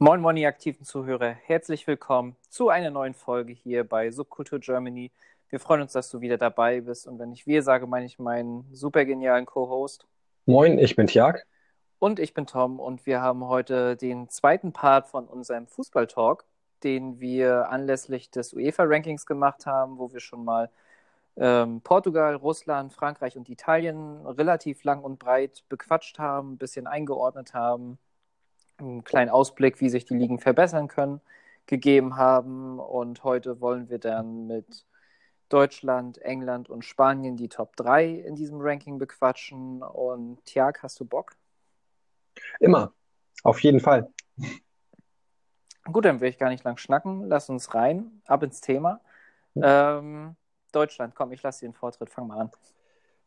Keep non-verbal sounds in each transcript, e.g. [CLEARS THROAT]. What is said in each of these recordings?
Moin, moin, ihr aktiven Zuhörer. Herzlich willkommen zu einer neuen Folge hier bei Subkultur Germany. Wir freuen uns, dass du wieder dabei bist. Und wenn ich wir sage, meine ich meinen super genialen Co-Host. Moin, ich bin Tjag. Und ich bin Tom. Und wir haben heute den zweiten Part von unserem Fußball-Talk, den wir anlässlich des UEFA-Rankings gemacht haben, wo wir schon mal ähm, Portugal, Russland, Frankreich und Italien relativ lang und breit bequatscht haben, ein bisschen eingeordnet haben einen kleinen Ausblick, wie sich die Ligen verbessern können, gegeben haben. Und heute wollen wir dann mit Deutschland, England und Spanien die Top 3 in diesem Ranking bequatschen. Und Tiag, hast du Bock? Immer, auf jeden Fall. Gut, dann will ich gar nicht lang schnacken. Lass uns rein, ab ins Thema. Ähm, Deutschland, komm, ich lasse dir den Vortritt, fang mal an.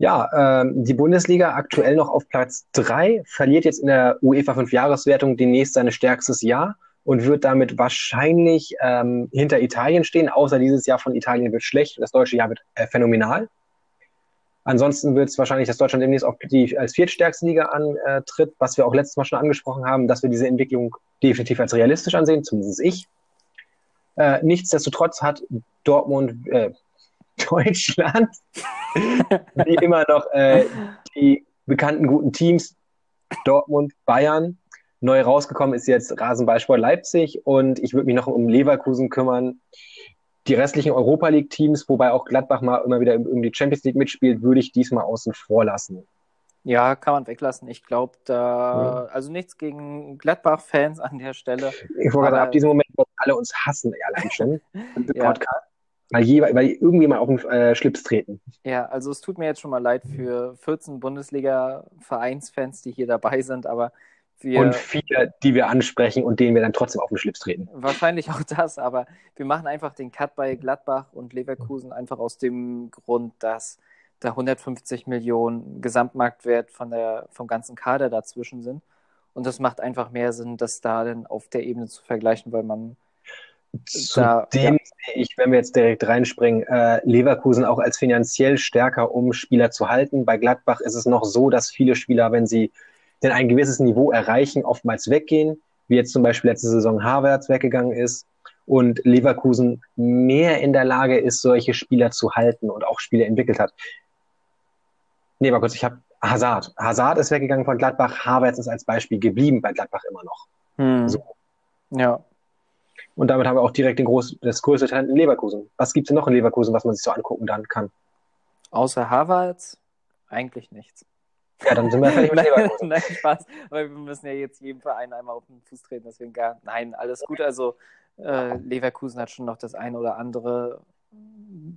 Ja, ähm, die Bundesliga aktuell noch auf Platz 3, verliert jetzt in der UEFA 5-Jahreswertung demnächst sein stärkstes Jahr und wird damit wahrscheinlich ähm, hinter Italien stehen, außer dieses Jahr von Italien wird schlecht, das deutsche Jahr wird äh, phänomenal. Ansonsten wird es wahrscheinlich, dass Deutschland demnächst auch die als viertstärkste Liga antritt, was wir auch letztes Mal schon angesprochen haben, dass wir diese Entwicklung definitiv als realistisch ansehen, zumindest ich. Äh, nichtsdestotrotz hat Dortmund, äh, Deutschland, wie immer noch äh, die bekannten guten Teams, Dortmund, Bayern. Neu rausgekommen ist jetzt Rasenballsport Leipzig und ich würde mich noch um Leverkusen kümmern. Die restlichen Europa League-Teams, wobei auch Gladbach mal immer wieder um die Champions League mitspielt, würde ich diesmal außen vor lassen. Ja, kann man weglassen. Ich glaube, da, ja. also nichts gegen Gladbach-Fans an der Stelle. Ich wollte gerade ab diesem Moment alle uns hassen, allein schon. [LAUGHS] ja. Podcast. Weil, je, weil irgendwie mal auf den äh, Schlips treten. Ja, also es tut mir jetzt schon mal leid für 14 Bundesliga-Vereinsfans, die hier dabei sind, aber wir. Und viele, die wir ansprechen und denen wir dann trotzdem auf den Schlips treten. Wahrscheinlich auch das, aber wir machen einfach den Cut bei Gladbach und Leverkusen einfach aus dem Grund, dass da 150 Millionen Gesamtmarktwert von der, vom ganzen Kader dazwischen sind. Und das macht einfach mehr Sinn, das da dann auf der Ebene zu vergleichen, weil man Zudem ja. sehe ich, wenn wir jetzt direkt reinspringen, äh, Leverkusen auch als finanziell stärker, um Spieler zu halten. Bei Gladbach ist es noch so, dass viele Spieler, wenn sie denn ein gewisses Niveau erreichen, oftmals weggehen, wie jetzt zum Beispiel letzte Saison Havertz weggegangen ist und Leverkusen mehr in der Lage ist, solche Spieler zu halten und auch Spieler entwickelt hat. Nee, mal kurz, ich habe Hazard. Hazard ist weggegangen von Gladbach, Havertz ist als Beispiel geblieben bei Gladbach immer noch. Hm. So. Ja. Und damit haben wir auch direkt den groß, das größte Talent in Leverkusen. Was gibt es denn noch in Leverkusen, was man sich so angucken dann kann? Außer Harvards eigentlich nichts. Ja, dann sind wir fertig mit [LAUGHS] Leverkusen. nein, Spaß. Aber wir müssen ja jetzt jedem Verein einmal auf den Fuß treten, deswegen gar. Nein, alles gut. Also äh, Leverkusen hat schon noch das ein oder andere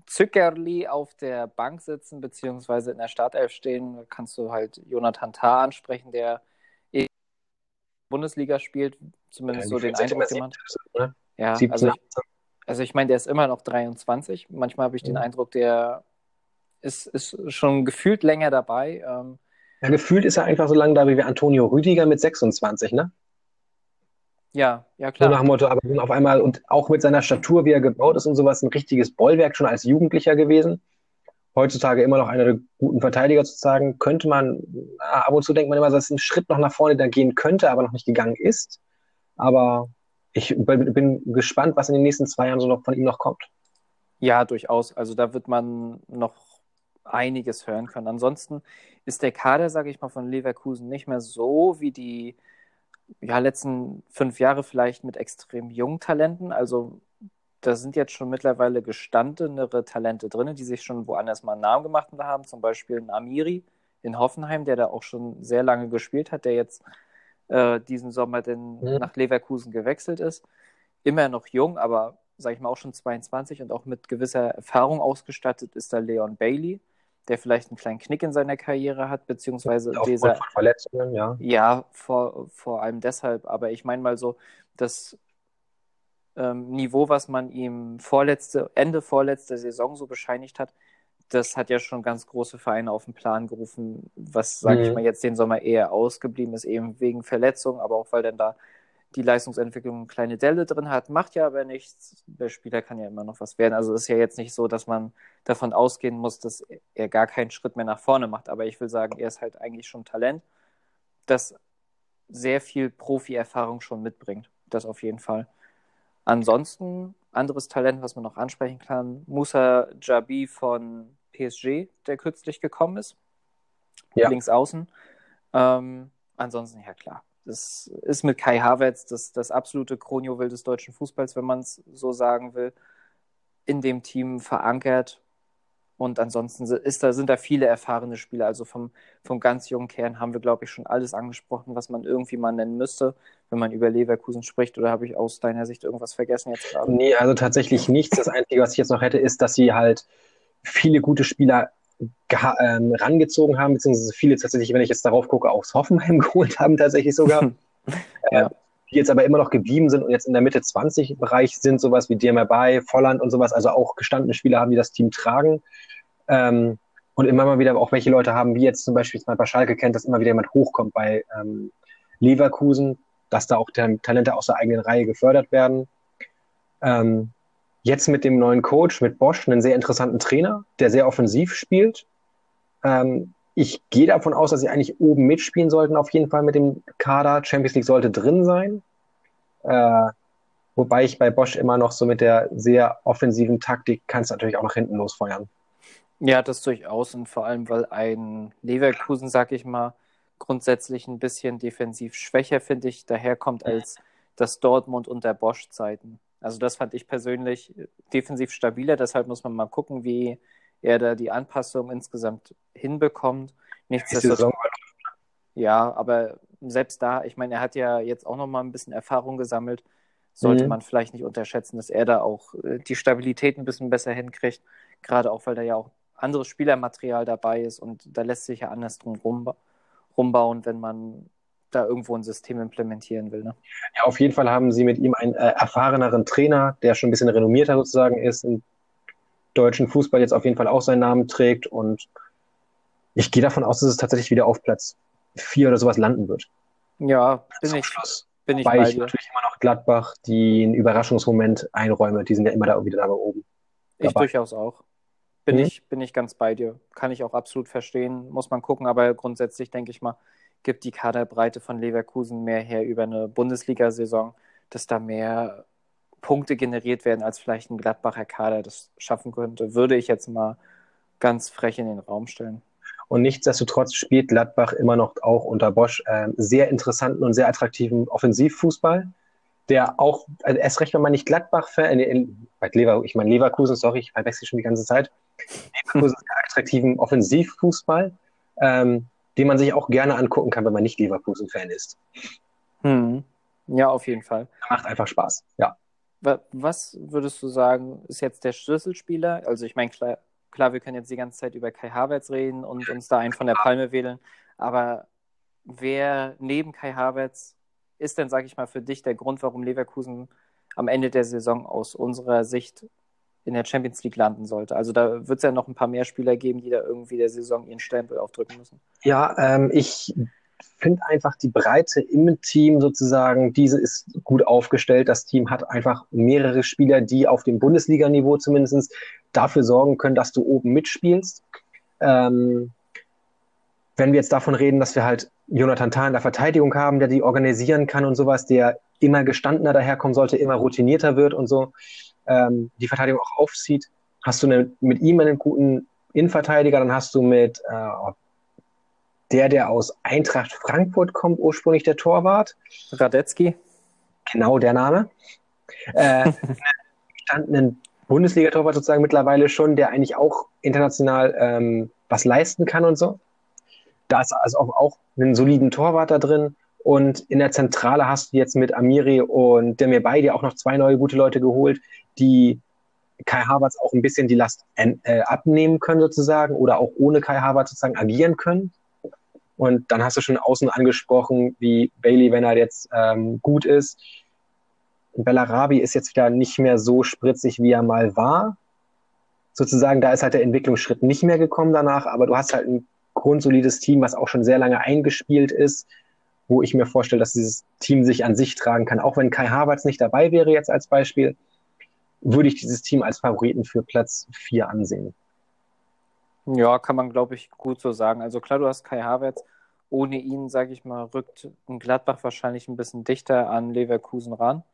Zückerli auf der Bank sitzen, beziehungsweise in der Startelf stehen. Da kannst du halt Jonathan Tah ansprechen, der Bundesliga spielt, zumindest ja, so den Eindruck, man. Ne? Ja, 17, also ich, also ich meine, der ist immer noch 23. Manchmal habe ich den Eindruck, der ist, ist schon gefühlt länger dabei. Ähm, ja, gefühlt ist er einfach so lange da wie Antonio Rüdiger mit 26, ne? Ja, ja klar. So nach dem Motto, aber auf einmal und auch mit seiner Statur, wie er gebaut ist und sowas, ein richtiges Bollwerk schon als Jugendlicher gewesen. Heutzutage immer noch einer der guten Verteidiger zu sagen, könnte man, na, ab und zu denkt man immer, dass ein Schritt noch nach vorne da gehen könnte, aber noch nicht gegangen ist. Aber ich bin gespannt, was in den nächsten zwei Jahren so noch von ihm noch kommt. Ja, durchaus. Also da wird man noch einiges hören können. Ansonsten ist der Kader, sage ich mal, von Leverkusen nicht mehr so wie die ja, letzten fünf Jahre vielleicht mit extrem jungen Talenten. Also da sind jetzt schon mittlerweile gestandenere Talente drin, die sich schon woanders mal einen Namen gemacht haben. Zum Beispiel ein Amiri in Hoffenheim, der da auch schon sehr lange gespielt hat, der jetzt äh, diesen Sommer denn mhm. nach Leverkusen gewechselt ist. Immer noch jung, aber sage ich mal auch schon 22 und auch mit gewisser Erfahrung ausgestattet ist da Leon Bailey, der vielleicht einen kleinen Knick in seiner Karriere hat, beziehungsweise Aufgrund dieser von Verletzungen, ja. Ja, vor, vor allem deshalb. Aber ich meine mal so, das ähm, Niveau, was man ihm vorletzte, Ende vorletzte Saison so bescheinigt hat, das hat ja schon ganz große Vereine auf den Plan gerufen, was, sage mhm. ich mal, jetzt den Sommer eher ausgeblieben ist, eben wegen Verletzungen, aber auch weil dann da die Leistungsentwicklung eine kleine Delle drin hat, macht ja aber nichts. Der Spieler kann ja immer noch was werden. Also ist ja jetzt nicht so, dass man davon ausgehen muss, dass er gar keinen Schritt mehr nach vorne macht. Aber ich will sagen, er ist halt eigentlich schon Talent, das sehr viel Profi-Erfahrung schon mitbringt. das auf jeden Fall. Ansonsten, anderes Talent, was man noch ansprechen kann, Musa Jabi von PSG, der kürzlich gekommen ist. Ja. Links außen. Ähm, ansonsten, ja klar. Das ist mit Kai Havertz das, das absolute Kronjuwel des deutschen Fußballs, wenn man es so sagen will, in dem Team verankert. Und ansonsten ist da, sind da viele erfahrene Spieler. Also vom, vom ganz jungen Kern haben wir, glaube ich, schon alles angesprochen, was man irgendwie mal nennen müsste, wenn man über Leverkusen spricht. Oder habe ich aus deiner Sicht irgendwas vergessen jetzt gerade? Nee, also tatsächlich nichts. Das Einzige, was ich jetzt noch hätte, ist, dass sie halt viele gute Spieler ähm, rangezogen haben, beziehungsweise viele tatsächlich, wenn ich jetzt darauf gucke, aus Hoffenheim [LAUGHS] geholt haben, tatsächlich sogar. ja. Äh, die jetzt aber immer noch geblieben sind und jetzt in der Mitte 20 Bereich sind, sowas wie Diemerbay, Volland und sowas, also auch gestandene Spieler haben, die das Team tragen. Ähm, und immer mal wieder auch welche Leute haben, wie jetzt zum Beispiel mal bei Schalke kennt, dass immer wieder jemand hochkommt bei ähm, Leverkusen, dass da auch Talente aus der eigenen Reihe gefördert werden. Ähm, jetzt mit dem neuen Coach, mit Bosch, einen sehr interessanten Trainer, der sehr offensiv spielt. Ähm, ich gehe davon aus, dass sie eigentlich oben mitspielen sollten, auf jeden Fall mit dem Kader. Champions League sollte drin sein. Äh, wobei ich bei Bosch immer noch so mit der sehr offensiven Taktik kannst natürlich auch nach hinten losfeuern. Ja, das durchaus und vor allem, weil ein Leverkusen, sag ich mal, grundsätzlich ein bisschen defensiv schwächer, finde ich, daherkommt als das Dortmund und der Bosch-Zeiten. Also das fand ich persönlich defensiv stabiler, deshalb muss man mal gucken, wie er da die Anpassung insgesamt hinbekommt. Nichtsdestotrotz. Ja, aber selbst da, ich meine, er hat ja jetzt auch noch mal ein bisschen Erfahrung gesammelt. Sollte mhm. man vielleicht nicht unterschätzen, dass er da auch äh, die Stabilität ein bisschen besser hinkriegt. Gerade auch, weil da ja auch anderes Spielermaterial dabei ist und da lässt sich ja anders drum rumba rumbauen, wenn man da irgendwo ein System implementieren will. Ne? Ja, auf jeden Fall haben sie mit ihm einen äh, erfahreneren Trainer, der schon ein bisschen renommierter sozusagen ist, im deutschen Fußball jetzt auf jeden Fall auch seinen Namen trägt und ich gehe davon aus, dass es tatsächlich wieder auf Platz vier oder sowas landen wird. Ja, bin Zum ich. Schluss. Bin ich Weil ich natürlich immer noch Gladbach die einen Überraschungsmoment einräume. Die sind ja immer da wieder da oben. Ich dabei. durchaus auch. Bin, mhm. ich, bin ich ganz bei dir. Kann ich auch absolut verstehen. Muss man gucken. Aber grundsätzlich denke ich mal, gibt die Kaderbreite von Leverkusen mehr her über eine Bundesliga-Saison, dass da mehr Punkte generiert werden, als vielleicht ein Gladbacher Kader das schaffen könnte. Würde ich jetzt mal ganz frech in den Raum stellen. Und nichtsdestotrotz spielt Gladbach immer noch auch unter Bosch äh, sehr interessanten und sehr attraktiven Offensivfußball, der auch, also erst recht, wenn man nicht Gladbach-Fan, äh, Lever, ich meine Leverkusen, sorry, ich verwechsel schon die ganze Zeit, Leverkusen sehr attraktiven Offensivfußball, ähm, den man sich auch gerne angucken kann, wenn man nicht Leverkusen-Fan ist. Hm. Ja, auf jeden Fall. Macht einfach Spaß, ja. Was würdest du sagen, ist jetzt der Schlüsselspieler? Also ich meine, klar, klar, wir können jetzt die ganze Zeit über Kai Havertz reden und uns da einen von der Palme wählen, aber wer neben Kai Havertz ist denn, sage ich mal, für dich der Grund, warum Leverkusen am Ende der Saison aus unserer Sicht in der Champions League landen sollte. Also da wird es ja noch ein paar mehr Spieler geben, die da irgendwie der Saison ihren Stempel aufdrücken müssen. Ja, ähm, ich finde einfach die Breite im Team sozusagen, diese ist gut aufgestellt. Das Team hat einfach mehrere Spieler, die auf dem Bundesliga-Niveau zumindest dafür sorgen können, dass du oben mitspielst. Ähm, wenn wir jetzt davon reden, dass wir halt Jonathan Tah in der Verteidigung haben, der die organisieren kann und sowas, der immer gestandener daherkommen sollte, immer routinierter wird und so, ähm, die Verteidigung auch aufzieht, hast du eine, mit ihm einen guten Innenverteidiger, dann hast du mit äh, der, der aus Eintracht Frankfurt kommt, ursprünglich der Torwart. Radetzky. Genau der Name. Äh, [LAUGHS] gestandenen Bundesliga-Torwart sozusagen mittlerweile schon, der eigentlich auch international ähm, was leisten kann und so. Da ist also auch, auch einen soliden Torwart da drin. Und in der Zentrale hast du jetzt mit Amiri und Demir Bay auch noch zwei neue gute Leute geholt, die Kai Havertz auch ein bisschen die Last äh, abnehmen können sozusagen oder auch ohne Kai Havertz sozusagen agieren können. Und dann hast du schon außen angesprochen, wie Bailey, wenn er jetzt ähm, gut ist. Bellarabi ist jetzt wieder nicht mehr so spritzig, wie er mal war. Sozusagen, da ist halt der Entwicklungsschritt nicht mehr gekommen danach, aber du hast halt ein grundsolides Team, was auch schon sehr lange eingespielt ist, wo ich mir vorstelle, dass dieses Team sich an sich tragen kann. Auch wenn Kai Havertz nicht dabei wäre jetzt als Beispiel, würde ich dieses Team als Favoriten für Platz 4 ansehen. Ja, kann man, glaube ich, gut so sagen. Also klar, du hast Kai Havertz ohne ihn, sage ich mal, rückt ein Gladbach wahrscheinlich ein bisschen dichter an Leverkusen ran.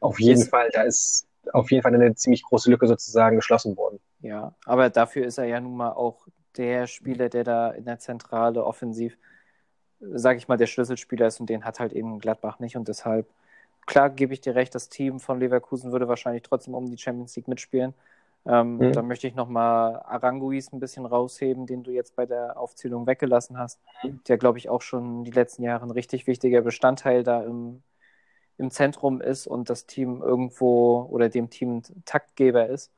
Auf jeden ist, Fall, da ist auf jeden Fall eine ziemlich große Lücke sozusagen geschlossen worden. Ja, aber dafür ist er ja nun mal auch der Spieler, der da in der Zentrale offensiv, sage ich mal, der Schlüsselspieler ist und den hat halt eben Gladbach nicht und deshalb, klar gebe ich dir recht, das Team von Leverkusen würde wahrscheinlich trotzdem um die Champions League mitspielen. Ähm, mhm. Da möchte ich nochmal Aranguis ein bisschen rausheben, den du jetzt bei der Aufzählung weggelassen hast, mhm. der, glaube ich, auch schon die letzten Jahre ein richtig wichtiger Bestandteil da im, im Zentrum ist und das Team irgendwo oder dem Team Taktgeber ist.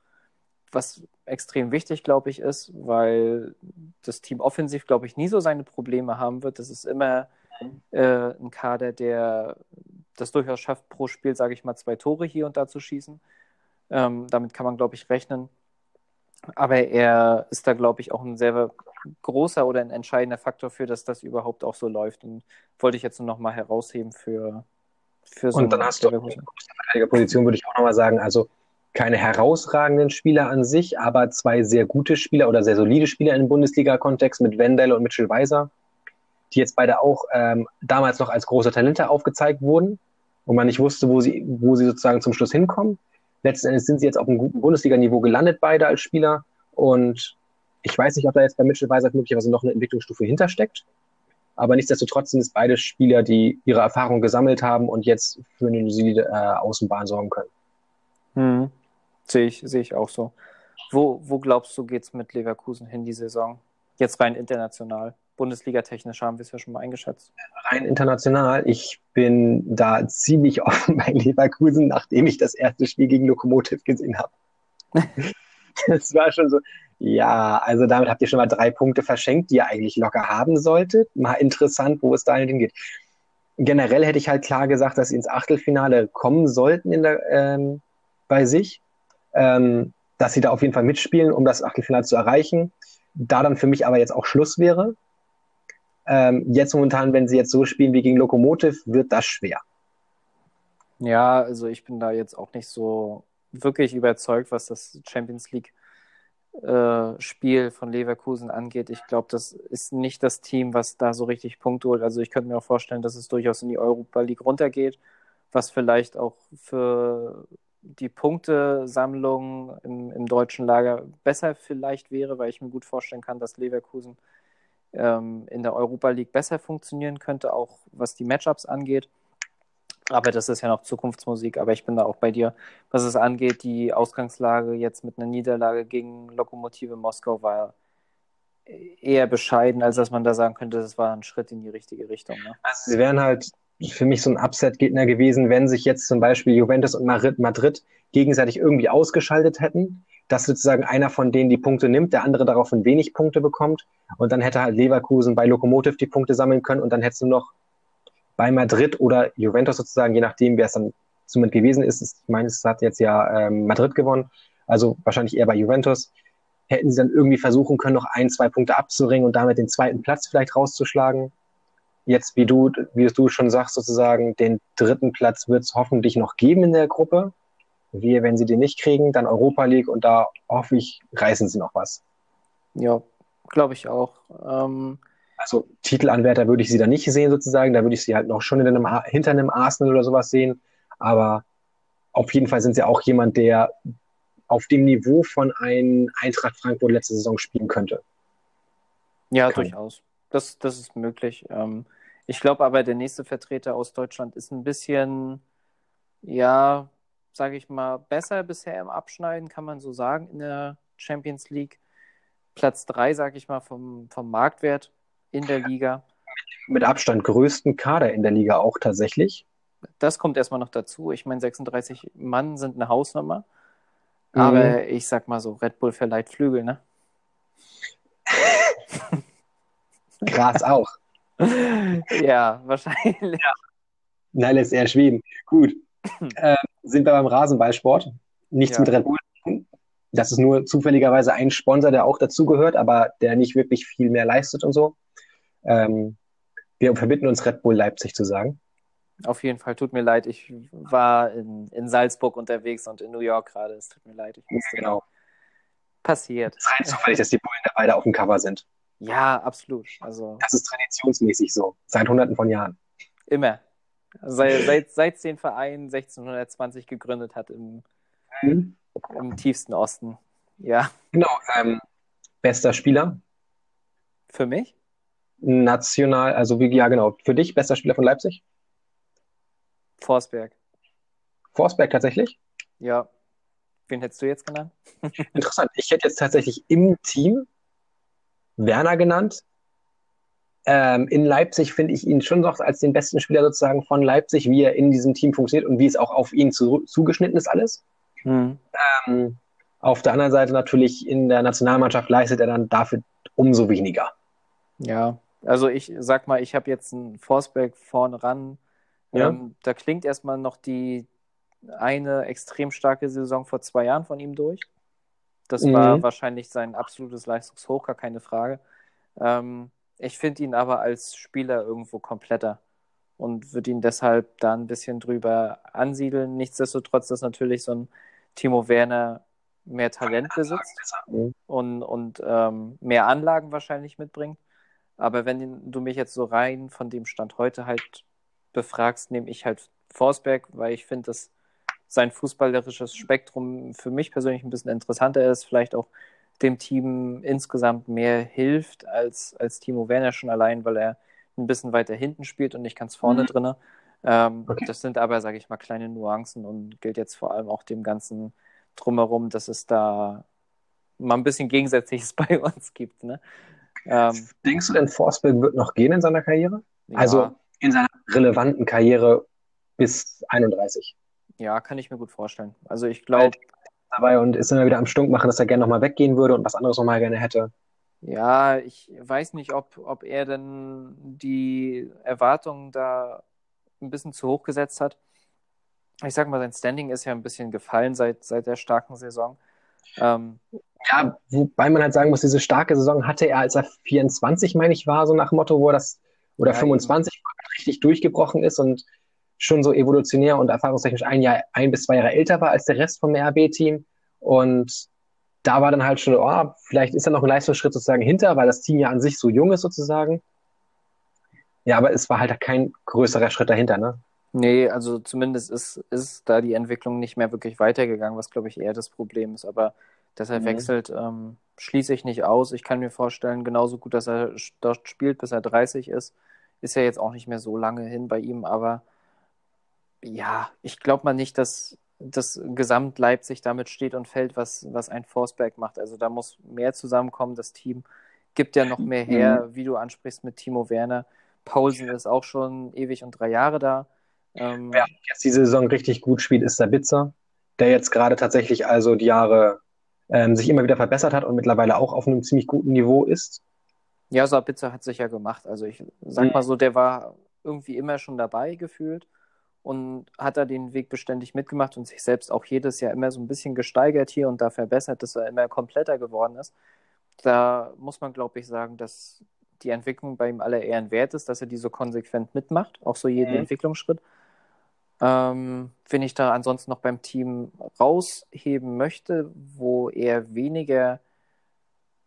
Was extrem wichtig, glaube ich, ist, weil das Team offensiv, glaube ich, nie so seine Probleme haben wird. Das ist immer äh, ein Kader, der das durchaus schafft, pro Spiel, sage ich mal, zwei Tore hier und da zu schießen. Ähm, damit kann man, glaube ich, rechnen. Aber er ist da, glaube ich, auch ein sehr großer oder ein entscheidender Faktor für, dass das überhaupt auch so läuft. Und wollte ich jetzt nur noch mal herausheben für, für so Und dann hast du auf der Position, würde ich auch noch mal sagen, also keine herausragenden Spieler an sich, aber zwei sehr gute Spieler oder sehr solide Spieler im Bundesliga-Kontext mit Wendell und Mitchell Weiser, die jetzt beide auch ähm, damals noch als große Talente aufgezeigt wurden und man nicht wusste, wo sie, wo sie sozusagen zum Schluss hinkommen. Letzten Endes sind sie jetzt auf einem guten Bundesliga-Niveau gelandet, beide als Spieler. Und ich weiß nicht, ob da jetzt bei Mitchell Weiser möglicherweise noch eine Entwicklungsstufe hintersteckt. Aber nichtsdestotrotz sind es beide Spieler, die ihre Erfahrung gesammelt haben und jetzt für eine solide äh, Außenbahn sorgen können. Hm. Sehe ich, sehe ich auch so. Wo, wo glaubst du, geht es mit Leverkusen hin die Saison? Jetzt rein international. Bundesliga-technisch haben wir es ja schon mal eingeschätzt. Rein international. Ich bin da ziemlich [LAUGHS] offen bei Leverkusen, nachdem ich das erste Spiel gegen Lokomotiv gesehen habe. [LAUGHS] das war schon so, ja, also damit habt ihr schon mal drei Punkte verschenkt, die ihr eigentlich locker haben solltet. Mal interessant, wo es dahin hingeht. Generell hätte ich halt klar gesagt, dass sie ins Achtelfinale kommen sollten in der, ähm, bei sich. Ähm, dass sie da auf jeden Fall mitspielen, um das Achtelfinale zu erreichen. Da dann für mich aber jetzt auch Schluss wäre. Ähm, jetzt momentan, wenn sie jetzt so spielen wie gegen Lokomotiv, wird das schwer. Ja, also ich bin da jetzt auch nicht so wirklich überzeugt, was das Champions League äh, Spiel von Leverkusen angeht. Ich glaube, das ist nicht das Team, was da so richtig Punkte holt. Also ich könnte mir auch vorstellen, dass es durchaus in die Europa League runtergeht, was vielleicht auch für die Punktesammlung im, im deutschen Lager besser vielleicht wäre, weil ich mir gut vorstellen kann, dass Leverkusen ähm, in der Europa League besser funktionieren könnte, auch was die Matchups angeht. Aber das ist ja noch Zukunftsmusik. Aber ich bin da auch bei dir, was es angeht. Die Ausgangslage jetzt mit einer Niederlage gegen Lokomotive Moskau war eher bescheiden, als dass man da sagen könnte, das war ein Schritt in die richtige Richtung. Ne? Also sie wären halt für mich so ein Upset-Gegner gewesen, wenn sich jetzt zum Beispiel Juventus und Madrid gegenseitig irgendwie ausgeschaltet hätten, dass sozusagen einer von denen die Punkte nimmt, der andere daraufhin wenig Punkte bekommt und dann hätte halt Leverkusen bei Lokomotiv die Punkte sammeln können und dann hättest du noch bei Madrid oder Juventus sozusagen, je nachdem, wer es dann zumindest gewesen ist, ich meine, es hat jetzt ja ähm, Madrid gewonnen, also wahrscheinlich eher bei Juventus, hätten sie dann irgendwie versuchen können, noch ein, zwei Punkte abzuringen und damit den zweiten Platz vielleicht rauszuschlagen. Jetzt, wie du, wie du schon sagst, sozusagen, den dritten Platz wird es hoffentlich noch geben in der Gruppe. Wir, wenn sie den nicht kriegen, dann Europa League und da hoffe ich, reißen sie noch was. Ja, glaube ich auch. Ähm, also Titelanwärter würde ich sie da nicht sehen sozusagen, da würde ich sie halt noch schon in einem, hinter einem Arsenal oder sowas sehen, aber auf jeden Fall sind sie auch jemand, der auf dem Niveau von einem Eintracht Frankfurt letzte Saison spielen könnte. Ja, Kann. durchaus. Das, das ist möglich. Ähm, ich glaube aber, der nächste Vertreter aus Deutschland ist ein bisschen, ja, sage ich mal, besser bisher im Abschneiden, kann man so sagen, in der Champions League. Platz 3, sage ich mal, vom, vom Marktwert in der Liga. Mit Abstand größten Kader in der Liga auch tatsächlich. Das kommt erstmal noch dazu. Ich meine, 36 Mann sind eine Hausnummer. Mhm. Aber ich sag mal so, Red Bull verleiht Flügel, ne? [LAUGHS] Gras auch. [LAUGHS] ja, wahrscheinlich. Ja. Nein, lässt eher Schweden. Gut. [CLEARS THROAT] äh, sind wir beim Rasenballsport. Nichts ja. mit Red Bull. Das ist nur zufälligerweise ein Sponsor, der auch dazugehört, aber der nicht wirklich viel mehr leistet und so. Ähm, wir verbinden uns Red Bull Leipzig zu sagen. Auf jeden Fall, tut mir leid. Ich war in, in Salzburg unterwegs und in New York gerade. Es tut mir leid. Ich musste genau. Passiert. Es ist rein zufällig, dass die Bullen da beide auf dem Cover sind. Ja, absolut. Also Das ist traditionsmäßig so, seit hunderten von Jahren. immer. Seit, seit, seit es den Verein 1620 gegründet hat im, Mhm. im tiefsten Osten. Ja, Genau. Ähm, bester Spieler, für mich? national, also wie, ja genau, für dich bester Spieler von Leipzig? Forsberg. Forsberg tatsächlich? Ja. Wen hättest du jetzt genannt? [LAUGHS] Interessant. Ich hätte jetzt tatsächlich im Team Werner genannt. Ähm, in Leipzig finde ich ihn schon noch als den besten Spieler sozusagen von Leipzig, wie er in diesem Team funktioniert und wie es auch auf ihn zu, zugeschnitten ist alles. Hm. Ähm, auf der anderen Seite natürlich in der Nationalmannschaft leistet er dann dafür umso weniger. Ja, also ich sag mal, ich habe jetzt einen Forsberg vorne ran. Ja. Ähm, da klingt erstmal noch die eine extrem starke Saison vor zwei Jahren von ihm durch. Das Mhm. war wahrscheinlich sein absolutes Leistungshoch, gar keine Frage. Ähm, ich finde ihn aber als Spieler irgendwo kompletter und würde ihn deshalb da ein bisschen drüber ansiedeln. Nichtsdestotrotz, dass natürlich so ein Timo Werner mehr Talent besitzt Mhm. und, und ähm, mehr Anlagen wahrscheinlich mitbringt. Aber wenn du mich jetzt so rein von dem Stand heute halt befragst, nehme ich halt Forsberg, weil ich finde, dass sein fußballerisches Spektrum für mich persönlich ein bisschen interessanter ist, vielleicht auch dem Team insgesamt mehr hilft als, als Timo Werner schon allein, weil er ein bisschen weiter hinten spielt und nicht ganz vorne Mhm. drinne. Ähm, Okay. Das sind aber, sage ich mal, kleine Nuancen und gilt jetzt vor allem auch dem ganzen drumherum, dass es da mal ein bisschen Gegensätzliches [LAUGHS] bei uns gibt. Ne? Ähm, Denkst du denn, Forsberg wird noch gehen in seiner Karriere? ja, Also in seiner relevanten Karriere bis 31 ja, kann ich mir gut vorstellen. Also ich glaube, dabei und ist immer wieder am Stunk machen, dass er gerne nochmal weggehen würde und was anderes nochmal gerne hätte. ja, ich weiß nicht, ob, ob er denn die Erwartungen da ein bisschen zu hoch gesetzt hat. Ich sag mal, sein Standing ist ja ein bisschen gefallen seit, seit der starken Saison. Ähm, Ja, wobei man halt sagen muss, diese starke Saison hatte er, als er 24, meine ich, war, so nach dem Motto, wo er das, oder Ja, 25 wo er richtig durchgebrochen ist und schon so evolutionär und erfahrungstechnisch ein Jahr, ein bis zwei Jahre älter war als der Rest vom RB-Team. Und da war dann halt schon, oh, vielleicht ist er noch ein Leistungsschritt sozusagen hinter, weil das Team ja an sich so jung ist sozusagen. Ja, aber es war halt kein größerer Schritt dahinter, ne? Nee, also zumindest ist, ist da die Entwicklung nicht mehr wirklich weitergegangen, was glaube ich eher das Problem ist. Aber dass er Mhm. wechselt, ähm, schließe ich nicht aus. Ich kann mir vorstellen, genauso gut, dass er dort spielt, bis er 30 ist, ist ja jetzt auch nicht mehr so lange hin bei ihm. Aber ja, ich glaube mal nicht, dass das Gesamt Leipzig damit steht und fällt, was, was ein Forsberg macht. Also da muss mehr zusammenkommen. Das Team gibt ja noch mehr her, wie du ansprichst mit Timo Werner. Paulsen ist auch schon ewig und drei Jahre da. Ähm, Wer jetzt diese Saison richtig gut spielt, ist Sabitzer, der jetzt gerade tatsächlich also die Jahre ähm, sich immer wieder verbessert hat und mittlerweile auch auf einem ziemlich guten Niveau ist. Ja, Sabitzer hat sich ja gemacht. Also ich sag Mhm. mal so, der war irgendwie immer schon dabei gefühlt und hat da den Weg beständig mitgemacht und sich selbst auch jedes Jahr immer so ein bisschen gesteigert hier und da verbessert, dass er immer kompletter geworden ist. Da muss man, glaube ich, sagen, dass die Entwicklung bei ihm aller Ehren wert ist, dass er die so konsequent mitmacht, auch so jeden Mhm. Entwicklungsschritt. Ähm, wenn ich da ansonsten noch beim Team rausheben möchte, wo er weniger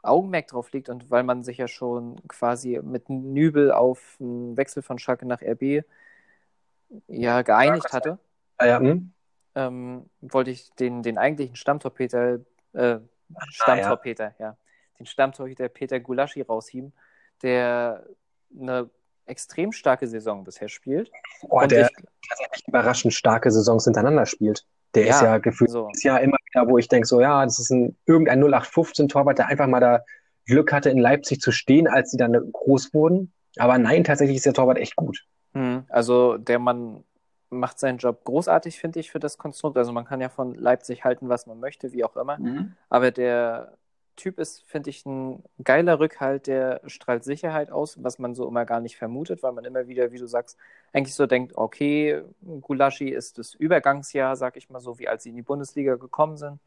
Augenmerk drauf liegt und weil man sich ja schon quasi mit Nübel auf einen Wechsel von Schalke nach RB ja geeinigt hatte, Ah, ja, hm? ähm, wollte ich den, den eigentlichen Stammtorpeter, äh, Stammtorpeter, ja. den Stammtorhüter Peter Gulaschi rausheben, der eine extrem starke Saison bisher spielt. Oh, Und der ich, tatsächlich überraschend starke Saisons hintereinander spielt. Der ist Ja, ja gefühlt so. ist ja immer wieder, wo ich denke, so ja, das ist ein irgendein 0815-Torwart, der einfach mal da Glück hatte, in Leipzig zu stehen, als sie dann groß wurden. Aber nein, tatsächlich ist der Torwart echt gut. Hm, Also der Mann macht seinen Job großartig, finde ich, für das Konstrukt. Also man kann ja von Leipzig halten, was man möchte, wie auch immer. Aber der Typ ist, finde ich, ein geiler Rückhalt, der strahlt Sicherheit aus, was man so immer gar nicht vermutet, weil man immer wieder, wie du sagst, eigentlich so denkt, okay, Gulaschi ist das Übergangsjahr, sag ich mal so, wie als sie in die Bundesliga gekommen sind.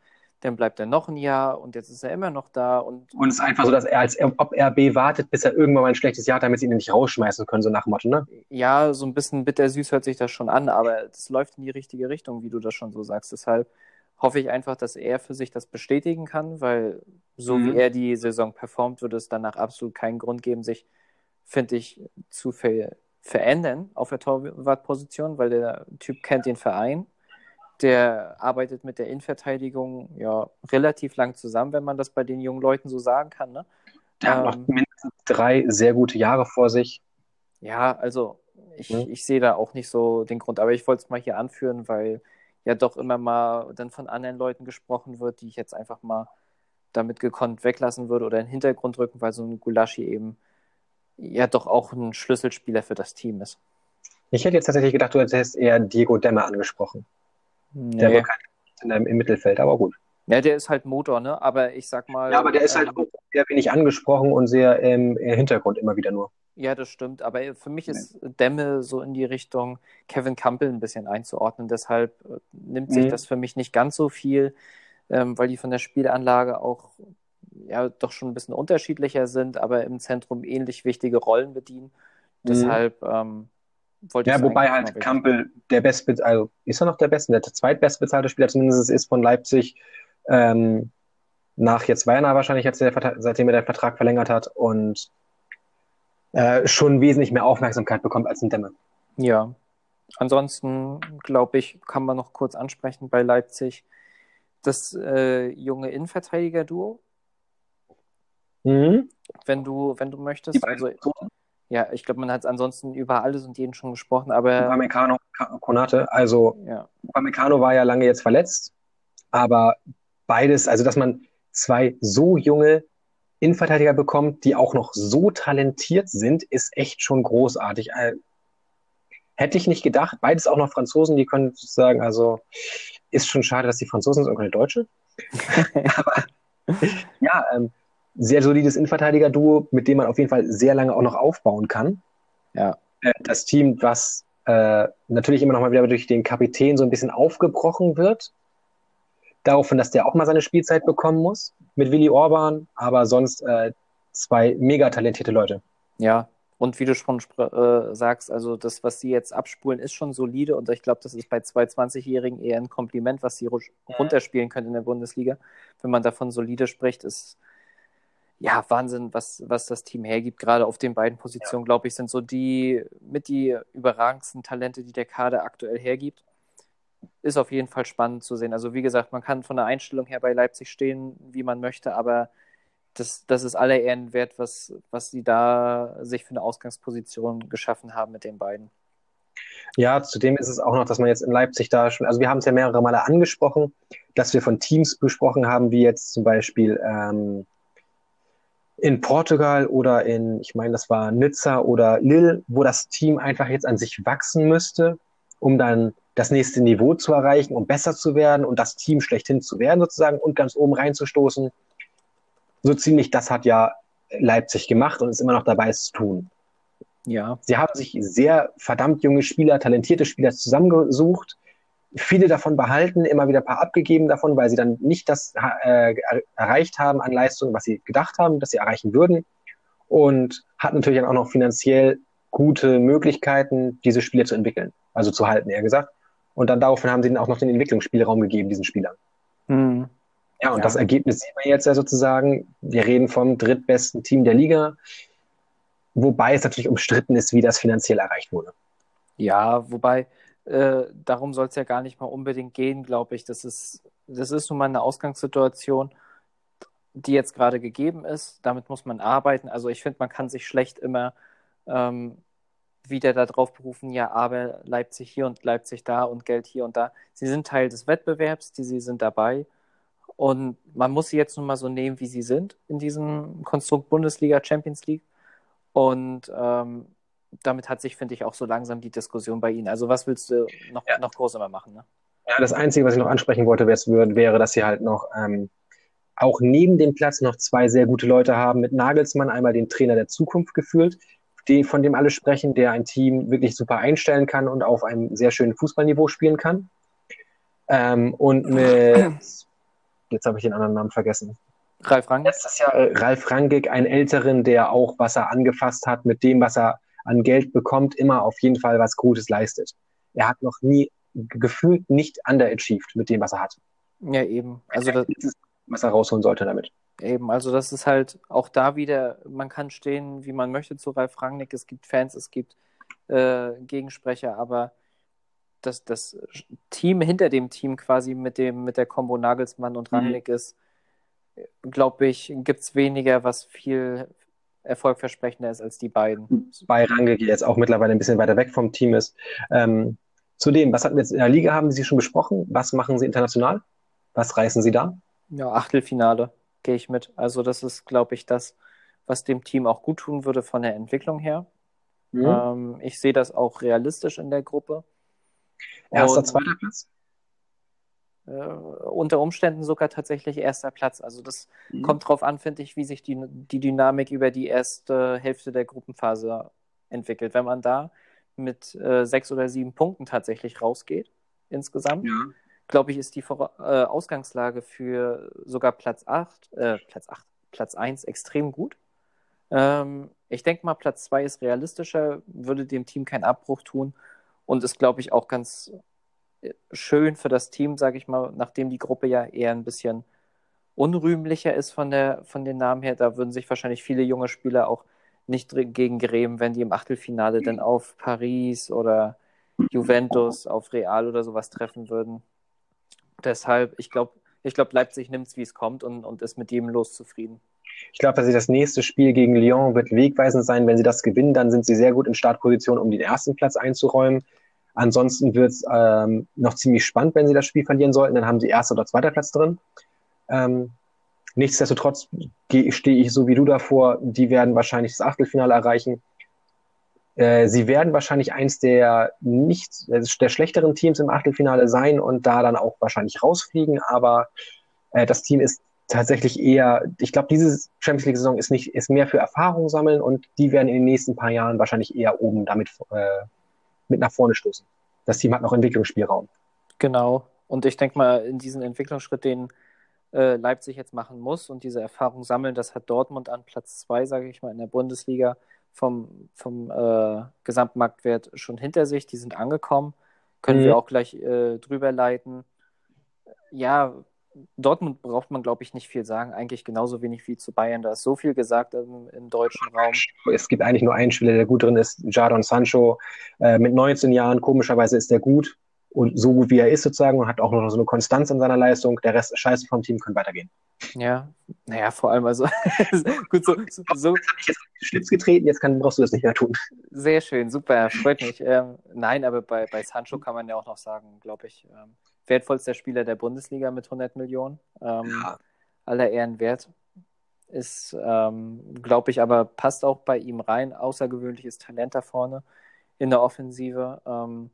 Dann bleibt er noch ein Jahr und jetzt ist er immer noch da und Und es ist einfach so, dass er als ob RB wartet, bis er irgendwann mal ein schlechtes Jahr hat, damit sie ihn nicht rausschmeißen können, so nach Motto, ne? ja, so ein bisschen bittersüß hört sich das schon an, aber das läuft in die richtige Richtung, wie du das schon so sagst. Deshalb hoffe ich einfach, dass er für sich das bestätigen kann, weil so Mhm. wie er die Saison performt, würde es danach absolut keinen Grund geben, sich, finde ich, zu ver verändern auf der Torwartposition, weil der Typ kennt den Verein. Der arbeitet mit der Innenverteidigung ja relativ lang zusammen, wenn man das bei den jungen Leuten so sagen kann. Ne? Der hat Ähm, noch mindestens drei sehr gute Jahre vor sich. Ja, also ich, Mhm. ich sehe da auch nicht so den Grund, aber ich wollte es mal hier anführen, weil ja doch immer mal dann von anderen Leuten gesprochen wird, die ich jetzt einfach mal damit gekonnt weglassen würde oder in den Hintergrund rücken, weil so ein Gulaschi eben ja doch auch ein Schlüsselspieler für das Team ist. Ich hätte jetzt tatsächlich gedacht, du hättest eher Diego Demme angesprochen. Der Nee. bekannt ist in einem, im Mittelfeld, aber gut. Ja, der ist halt Motor, ne? Aber ich sag mal. Ja, aber der ist halt ähm, auch sehr wenig angesprochen und sehr im Hintergrund immer wieder nur. Ja, das stimmt. Aber für mich ist Demme so in die Richtung Kevin Campbell ein bisschen einzuordnen. Deshalb äh, nimmt sich Mhm. das für mich nicht ganz so viel, ähm, weil die von der Spielanlage auch ja doch schon ein bisschen unterschiedlicher sind, aber im Zentrum ähnlich wichtige Rollen bedienen. Deshalb ähm, Ja, wobei halt weg- Campbell der beste, also ist er noch der beste, der zweitbestbezahlte Spieler zumindest ist von Leipzig, ähm, nach jetzt Werner wahrscheinlich, als der, seitdem er den Vertrag verlängert hat und äh, schon wesentlich mehr Aufmerksamkeit bekommt als ein Demme. Ja. Ansonsten, glaube ich, kann man noch kurz ansprechen bei Leipzig das äh, junge Innenverteidiger-Duo, Mhm. wenn du, wenn du möchtest. Die beiden Also, ja, ich glaube, man hat ansonsten über alles und jeden schon gesprochen, aber Upamecano, Konate, also ja, Upamecano war ja lange jetzt verletzt, aber beides, also dass man zwei so junge Innenverteidiger bekommt, die auch noch so talentiert sind, ist echt schon großartig. Äh, Hätte ich nicht gedacht. Beides auch noch Franzosen, die können sagen, also ist schon schade, dass die Franzosen sind und keine Deutsche. [LAUGHS] aber ja, ähm, sehr solides Innenverteidiger-Duo, mit dem man auf jeden Fall sehr lange auch noch aufbauen kann. Ja. Äh, das Team, was äh, natürlich immer noch mal wieder durch den Kapitän so ein bisschen aufgebrochen wird. Daraufhin, dass der auch mal seine Spielzeit bekommen muss mit Willi Orban, aber sonst äh, zwei mega talentierte Leute. ja. Und wie du schon äh, sagst, also das, was sie jetzt abspulen, ist schon solide und ich glaube, das ist bei zwei 20-Jährigen eher ein Kompliment, was sie ru- runterspielen können in der Bundesliga. Wenn man davon solide spricht, ist ja Wahnsinn, was, was das Team hergibt. Gerade auf den beiden Positionen, glaube ich, sind so die mit die überragendsten Talente, die der Kader aktuell hergibt. Ist auf jeden Fall spannend zu sehen. Also wie gesagt, man kann von der Einstellung her bei Leipzig stehen, wie man möchte, aber das, das ist aller Ehren wert, was, was sie da sich für eine Ausgangsposition geschaffen haben mit den beiden. Ja, zudem ist es auch noch, dass man jetzt in Leipzig da schon, also wir haben es ja mehrere Male angesprochen, dass wir von Teams besprochen haben, wie jetzt zum Beispiel ähm, in Portugal oder in, ich meine, das war Nizza oder Lille, wo das Team einfach jetzt an sich wachsen müsste, um dann das nächste Niveau zu erreichen, um besser zu werden und das Team schlechthin zu werden sozusagen und ganz oben reinzustoßen. So ziemlich das hat ja Leipzig gemacht und ist immer noch dabei, es zu tun. Ja. Sie haben sich sehr verdammt junge Spieler, talentierte Spieler zusammengesucht, viele davon behalten, immer wieder ein paar abgegeben davon, weil sie dann nicht das äh, erreicht haben an Leistung, was sie gedacht haben, dass sie erreichen würden. Und hat natürlich dann auch noch finanziell gute Möglichkeiten, diese Spieler zu entwickeln, also zu halten, eher gesagt. Und dann daraufhin haben sie ihnen auch noch den Entwicklungsspielraum gegeben, diesen Spielern. Hm. Ja, und Ja. das Ergebnis sieht man jetzt ja sozusagen. Wir reden vom drittbesten Team der Liga, wobei es natürlich umstritten ist, wie das finanziell erreicht wurde. Ja, wobei, äh, darum soll es ja gar nicht mal unbedingt gehen, glaube ich. Das ist, das ist nun mal eine Ausgangssituation, die jetzt gerade gegeben ist. Damit muss man arbeiten. Also ich finde, man kann sich schlecht immer ähm, wieder darauf berufen, ja, aber Leipzig hier und Leipzig da und Geld hier und da. Sie sind Teil des Wettbewerbs, die sie sind dabei. Und man muss sie jetzt nun mal so nehmen, wie sie sind in diesem Konstrukt Bundesliga, Champions League. Und ähm, damit hat sich, finde ich, auch so langsam die Diskussion bei Ihnen. Also was willst du noch, Ja. noch groß immer machen? Ne? Ja, das Einzige, was ich noch ansprechen wollte, wäre, wäre dass sie halt noch ähm, auch neben dem Platz noch zwei sehr gute Leute haben. Mit Nagelsmann einmal den Trainer der Zukunft gefühlt, die, von dem alle sprechen, der ein Team wirklich super einstellen kann und auf einem sehr schönen Fußballniveau spielen kann. Ähm, und mit, jetzt habe ich den anderen Namen vergessen. Ralf Rang? Letztes Jahr äh, Ralf Rangig, einen Älteren, der auch, was er angefasst hat, mit dem, was er an Geld bekommt, immer auf jeden Fall was Gutes leistet. Er hat noch nie gefühlt nicht underachieved mit dem, was er hat. Ja, eben. Also das, was er rausholen sollte damit. Eben, also das ist halt auch da wieder, man kann stehen, wie man möchte zu Ralf Rangnick. Es gibt Fans, es gibt äh, Gegensprecher, aber das, das Team hinter dem Team quasi mit dem, mit der Kombo Nagelsmann und mhm. Rangnick mhm. ist, glaube ich, gibt es weniger, was viel erfolgversprechender ist als die beiden. Bei Rangnick jetzt auch mittlerweile ein bisschen weiter weg vom Team ist. Ähm, zudem, was hatten wir jetzt in der Liga, haben Sie schon besprochen? Was machen Sie international? Was reißen Sie da? Ja, Achtelfinale gehe ich mit. Also das ist, glaube ich, das, was dem Team auch gut tun würde von der Entwicklung her. Mhm. Ähm, ich sehe das auch realistisch in der Gruppe. Erster, zweiter Platz? Äh, unter Umständen sogar tatsächlich erster Platz. Also das mhm. kommt darauf an, finde ich, wie sich die, die Dynamik über die erste Hälfte der Gruppenphase entwickelt. Wenn man da mit äh, sechs oder sieben Punkten tatsächlich rausgeht, insgesamt, ja. glaube ich, ist die Vor äh, Ausgangslage für sogar Platz 8, äh, Platz 8, Platz 1 extrem gut. Ähm, ich denke mal, Platz 2 ist realistischer, würde dem Team keinen Abbruch tun und ist, glaube ich, auch ganz schön für das Team, sage ich mal, nachdem die Gruppe ja eher ein bisschen unrühmlicher ist von, der, von den Namen her. Da würden sich wahrscheinlich viele junge Spieler auch nicht gegen grämen, wenn die im Achtelfinale dann auf Paris oder Juventus, auf Real oder sowas treffen würden. Deshalb, ich glaube, ich glaube, Leipzig nimmt es, wie es kommt und, und ist mit jedem Los zufrieden. Ich glaube, dass sie das nächste Spiel gegen Lyon wird wegweisend sein. Wenn sie das gewinnen, dann sind sie sehr gut in Startposition, um den ersten Platz einzuräumen. Ansonsten wird es ähm, noch ziemlich spannend, wenn sie das Spiel verlieren sollten. Dann haben sie erster oder zweiter Platz drin. Ähm, nichtsdestotrotz stehe ich so wie du davor. Die werden wahrscheinlich das Achtelfinale erreichen. Äh, sie werden wahrscheinlich eins der nicht der schlechteren Teams im Achtelfinale sein und da dann auch wahrscheinlich rausfliegen. Aber äh, das Team ist tatsächlich eher, ich glaube, diese Champions League-Saison ist nicht, ist mehr für Erfahrung sammeln und die werden in den nächsten paar Jahren wahrscheinlich eher oben damit äh, mit nach vorne stoßen. Das Team hat noch Entwicklungsspielraum. Genau. Und ich denke mal, in diesen Entwicklungsschritt, den äh, Leipzig jetzt machen muss und diese Erfahrung sammeln, das hat Dortmund an Platz zwei, sage ich mal, in der Bundesliga vom, vom äh, Gesamtmarktwert schon hinter sich. Die sind angekommen. Können mhm. wir auch gleich äh, drüber leiten. Ja, Dortmund braucht man, glaube ich, nicht viel sagen. Eigentlich genauso wenig wie zu Bayern. Da ist so viel gesagt im, im deutschen Raum. Es gibt eigentlich nur einen Spieler, der gut drin ist, Jadon Sancho. Äh, mit 19 Jahren, komischerweise ist er gut und so gut wie er ist sozusagen und hat auch noch so eine Konstanz in seiner Leistung. Der Rest ist scheiße vom Team, können weitergehen. Ja, naja, vor allem also [LAUGHS] gut so. so, so. Schlips getreten, jetzt kann, brauchst du das nicht mehr tun. Sehr schön, super, freut mich. Ähm, nein, aber bei, bei Sancho kann man ja auch noch sagen, glaube ich, ähm, wertvollster Spieler der Bundesliga mit 100 Millionen. Ähm, ja. Aller Ehren wert. Ist, ähm, glaube ich, aber passt auch bei ihm rein. Außergewöhnliches Talent da vorne in der Offensive. Ähm,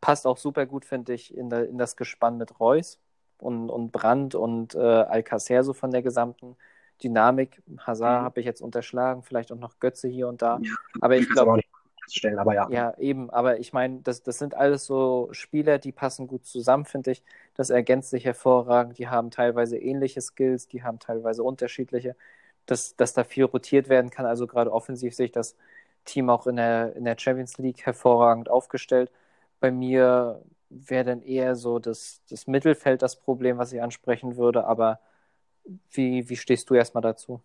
passt auch super gut, finde ich, in, der, in das Gespann mit Reus und, und Brandt und äh, Alcacer so von der gesamten Dynamik. Hazard mhm. habe ich jetzt unterschlagen, vielleicht auch noch Götze hier und da. Ja, aber ich glaube, stellen, aber ja. Ja, eben, aber ich meine, das, das sind alles so Spieler, die passen gut zusammen, finde ich. Das ergänzt sich hervorragend. Die haben teilweise ähnliche Skills, die haben teilweise unterschiedliche, dass, dass da viel rotiert werden kann. Also gerade offensiv sehe ich das Team auch in der, in der Champions League hervorragend aufgestellt. Bei mir wäre dann eher so das, das Mittelfeld das Problem, was ich ansprechen würde, aber wie, wie stehst du erstmal dazu?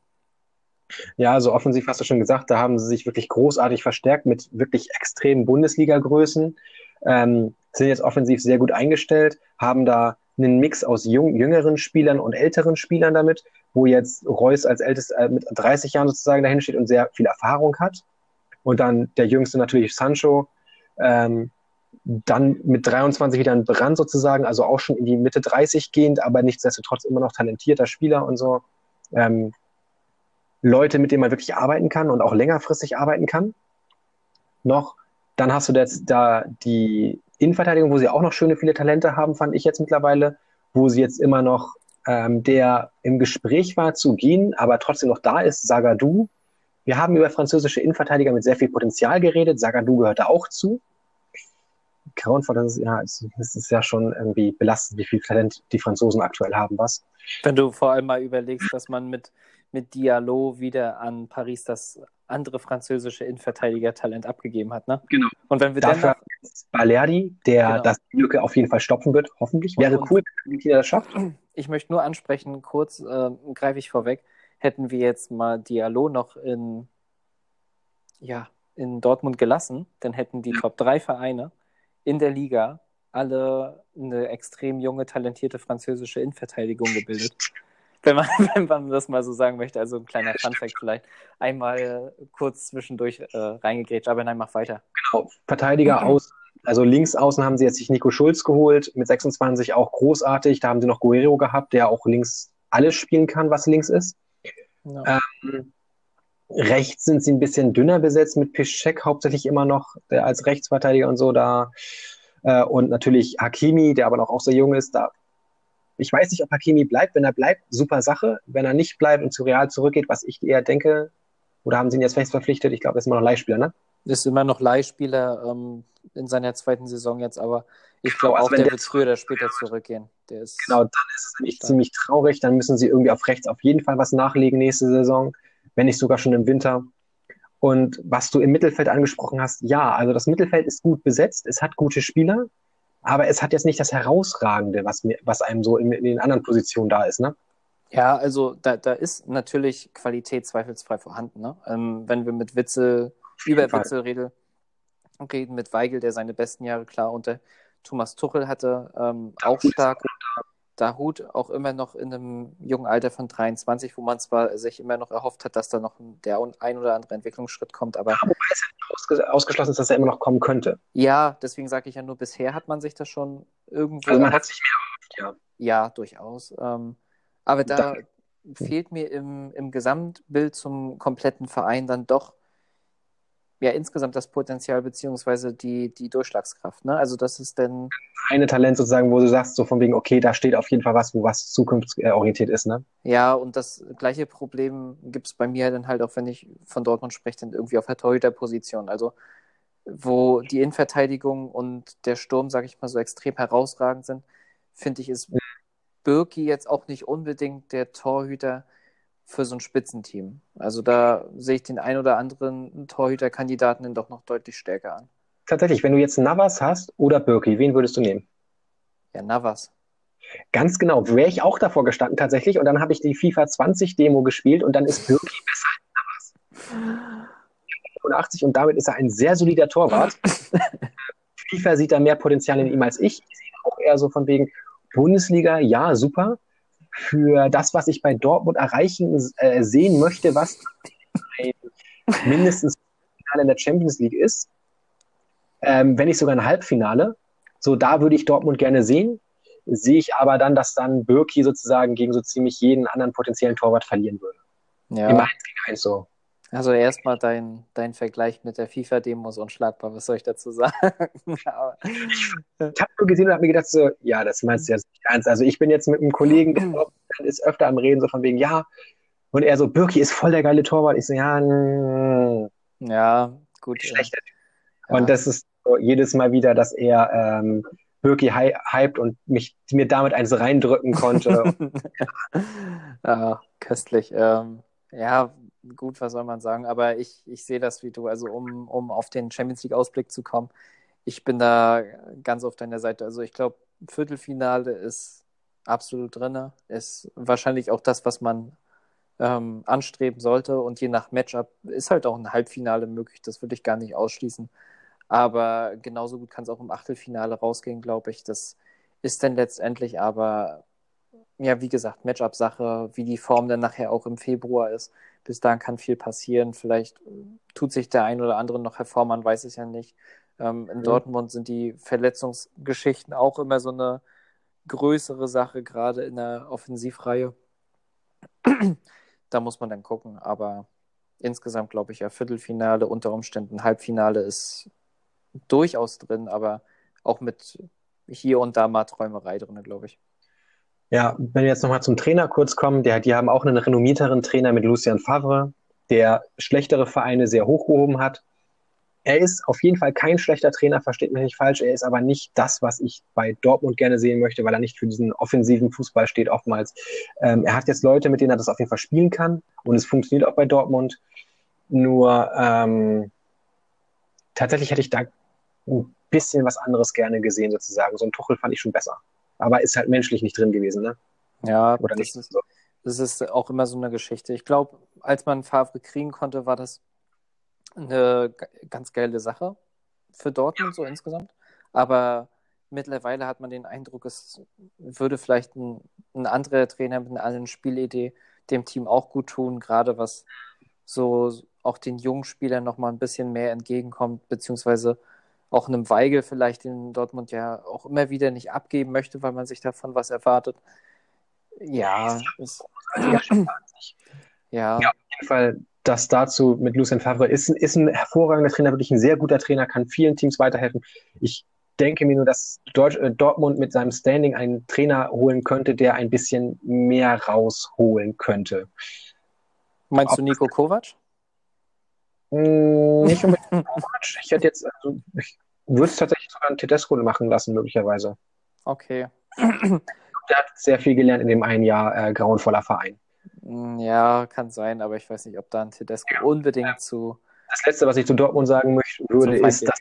Ja, also offensiv hast du schon gesagt, da haben sie sich wirklich großartig verstärkt mit wirklich extremen Bundesliga-Größen, ähm, sind jetzt offensiv sehr gut eingestellt, haben da einen Mix aus jung, jüngeren Spielern und älteren Spielern damit, wo jetzt Reus als ältester äh, mit 30 Jahren sozusagen dahin steht und sehr viel Erfahrung hat. Und dann der jüngste natürlich Sancho, ähm, dann mit 23 wieder ein Brand sozusagen, also auch schon in die Mitte 30 gehend, aber nichtsdestotrotz immer noch talentierter Spieler und so. Ähm, Leute, mit denen man wirklich arbeiten kann und auch längerfristig arbeiten kann. Noch, dann hast du jetzt da die Innenverteidigung, wo sie auch noch schöne viele Talente haben, fand ich jetzt mittlerweile, wo sie jetzt immer noch ähm, der im Gespräch war zu gehen, aber trotzdem noch da ist, Sagadou. Wir haben über französische Innenverteidiger mit sehr viel Potenzial geredet. Sagadou gehört da auch zu. Grauenvoll, das ist ja, es ist ja schon irgendwie belastend, wie viel Talent die Franzosen aktuell haben, was. Wenn du vor allem mal überlegst, dass man mit mit Diallo wieder an Paris das andere französische Innenverteidiger-Talent abgegeben hat. Ne? Genau. Und wenn wir Dafür dann noch, Balerdi, der Genau. das Lücke auf jeden Fall stopfen wird, hoffentlich. Wäre und- cool, wenn Argentinien das schafft. ich möchte nur ansprechen, kurz äh, greife ich vorweg, hätten wir jetzt mal Diallo noch in, ja, in Dortmund gelassen, dann hätten die Top 3 Vereine in der Liga alle eine extrem junge, talentierte französische Innenverteidigung gebildet. Wenn man, [LAUGHS] wenn man das mal so sagen möchte, also ein kleiner Funfact vielleicht. Einmal äh, kurz zwischendurch äh, reingegrätscht, aber nein, mach weiter. Genau. Verteidiger Mhm. aus, also links außen haben sie jetzt sich Nico Schulz geholt, mit 26 auch großartig. Da haben sie noch Guerrero gehabt, der auch links alles spielen kann, was links ist. Ja. Ähm, rechts sind sie ein bisschen dünner besetzt mit Piszczek hauptsächlich immer noch der als Rechtsverteidiger und so da. Äh, und natürlich Hakimi, der aber noch auch sehr jung ist. Da. Ich weiß nicht, ob Hakimi bleibt. Wenn er bleibt, super Sache. Wenn er nicht bleibt und zu Real zurückgeht, was ich eher denke, oder haben sie ihn jetzt fest verpflichtet? Ich glaube, er ist immer noch Leihspieler, ne? Ist immer noch Leihspieler ähm, in seiner zweiten Saison jetzt, aber ich glaube also auch, der der wird früher oder später zurückgehen. Der ist Genau, dann ist es nämlich ziemlich traurig. Dann müssen sie irgendwie auf rechts auf jeden Fall was nachlegen nächste Saison, wenn nicht sogar schon im Winter. Und was du im Mittelfeld angesprochen hast, ja, also das Mittelfeld ist gut besetzt, es hat gute Spieler, aber es hat jetzt nicht das Herausragende, was, mir, was einem so in, in den anderen Positionen da ist, ne? Ja, also da, da ist natürlich Qualität zweifelsfrei vorhanden. Ne? Ähm, wenn wir mit Witzel, über. Witzel reden, reden, mit Weigel, der seine besten Jahre klar unter Thomas Tuchel hatte, ähm, auch stark. Dahut auch immer noch in einem jungen Alter von 23, wo man zwar sich immer noch erhofft hat, dass da noch der ein oder andere Entwicklungsschritt kommt, aber Wobei es ja nicht ausge ausgeschlossen ist, dass er immer noch kommen könnte. ja, deswegen sage ich ja nur, bisher hat man sich das schon irgendwo Also man hat sich mehr erhofft, Ja, durchaus. Ähm, aber da Da- fehlt mir im, im Gesamtbild zum kompletten Verein dann doch ja insgesamt das Potenzial beziehungsweise die, die Durchschlagskraft. Ne? Also das ist denn, ja. Eine Talent sozusagen, wo du sagst, so von wegen, okay, da steht auf jeden Fall was, wo was zukunftsorientiert ist, ne? ja, und das gleiche Problem gibt es bei mir dann halt auch, wenn ich von Dortmund spreche, dann irgendwie auf der Torhüterposition. Also wo die Innenverteidigung und der Sturm, sage ich mal, so extrem herausragend sind, finde ich, ist Birki jetzt auch nicht unbedingt der Torhüter für so ein Spitzenteam. Also da sehe ich den ein oder anderen Torhüterkandidaten dann doch noch deutlich stärker an. Tatsächlich, wenn du jetzt Navas hast oder Birki, wen würdest du nehmen? Ja, Navas. Ganz genau, wäre ich auch davor gestanden tatsächlich und dann habe ich die FIFA 20 Demo gespielt und dann ist Birki besser als Navas. 85 und damit ist er ein sehr solider Torwart. [LAUGHS] FIFA sieht da mehr Potenzial in ihm als ich. Ich sehe auch eher so von wegen Bundesliga, ja, super. Für das, was ich bei Dortmund erreichen äh, sehen möchte, was ein mindestens Finale in der Champions League ist, ähm, wenn nicht sogar ein Halbfinale. So, da würde ich Dortmund gerne sehen. Sehe ich aber dann, dass dann Birki sozusagen gegen so ziemlich jeden anderen potenziellen Torwart verlieren würde. Im Ja, 1 gegen 1 so. Also erstmal dein, dein Vergleich mit der FIFA-Demo ist unschlagbar. Was soll ich dazu sagen? [LAUGHS] Aber, Ich habe nur gesehen und habe mir gedacht, so, ja, das meinst du jetzt nicht ernst. Also ich bin jetzt mit einem Kollegen, [CLEARS THROAT] der ist öfter am Reden, so von wegen, ja. Und er so, Birki ist voll der geile Torwart. Ich so, ja, mh, ja, gut. schlechter ja. Und das ist so jedes Mal wieder, dass er ähm, Birki hy hypt und mich mir damit eins reindrücken konnte. [LAUGHS] ja, köstlich. Ähm, ja, gut, was soll man sagen? Aber ich, ich sehe das wie du. Also, um, um auf den Champions League-Ausblick zu kommen, ich bin da ganz auf deiner Seite. Also, ich glaube, Viertelfinale ist absolut drin. Ist wahrscheinlich auch das, was man ähm, anstreben sollte. Und je nach Matchup ist halt auch ein Halbfinale möglich. Das würde ich gar nicht ausschließen. Aber genauso gut kann es auch im Achtelfinale rausgehen, glaube ich. Das ist dann letztendlich aber, ja, wie gesagt, Matchup-Sache, wie die Form dann nachher auch im Februar ist. Bis dahin kann viel passieren. Vielleicht äh, tut sich der ein oder andere noch hervor, man weiß es ja nicht. Ähm, in Mhm. Dortmund sind die Verletzungsgeschichten auch immer so eine größere Sache, gerade in der Offensivreihe. da muss man dann gucken. Aber insgesamt glaube ich ja Viertelfinale, unter Umständen Halbfinale ist durchaus drin, aber auch mit hier und da mal Träumerei drin, glaube ich. Ja, wenn wir jetzt nochmal zum Trainer kurz kommen, der, die haben auch einen renommierteren Trainer mit Lucien Favre, der schlechtere Vereine sehr hochgehoben hat. Er ist auf jeden Fall kein schlechter Trainer, versteht mich nicht falsch. Er ist aber nicht das, was ich bei Dortmund gerne sehen möchte, weil er nicht für diesen offensiven Fußball steht oftmals. Ähm, er hat jetzt Leute, mit denen er das auf jeden Fall spielen kann und es funktioniert auch bei Dortmund. Nur ähm, tatsächlich hätte ich da ein bisschen was anderes gerne gesehen, sozusagen. So ein Tuchel fand ich schon besser. Aber ist halt menschlich nicht drin gewesen, ne? Ja, Oder das nicht? ist, das ist auch immer so eine Geschichte. Ich glaube, als man Favre kriegen konnte, war das eine ganz geile Sache für Dortmund so insgesamt. Aber mittlerweile hat man den Eindruck, es würde vielleicht ein, ein anderer Trainer mit einer anderen Spielidee dem Team auch gut tun, gerade was so auch den jungen Spielern nochmal ein bisschen mehr entgegenkommt, beziehungsweise auch einem Weigel vielleicht, den Dortmund ja auch immer wieder nicht abgeben möchte, weil man sich davon was erwartet. Ja, ist, Ja, ja, Ja. Auf jeden Fall das dazu mit Lucien Favre ist, ist ein hervorragender Trainer, wirklich ein sehr guter Trainer, kann vielen Teams weiterhelfen. Ich denke mir nur, dass äh, Dortmund mit seinem Standing einen Trainer holen könnte, der ein bisschen mehr rausholen könnte. Meinst du Nico Kovac? Hm, nicht unbedingt [LAUGHS] Kovac. Ich hätte jetzt, also, ich würde es tatsächlich sogar einen Tedesco machen lassen, möglicherweise. Okay. Der hat sehr viel gelernt in dem einen Jahr äh, grauenvoller Verein. Mm, Ja, kann sein, aber ich weiß nicht, ob da ein Tedesco unbedingt zu. Das Letzte, was ich zu Dortmund sagen möchte, würde, ist, dass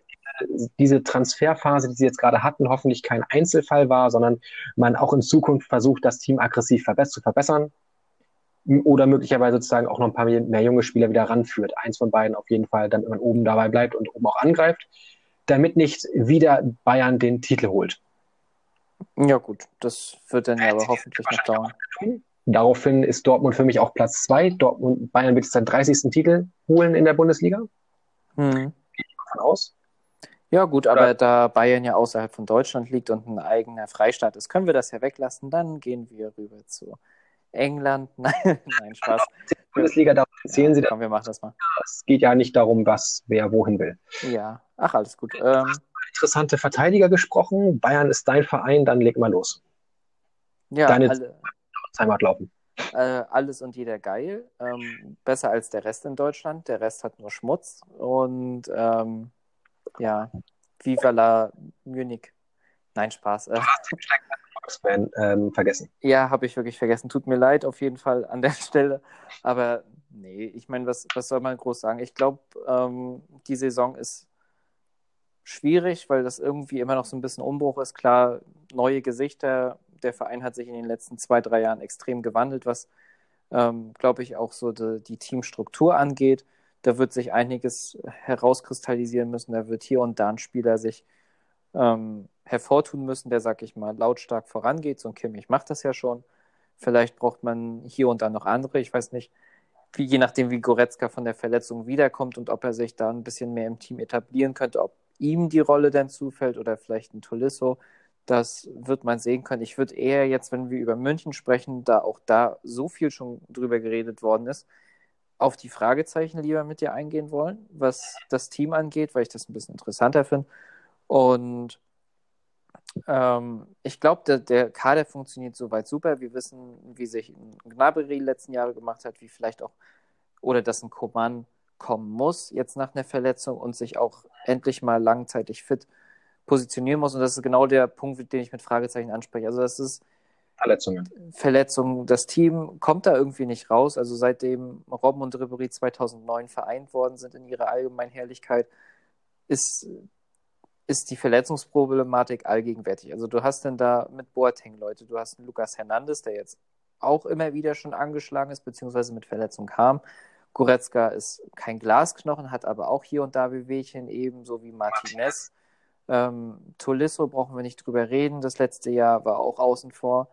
diese- Transferphase, die sie jetzt gerade hatten, hoffentlich kein Einzelfall war, sondern man auch in Zukunft versucht, das Team aggressiv zu verbessern oder möglicherweise sozusagen auch noch ein paar mehr, junge Spieler wieder ranführt. Eins von beiden auf jeden Fall, damit man oben dabei bleibt und oben auch angreift, damit nicht wieder Bayern den Titel holt. Ja, gut, das wird dann ja aber hoffentlich noch dauern. Daraufhin ist Dortmund für mich auch Platz zwei. Dortmund, Bayern wird jetzt seinen 30. Titel holen in der Bundesliga. Hm. Davon aus. Ja, gut, aber da Bayern ja außerhalb von Deutschland liegt und ein eigener Freistaat ist, können wir das ja weglassen. Dann gehen wir rüber zu England. [LAUGHS] Nein, nein, Spaß. Bundesliga, da zählen sie das. Komm, wir machen das mal. Es geht ja nicht darum, was wer wohin will. Ja, ach, alles gut. Ähm, Interessante Verteidiger gesprochen. Bayern ist dein Verein, dann leg mal los. ja, Deine- alle, Heimat laufen. äh, alles und jeder geil. Ähm, besser als der Rest in Deutschland. Der Rest hat nur Schmutz. Und ähm, ja, Viva la Munich. Nein, Spaß. Äh, Fan ähm, vergessen. Ja, habe ich wirklich vergessen. Tut mir leid auf jeden Fall an der [LAUGHS] Stelle. Aber nee, ich meine, was, was soll man groß sagen? Ich glaube, ähm, die Saison ist schwierig, weil das irgendwie immer noch so ein bisschen Umbruch ist. Klar, neue Gesichter. Der Verein hat sich in den letzten zwei, drei Jahren extrem gewandelt, was, ähm, glaube ich, auch so die, die Teamstruktur angeht. Da wird sich einiges herauskristallisieren müssen. Da wird hier und da ein Spieler sich ähm, hervortun müssen, der, sag ich mal, lautstark vorangeht. So ein Kimmich macht das ja schon. Vielleicht braucht man hier und da noch andere. Ich weiß nicht, wie, je nachdem, wie Goretzka von der Verletzung wiederkommt und ob er sich da ein bisschen mehr im Team etablieren könnte, ob ihm die Rolle dann zufällt oder vielleicht ein Tolisso. Das wird man sehen können. Ich würde eher jetzt, wenn wir über München sprechen, da auch da so viel schon drüber geredet worden ist, auf die Fragezeichen lieber mit dir eingehen wollen, was das Team angeht, weil ich das ein bisschen interessanter finde. Und ähm, ich glaube, der, der Kader funktioniert soweit super. Wir wissen, wie sich ein Gnabry die letzten Jahre gemacht hat, wie vielleicht auch, oder dass ein Coman kommen muss jetzt nach einer Verletzung und sich auch endlich mal langzeitig fit positionieren muss. Und das ist genau der Punkt, den ich mit Fragezeichen anspreche. Also das ist Verletzungen. Verletzung. Das Team kommt da irgendwie nicht raus. Also seitdem Robben und Ribéry 2009 vereint worden sind in ihrer Allgemeinherrlichkeit, ist, ist die Verletzungsproblematik allgegenwärtig. Also du hast dann da mit Boateng Leute, du hast einen Lukas Hernandez, der jetzt auch immer wieder schon angeschlagen ist, beziehungsweise mit Verletzung kam. Goretzka ist kein Glasknochen, hat aber auch hier und da Wehwehchen, ebenso wie Martinez. Ähm, Tolisso brauchen wir nicht drüber reden. Das letzte Jahr war auch außen vor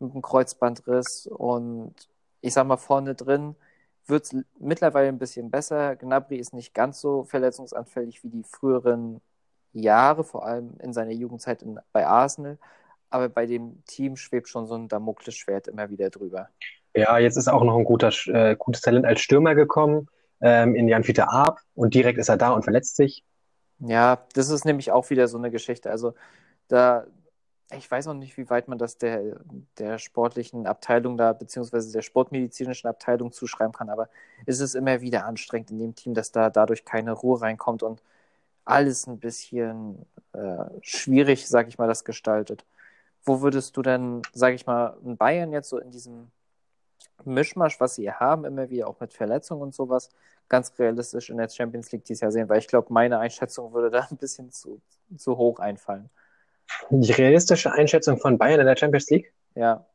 mit einem Kreuzbandriss. Und ich sag mal, vorne drin wird es mittlerweile ein bisschen besser. Gnabry ist nicht ganz so verletzungsanfällig wie die früheren Jahre, vor allem in seiner Jugendzeit in, bei Arsenal. Aber bei dem Team schwebt schon so ein Damoklesschwert immer wieder drüber. Ja, jetzt ist auch noch ein guter, äh, gutes Talent als Stürmer gekommen ähm, in Jan Fiete Arp und direkt ist er da und verletzt sich. Ja, das ist nämlich auch wieder so eine Geschichte. Also da, ich weiß auch nicht, wie weit man das der, der sportlichen Abteilung da, beziehungsweise der sportmedizinischen Abteilung zuschreiben kann, aber es ist immer wieder anstrengend in dem Team, dass da dadurch keine Ruhe reinkommt und alles ein bisschen äh, schwierig, sag ich mal, das gestaltet. Wo würdest du denn, sag ich mal, in Bayern jetzt so in diesem Mischmasch, was sie haben, immer wieder auch mit Verletzungen und sowas, ganz realistisch in der Champions League dieses Jahr sehen, weil ich glaube, meine Einschätzung würde da [LAUGHS] ein bisschen zu, zu hoch einfallen. Die realistische Einschätzung von Bayern in der Champions League? Ja.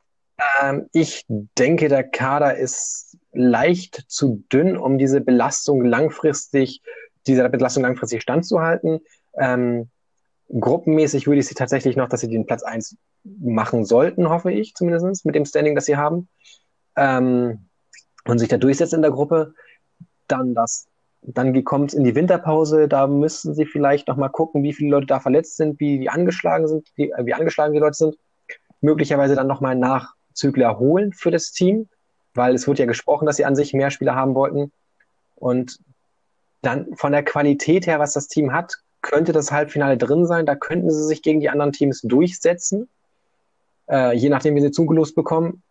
Ähm, ich denke, der Kader ist leicht zu dünn, um diese Belastung langfristig, dieser Belastung langfristig standzuhalten. Ähm, gruppenmäßig würde ich sie tatsächlich noch, dass sie den Platz 1 machen sollten, hoffe ich zumindest, mit dem Standing, das sie haben. Ähm, und sich da durchsetzen in der Gruppe. Dann das, dann kommt in die Winterpause, da müssten sie vielleicht nochmal gucken, wie viele Leute da verletzt sind, wie, wie angeschlagen sind, wie, wie angeschlagen die Leute sind. Möglicherweise dann nochmal Nachzügler holen für das Team, weil es wird ja gesprochen, dass sie an sich mehr Spieler haben wollten. Und dann von der Qualität her, was das Team hat, könnte das Halbfinale drin sein. Da könnten sie sich gegen die anderen Teams durchsetzen, äh, je nachdem, wie sie zugelost bekommen.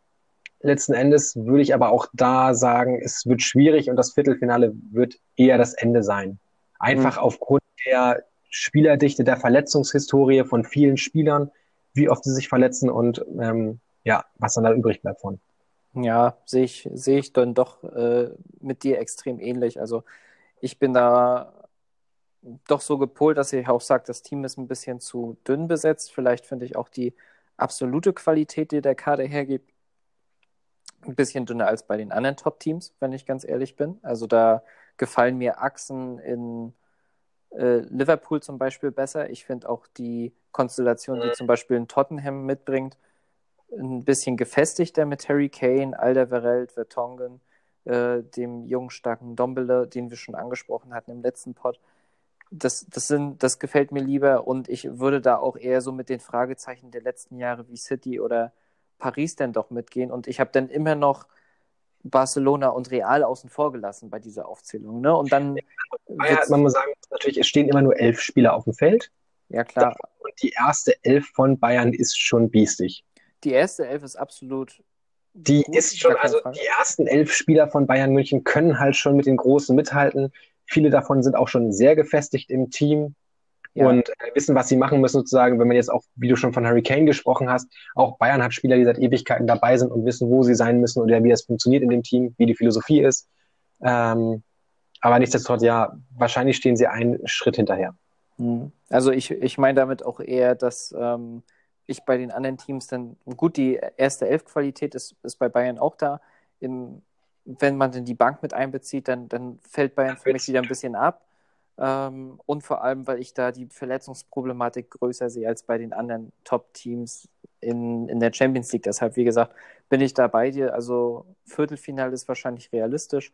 Letzten Endes würde ich aber auch da sagen, es wird schwierig und das Viertelfinale wird eher das Ende sein. Einfach mhm. aufgrund der Spielerdichte, der Verletzungshistorie von vielen Spielern, wie oft sie sich verletzen und ähm, ja, was dann da übrig bleibt von. Ja, sehe ich, sehe ich dann doch äh, mit dir extrem ähnlich. Also ich bin da doch so gepolt, dass ich auch sage, das Team ist ein bisschen zu dünn besetzt. Vielleicht finde ich auch die absolute Qualität, die der Kader hergibt, ein bisschen dünner als bei den anderen Top-Teams, wenn ich ganz ehrlich bin. Also da gefallen mir Achsen in äh, Liverpool zum Beispiel besser. Ich finde auch die Konstellation, die zum Beispiel in Tottenham mitbringt, ein bisschen gefestigter mit Harry Kane, Alderweireld, Vertonghen, äh, dem jungen, starken Dombele, den wir schon angesprochen hatten im letzten Pod. Das, das, sind, das gefällt mir lieber und ich würde da auch eher so mit den Fragezeichen der letzten Jahre wie City oder Paris denn doch mitgehen. Und ich habe dann immer noch Barcelona und Real außen vor gelassen bei dieser Aufzählung. Ne? Und dann. Ja, man muss sagen, natürlich, es stehen immer nur elf Spieler auf dem Feld. Ja, klar. Und die erste Elf von Bayern ist schon biestig. Die erste Elf ist absolut. Die gut, ist schon, also die ersten elf Spieler von Bayern München können halt schon mit den Großen mithalten. Viele davon sind auch schon sehr gefestigt im Team ja. und äh, wissen, was sie machen müssen, sozusagen, wenn man jetzt auch, wie du schon von Harry Kane gesprochen hast, auch Bayern hat Spieler, die seit Ewigkeiten dabei sind und wissen, wo sie sein müssen oder wie das funktioniert in dem Team, wie die Philosophie ist. Ähm, aber nichtsdestotrotz, ja, wahrscheinlich stehen sie einen Schritt hinterher. Mhm. Also ich, ich meine damit auch eher, dass ähm, ich bei den anderen Teams dann, gut, die erste Elf-Qualität ist, ist bei Bayern auch da. Im, wenn man denn die Bank mit einbezieht, dann, dann fällt Bayern für mich wieder ein bisschen ab. Ähm, und vor allem, weil ich da die Verletzungsproblematik größer sehe als bei den anderen Top-Teams in, in der Champions League. Deshalb, wie gesagt, bin ich da bei dir. Also Viertelfinale ist wahrscheinlich realistisch.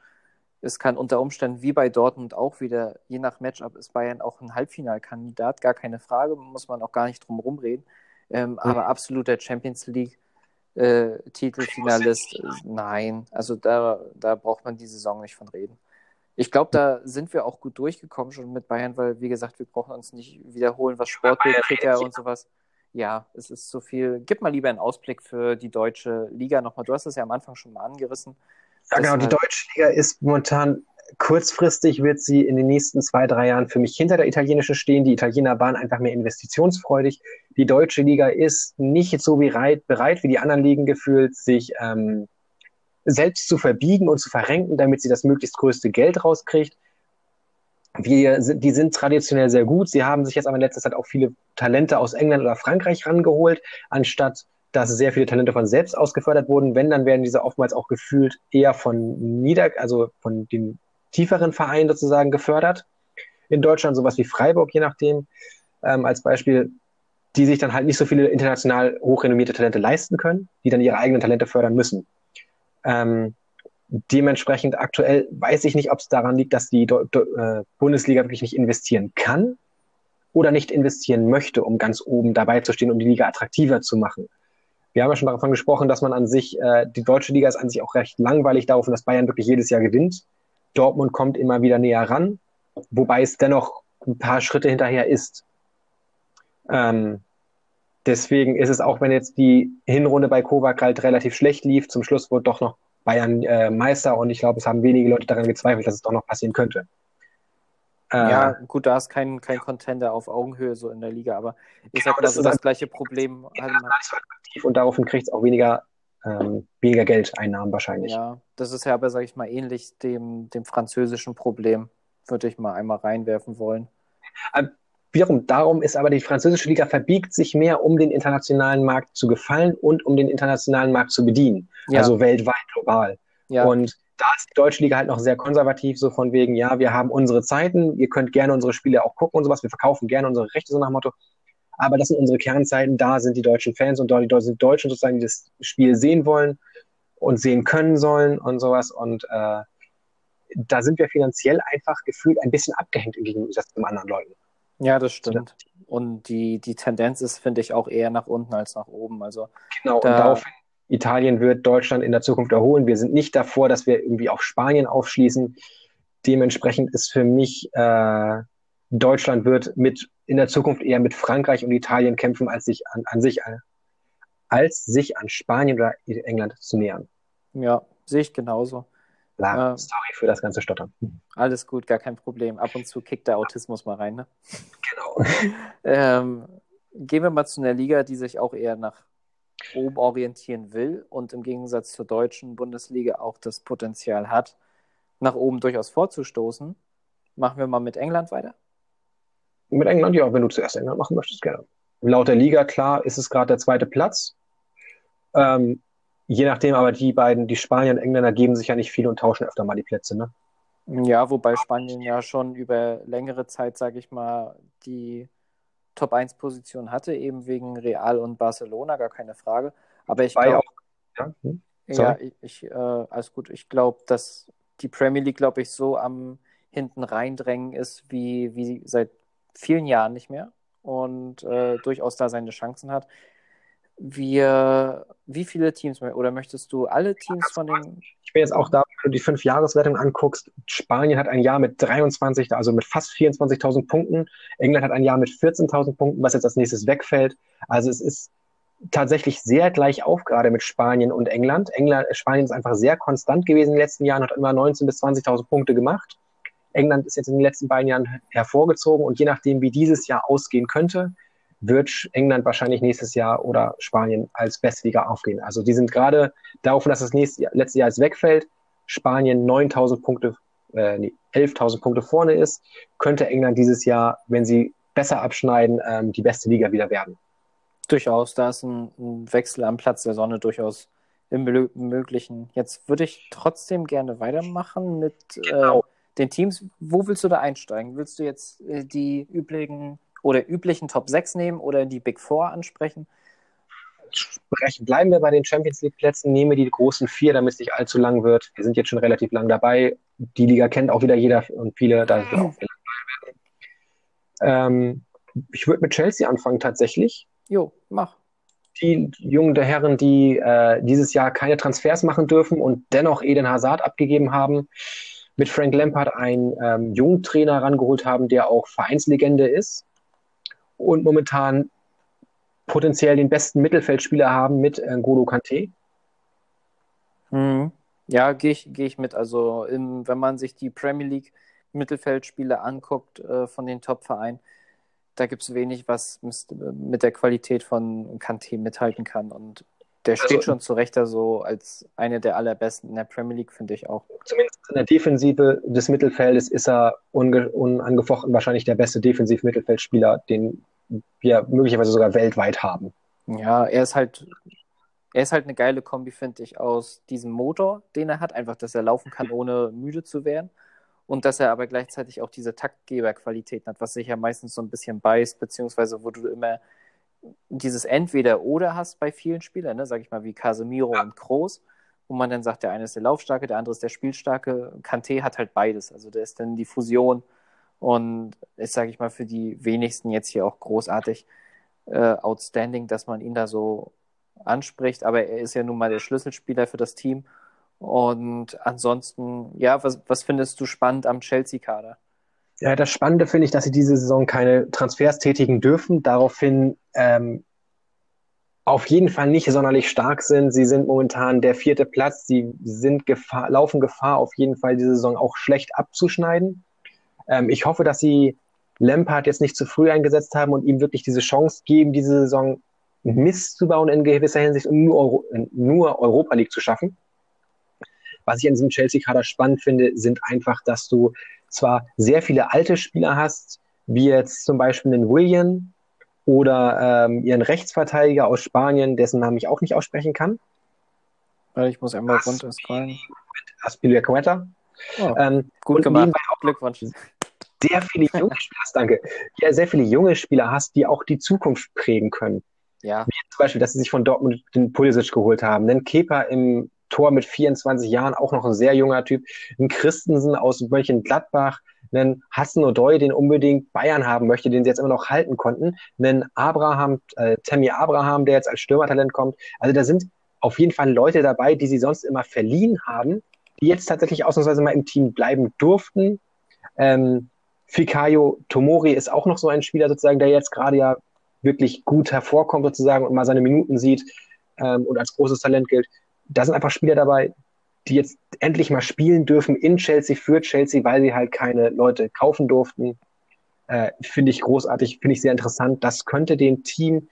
Es kann unter Umständen wie bei Dortmund auch wieder, je nach Matchup ist Bayern auch ein Halbfinalkandidat, gar keine Frage, muss man auch gar nicht drum rumreden. Ähm, mhm. Aber absoluter Champions League äh, Titelfinalist, nein, also da, da braucht man die Saison nicht von reden. Ich glaube, da sind wir auch gut durchgekommen schon mit Bayern, weil, wie gesagt, wir brauchen uns nicht wiederholen, was Sportbild, Kicker und sowas. Ja, es ist so viel. Gib mal lieber einen Ausblick für die deutsche Liga nochmal. Du hast es ja am Anfang schon mal angerissen. Ja, genau. Die deutsche Liga ist momentan kurzfristig wird sie in den nächsten zwei, drei Jahren für mich hinter der italienischen stehen. Die Italiener waren einfach mehr investitionsfreudig. Die deutsche Liga ist nicht so wie bereit wie die anderen Ligen gefühlt, sich ähm, selbst zu verbiegen und zu verrenken, damit sie das möglichst größte Geld rauskriegt. Wir, die sind traditionell sehr gut. Sie haben sich jetzt aber in letzter Zeit auch viele Talente aus England oder Frankreich rangeholt, anstatt dass sehr viele Talente von selbst ausgefördert wurden. Wenn, dann werden diese oftmals auch gefühlt eher von nieder, also von den tieferen Vereinen sozusagen gefördert. In Deutschland sowas wie Freiburg, je nachdem, ähm, als Beispiel, die sich dann halt nicht so viele international hochrenommierte Talente leisten können, die dann ihre eigenen Talente fördern müssen. Ähm, dementsprechend aktuell weiß ich nicht, ob es daran liegt, dass die Do Do äh, Bundesliga wirklich nicht investieren kann oder nicht investieren möchte, um ganz oben dabei zu stehen, um die Liga attraktiver zu machen. Wir haben ja schon davon gesprochen, dass man an sich, äh, die deutsche Liga ist an sich auch recht langweilig darauf, dass Bayern wirklich jedes Jahr gewinnt. Dortmund kommt immer wieder näher ran, wobei es dennoch ein paar Schritte hinterher ist. Ähm, Deswegen ist es auch, wenn jetzt die Hinrunde bei Kovac halt relativ schlecht lief, zum Schluss wurde doch noch Bayern äh, Meister und ich glaube, es haben wenige Leute daran gezweifelt, dass es doch noch passieren könnte. Äh, ja, gut, da ist kein, kein Contender auf Augenhöhe so in der Liga, aber ich genau, sag mal, das, so das gleiche Problem. Halt und daraufhin kriegt es auch weniger ähm, weniger Geldeinnahmen wahrscheinlich. Ja, das ist ja aber, sage ich mal, ähnlich dem, dem französischen Problem, würde ich mal einmal reinwerfen wollen. Ähm, wiederum, darum ist aber die französische Liga verbiegt sich mehr, um den internationalen Markt zu gefallen und um den internationalen Markt zu bedienen. Ja. Also weltweit, global. Ja. Und da ist die deutsche Liga halt noch sehr konservativ, so von wegen, ja, wir haben unsere Zeiten, ihr könnt gerne unsere Spiele auch gucken und sowas, wir verkaufen gerne unsere Rechte, so nach dem Motto. Aber das sind unsere Kernzeiten, da sind die deutschen Fans und dort sind Deutschen sozusagen, die das Spiel sehen wollen und sehen können sollen und sowas. Und äh, da sind wir finanziell einfach gefühlt ein bisschen abgehängt im Gegensatz zu anderen Leuten. Ja, das stimmt. Und die, die Tendenz ist, finde ich, auch eher nach unten als nach oben. Also genau, da, und daraufhin Italien wird Deutschland in der Zukunft erholen. Wir sind nicht davor, dass wir irgendwie auf Spanien aufschließen. Dementsprechend ist für mich äh, Deutschland wird mit in der Zukunft eher mit Frankreich und Italien kämpfen, als sich an, an sich als sich an Spanien oder England zu nähern. Ja, sehe ich genauso. La, äh, sorry für das ganze Stottern. Alles gut, gar kein Problem. Ab und zu kickt der Autismus mal rein, ne? Genau. [LAUGHS] ähm, gehen wir mal zu einer Liga, die sich auch eher nach oben orientieren will und im Gegensatz zur deutschen Bundesliga auch das Potenzial hat, nach oben durchaus vorzustoßen. Machen wir mal mit England weiter? Mit England, ja, wenn du zuerst England machen möchtest, gerne. Laut der Liga, klar, ist es gerade der zweite Platz. Ähm, je nachdem, aber die beiden, die Spanier und Engländer, geben sich ja nicht viel und tauschen öfter mal die Plätze, ne? Ja, wobei Spanien ja schon über längere Zeit, sage ich mal, die Top 1 Position hatte, eben wegen Real und Barcelona, gar keine Frage. Aber ich glaube. Ja, hm? ja, ich, ich äh, alles gut. Ich glaube, dass die Premier League, glaube ich, so am hinten reindrängen ist, wie, wie seit vielen Jahren nicht mehr und äh, durchaus da seine Chancen hat. Wir, wie viele Teams oder möchtest du alle Teams von den. Ich bin jetzt auch da, wenn du die fünf Jahreswertung anguckst. Spanien hat ein Jahr mit 23, also mit fast 24.000 Punkten. England hat ein Jahr mit 14.000 Punkten, was jetzt als nächstes wegfällt. Also es ist tatsächlich sehr gleich auf, gerade mit Spanien und England. England, Spanien ist einfach sehr konstant gewesen in den letzten Jahren, hat immer 19.000 bis 20.000 Punkte gemacht. England ist jetzt in den letzten beiden Jahren hervorgezogen und je nachdem, wie dieses Jahr ausgehen könnte, wird England wahrscheinlich nächstes Jahr oder Spanien als beste Liga aufgehen. Also die sind gerade darauf, dass das nächste Jahr, letzte Jahr jetzt wegfällt, Spanien 9000 Punkte, äh, nee, 11.000 Punkte vorne ist, könnte England dieses Jahr, wenn sie besser abschneiden, ähm, die beste Liga wieder werden. Durchaus, da ist ein, ein Wechsel am Platz der Sonne durchaus im Möglichen. Jetzt würde ich trotzdem gerne weitermachen mit äh, genau. äh, den Teams. Wo willst du da einsteigen? Willst du jetzt äh, die üblichen oder üblichen Top 6 nehmen oder die Big Four ansprechen? Sprechen. Bleiben wir bei den Champions League Plätzen, nehme die großen vier, damit es nicht allzu lang wird. Wir sind jetzt schon relativ lang dabei. Die Liga kennt auch wieder jeder und viele, da wird auch viel ähm, Ich würde mit Chelsea anfangen tatsächlich. Jo, mach. Die jungen der Herren, die äh, dieses Jahr keine Transfers machen dürfen und dennoch Eden Hazard abgegeben haben, mit Frank Lampard einen ähm, jungen Trainer rangeholt haben, der auch Vereinslegende ist und momentan potenziell den besten Mittelfeldspieler haben mit äh, N'Golo Kante. Mhm. Ja, gehe ich, geh ich mit. Also im, wenn man sich die Premier League Mittelfeldspieler anguckt äh, von den Top-Vereinen, da gibt es wenig, was mit der Qualität von Kante mithalten kann. Und der steht also, schon zu Recht da so als eine der allerbesten in der Premier League, finde ich auch. Zumindest in der Defensive des Mittelfeldes ist er unangefochten wahrscheinlich der beste Defensiv-Mittelfeldspieler, den wir möglicherweise sogar weltweit haben. Ja, er ist halt, er ist halt eine geile Kombi, finde ich, aus diesem Motor, den er hat, einfach, dass er laufen kann, ohne müde zu werden. Und dass er aber gleichzeitig auch diese Taktgeberqualitäten hat, was sich ja meistens so ein bisschen beißt, beziehungsweise wo du immer dieses Entweder-Oder hast bei vielen Spielern, ne, sag ich mal, wie Casemiro ja. und Kroos, wo man dann sagt, der eine ist der Laufstarke, der andere ist der Spielstarke. Kanté hat halt beides. Also der ist dann die Fusion und ist, sage ich mal, für die wenigsten jetzt hier auch großartig äh, outstanding, dass man ihn da so anspricht. Aber er ist ja nun mal der Schlüsselspieler für das Team. Und ansonsten, ja, was, was findest du spannend am Chelsea-Kader? Ja, das Spannende finde ich, dass sie diese Saison keine Transfers tätigen dürfen, daraufhin ähm, auf jeden Fall nicht sonderlich stark sind. Sie sind momentan der vierte Platz. Sie sind Gefahr, laufen Gefahr, auf jeden Fall diese Saison auch schlecht abzuschneiden. Ähm, ich hoffe, dass sie Lampard jetzt nicht zu früh eingesetzt haben und ihm wirklich diese Chance geben, diese Saison Mist zu bauen in gewisser Hinsicht und nur, Euro, nur Europa League zu schaffen. Was ich an diesem Chelsea-Kader spannend finde, sind einfach, dass du zwar sehr viele alte Spieler hast, wie jetzt zum Beispiel den William oder ähm, ihren Rechtsverteidiger aus Spanien, dessen Namen ich auch nicht aussprechen kann. Ich muss einmal runter scrollen. Aspilicueta. Oh, ähm, gut gemacht. Glückwunsch. Sehr viele [LAUGHS] junge Spieler hast, danke. Ja, sehr viele junge Spieler hast, die auch die Zukunft prägen können. Ja. Wie zum Beispiel, dass sie sich von Dortmund den Pulisic geholt haben. Einen Kepa im Tor mit 24 Jahren, auch noch ein sehr junger Typ. Ein Christensen aus Mönchengladbach. Einen Hassan O'Doy, den unbedingt Bayern haben möchte, den sie jetzt immer noch halten konnten. Einen Abraham, äh, Tammy Abraham, der jetzt als Stürmertalent kommt. Also da sind auf jeden Fall Leute dabei, die sie sonst immer verliehen haben, die jetzt tatsächlich ausnahmsweise mal im Team bleiben durften. Ähm, Fikayo Tomori ist auch noch so ein Spieler sozusagen, der jetzt gerade ja wirklich gut hervorkommt sozusagen und mal seine Minuten sieht ähm, und als großes Talent gilt. Da sind einfach Spieler dabei, die jetzt endlich mal spielen dürfen in Chelsea für Chelsea, weil sie halt keine Leute kaufen durften. Äh, finde ich großartig, finde ich sehr interessant. Das könnte dem Team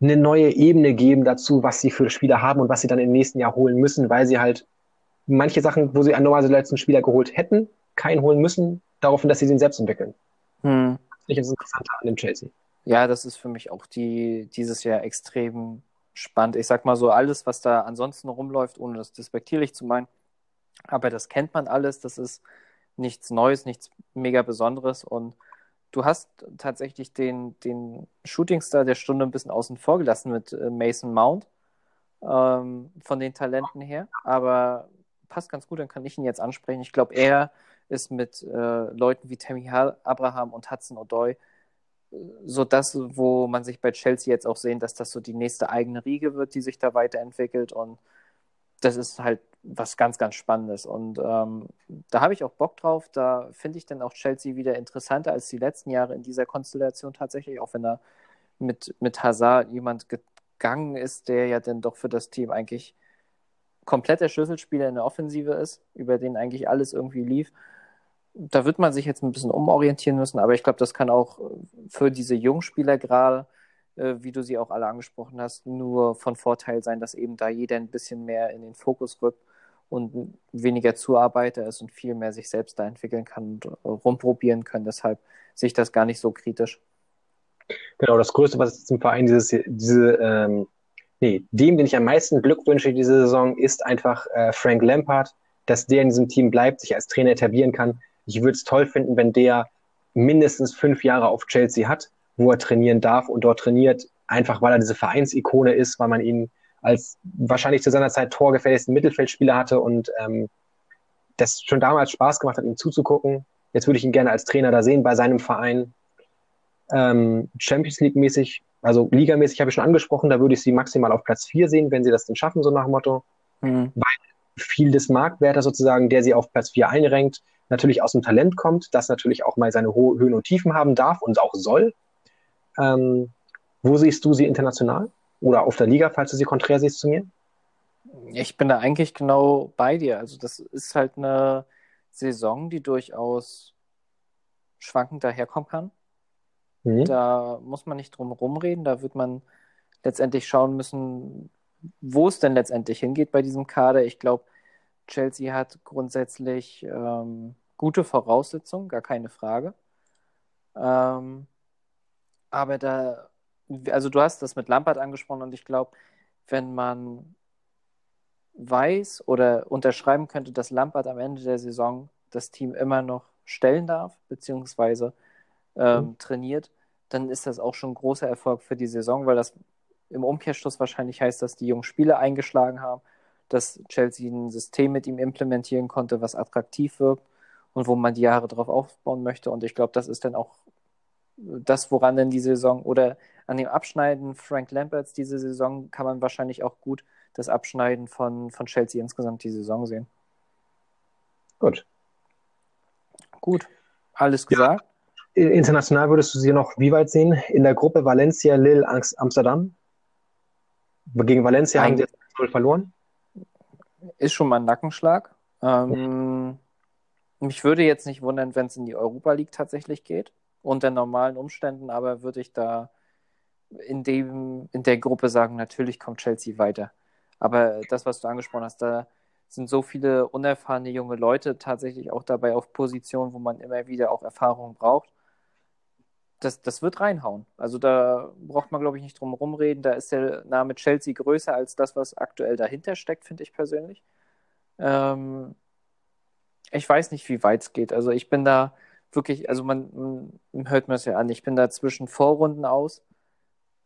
eine neue Ebene geben dazu, was sie für Spieler haben und was sie dann im nächsten Jahr holen müssen, weil sie halt manche Sachen, wo sie normalerweise letzten Spieler geholt hätten, keinen holen müssen, daraufhin, dass sie den selbst entwickeln. Hm. Das ist interessant an dem Chelsea. Ja, das ist für mich auch die, dieses Jahr extrem spannend. Ich sag mal so, alles, was da ansonsten rumläuft, ohne das despektierlich zu meinen, aber das kennt man alles, das ist nichts Neues, nichts mega Besonderes und du hast tatsächlich den, den Shootingstar der Stunde ein bisschen außen vor gelassen mit äh, Mason Mount ähm, von den Talenten her, aber passt ganz gut, dann kann ich ihn jetzt ansprechen. Ich glaube, er ist mit äh, Leuten wie Tammy Abraham und Hudson O'Doy so das, wo man sich bei Chelsea jetzt auch sehen, dass das so die nächste eigene Riege wird, die sich da weiterentwickelt und das ist halt was ganz, ganz Spannendes. Und ähm, da habe ich auch Bock drauf. Da finde ich dann auch Chelsea wieder interessanter als die letzten Jahre in dieser Konstellation tatsächlich, auch wenn da mit, mit Hazard jemand gegangen ist, der ja dann doch für das Team eigentlich komplett der Schlüsselspieler in der Offensive ist, über den eigentlich alles irgendwie lief. Da wird man sich jetzt ein bisschen umorientieren müssen, aber ich glaube, das kann auch für diese Jungspieler gerade äh, wie du sie auch alle angesprochen hast, nur von Vorteil sein, dass eben da jeder ein bisschen mehr in den Fokus rückt und weniger Zuarbeiter ist und viel mehr sich selbst da entwickeln kann und äh, rumprobieren können. Deshalb sehe ich das gar nicht so kritisch. Genau, das Größte, was zum Verein dieses, diese, ähm, nee, dem, den ich am meisten Glück wünsche diese Saison, ist einfach äh, Frank Lampard, dass der in diesem Team bleibt, sich als Trainer etablieren kann. Ich würde es toll finden, wenn der mindestens fünf Jahre auf Chelsea hat wo er trainieren darf und dort trainiert, einfach weil er diese Vereinsikone ist, weil man ihn als wahrscheinlich zu seiner Zeit torgefährlichsten Mittelfeldspieler hatte und ähm, das schon damals Spaß gemacht hat, ihm zuzugucken. Jetzt würde ich ihn gerne als Trainer da sehen bei seinem Verein. Ähm, Champions League mäßig, also ligamäßig habe ich schon angesprochen, da würde ich sie maximal auf Platz 4 sehen, wenn sie das denn schaffen, so nach dem Motto. Mhm. Weil viel des Marktwertes sozusagen, der sie auf Platz 4 einrenkt, natürlich aus dem Talent kommt, das natürlich auch mal seine Höhen und Tiefen haben darf und auch soll. Ähm, wo siehst du sie international? Oder auf der Liga, falls du sie konträr siehst zu mir? Ich bin da eigentlich genau bei dir. Also das ist halt eine Saison, die durchaus schwankend daherkommen kann. Mhm. Da muss man nicht drum rumreden. Da wird man letztendlich schauen müssen, wo es denn letztendlich hingeht bei diesem Kader. Ich glaube, Chelsea hat grundsätzlich ähm, gute Voraussetzungen, gar keine Frage. Ähm, aber da, also du hast das mit Lampard angesprochen und ich glaube, wenn man weiß oder unterschreiben könnte, dass Lampard am Ende der Saison das Team immer noch stellen darf, beziehungsweise ähm, mhm. trainiert, dann ist das auch schon ein großer Erfolg für die Saison, weil das im Umkehrschluss wahrscheinlich heißt, dass die jungen Spieler eingeschlagen haben, dass Chelsea ein System mit ihm implementieren konnte, was attraktiv wirkt und wo man die Jahre drauf aufbauen möchte. Und ich glaube, das ist dann auch das, woran denn die Saison oder an dem Abschneiden Frank Lamperts diese Saison kann man wahrscheinlich auch gut das Abschneiden von, von Chelsea insgesamt die Saison sehen. Gut. Gut. Alles gesagt? Ja. International würdest du sie noch wie weit sehen? In der Gruppe Valencia, Lille, Amsterdam? Gegen Valencia Ein... haben sie jetzt 0 verloren? Ist schon mal ein Nackenschlag. Ähm, mich würde jetzt nicht wundern, wenn es in die Europa League tatsächlich geht unter normalen Umständen, aber würde ich da in, dem, in der Gruppe sagen, natürlich kommt Chelsea weiter. Aber das, was du angesprochen hast, da sind so viele unerfahrene junge Leute tatsächlich auch dabei auf Positionen, wo man immer wieder auch Erfahrung braucht. Das, das wird reinhauen. Also da braucht man, glaube ich, nicht drum rumreden. Da ist der Name Chelsea größer als das, was aktuell dahinter steckt, finde ich persönlich. Ähm, ich weiß nicht, wie weit es geht. Also ich bin da wirklich, also man, man hört mir das ja an, ich bin da zwischen Vorrunden aus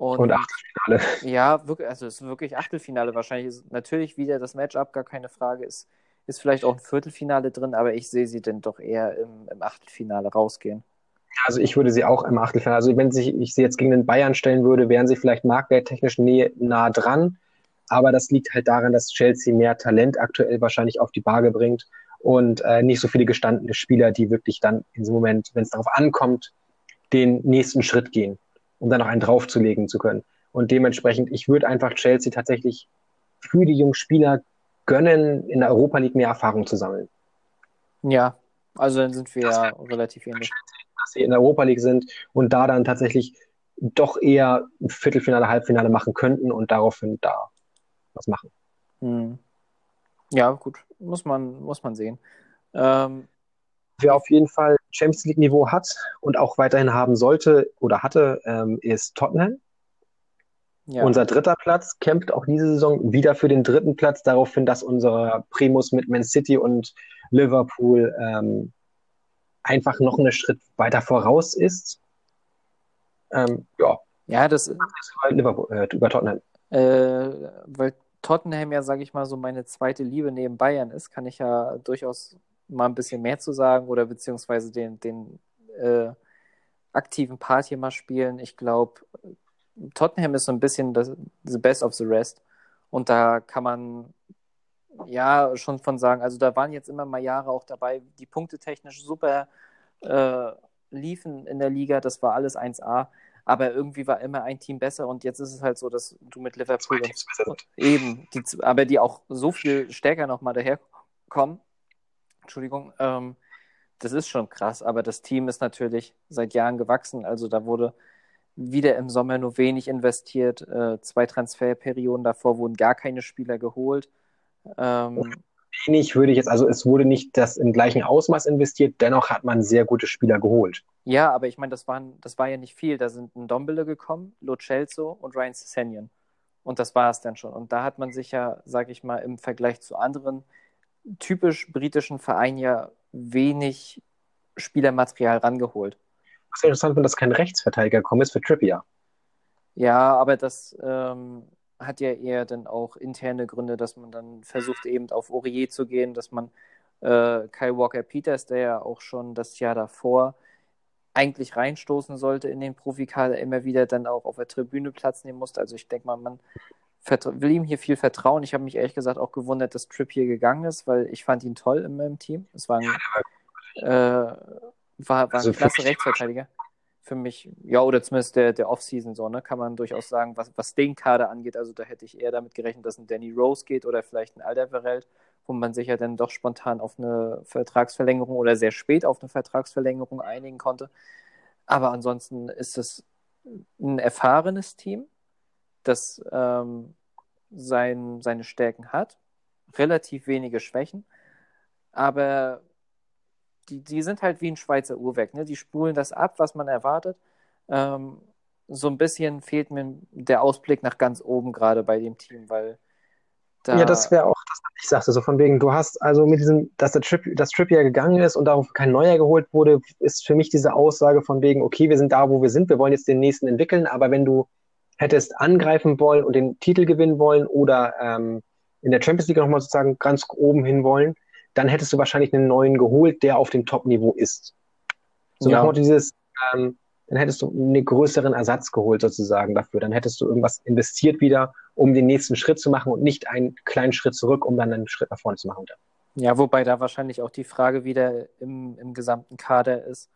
und, Und Achtelfinale. [LAUGHS] ja, wirklich, also es ist wirklich Achtelfinale wahrscheinlich. Ist natürlich wieder das Matchup, gar keine Frage. Ist, ist vielleicht auch ein Viertelfinale drin, aber ich sehe sie dann doch eher im, im Achtelfinale rausgehen. Also ich würde sie auch im Achtelfinale, also wenn sich, ich sie jetzt gegen den Bayern stellen würde, wären sie vielleicht marktwerttechnisch nah dran. Aber das liegt halt daran, dass Chelsea mehr Talent aktuell wahrscheinlich auf die Waage bringt und äh, nicht so viele gestandene Spieler, die wirklich dann in diesem Moment, wenn es darauf ankommt, den nächsten Schritt gehen, um dann noch einen draufzulegen zu können. Und dementsprechend, ich würde einfach Chelsea tatsächlich für die jungen Spieler gönnen, in der Europa League mehr Erfahrung zu sammeln. Ja, also dann sind wir ja relativ ähnlich. Dass sie in der Europa League sind und da dann tatsächlich doch eher ein Viertelfinale, Halbfinale machen könnten und daraufhin da was machen. Hm. Ja, gut, muss man, muss man sehen. Ähm, Wer auf jeden Fall Champions League Niveau hat und auch weiterhin haben sollte oder hatte, ähm, ist Tottenham. ja. Unser dritter Platz kämpft auch diese Saison wieder für den dritten Platz, daraufhin, dass unser Primus mit Man City und Liverpool ähm, einfach noch einen Schritt weiter voraus ist. Ähm, ja, ja, das, über, Liverpool, äh, über Tottenham. äh, weil Tottenham ja, sage ich mal, so meine zweite Liebe neben Bayern ist, kann ich ja durchaus mal ein bisschen mehr zu sagen oder beziehungsweise den, den äh, aktiven Part hier mal spielen. Ich glaube, Tottenham ist so ein bisschen das, the best of the rest. Und da kann man ja schon von sagen, also da waren jetzt immer mal Jahre auch dabei, die Punkte technisch super äh, liefen in der Liga, das war alles 1A, aber irgendwie war immer ein Team besser. Und jetzt ist es halt so, dass du mit Liverpool sind. eben, die, aber die auch so viel stärker nochmal daherkommen. Entschuldigung, ähm, das ist schon krass, aber das Team ist natürlich seit Jahren gewachsen, also da wurde wieder im Sommer nur wenig investiert, äh, zwei Transferperioden davor wurden gar keine Spieler geholt. Ähm, Wenig würde ich jetzt, also es wurde nicht das im gleichen Ausmaß investiert, dennoch hat man sehr gute Spieler geholt. Ja, aber ich meine, das, waren, das war ja nicht viel. Da sind ein Dombele gekommen, Lo Celso und Ryan Sessenion. Und das war es dann schon. Und da hat man sich ja, sag ich mal, im Vergleich zu anderen typisch britischen Vereinen ja wenig Spielermaterial rangeholt. Was interessant, wenn das kein Rechtsverteidiger gekommen ist für Trippier. Ja, aber das ähm, hat ja eher dann auch interne Gründe, dass man dann versucht, eben auf Aurier zu gehen, dass man äh, Kyle Walker Peters, der ja auch schon das Jahr davor eigentlich reinstoßen sollte in den Profikader, immer wieder dann auch auf der Tribüne Platz nehmen musste. Also ich denke mal, man will ihm hier viel vertrauen. Ich habe mich ehrlich gesagt auch gewundert, dass Tripp hier gegangen ist, weil ich fand ihn toll in meinem Team. Es war ein, äh, war, war Also ein klasse Rechtsverteidiger. Für mich, ja, oder zumindest der, der Offseason so, ne, kann man durchaus sagen, was, was den Kader angeht. Also da hätte ich eher damit gerechnet, dass ein Danny Rose geht oder vielleicht ein Alderweireld, wo man sich ja dann doch spontan auf eine Vertragsverlängerung oder sehr spät auf eine Vertragsverlängerung einigen konnte. Aber ansonsten ist es ein erfahrenes Team, das ähm, sein, seine Stärken hat, relativ wenige Schwächen, aber die, die sind halt wie ein Schweizer Uhrwerk. Ne? Die spulen das ab, was man erwartet. Ähm, so ein bisschen fehlt mir der Ausblick nach ganz oben gerade bei dem Team, weil da. Ja, das wäre auch das, was ich sagte, so von wegen, du hast also mit diesem, dass der Trip, das Trippier gegangen ist und darauf kein neuer geholt wurde, ist für mich diese Aussage von wegen, okay, wir sind da, wo wir sind, wir wollen jetzt den nächsten entwickeln, aber wenn du hättest angreifen wollen und den Titel gewinnen wollen oder ähm, in der Champions League nochmal sozusagen ganz oben hin wollen, dann hättest du wahrscheinlich einen neuen geholt, der auf dem Top-Niveau ist. So Ja. nach dieses, ähm, dann hättest du einen größeren Ersatz geholt sozusagen dafür. Dann hättest du irgendwas investiert wieder, um den nächsten Schritt zu machen und nicht einen kleinen Schritt zurück, um dann einen Schritt nach vorne zu machen. Ja, wobei da wahrscheinlich auch die Frage wieder im, im gesamten Kader ist,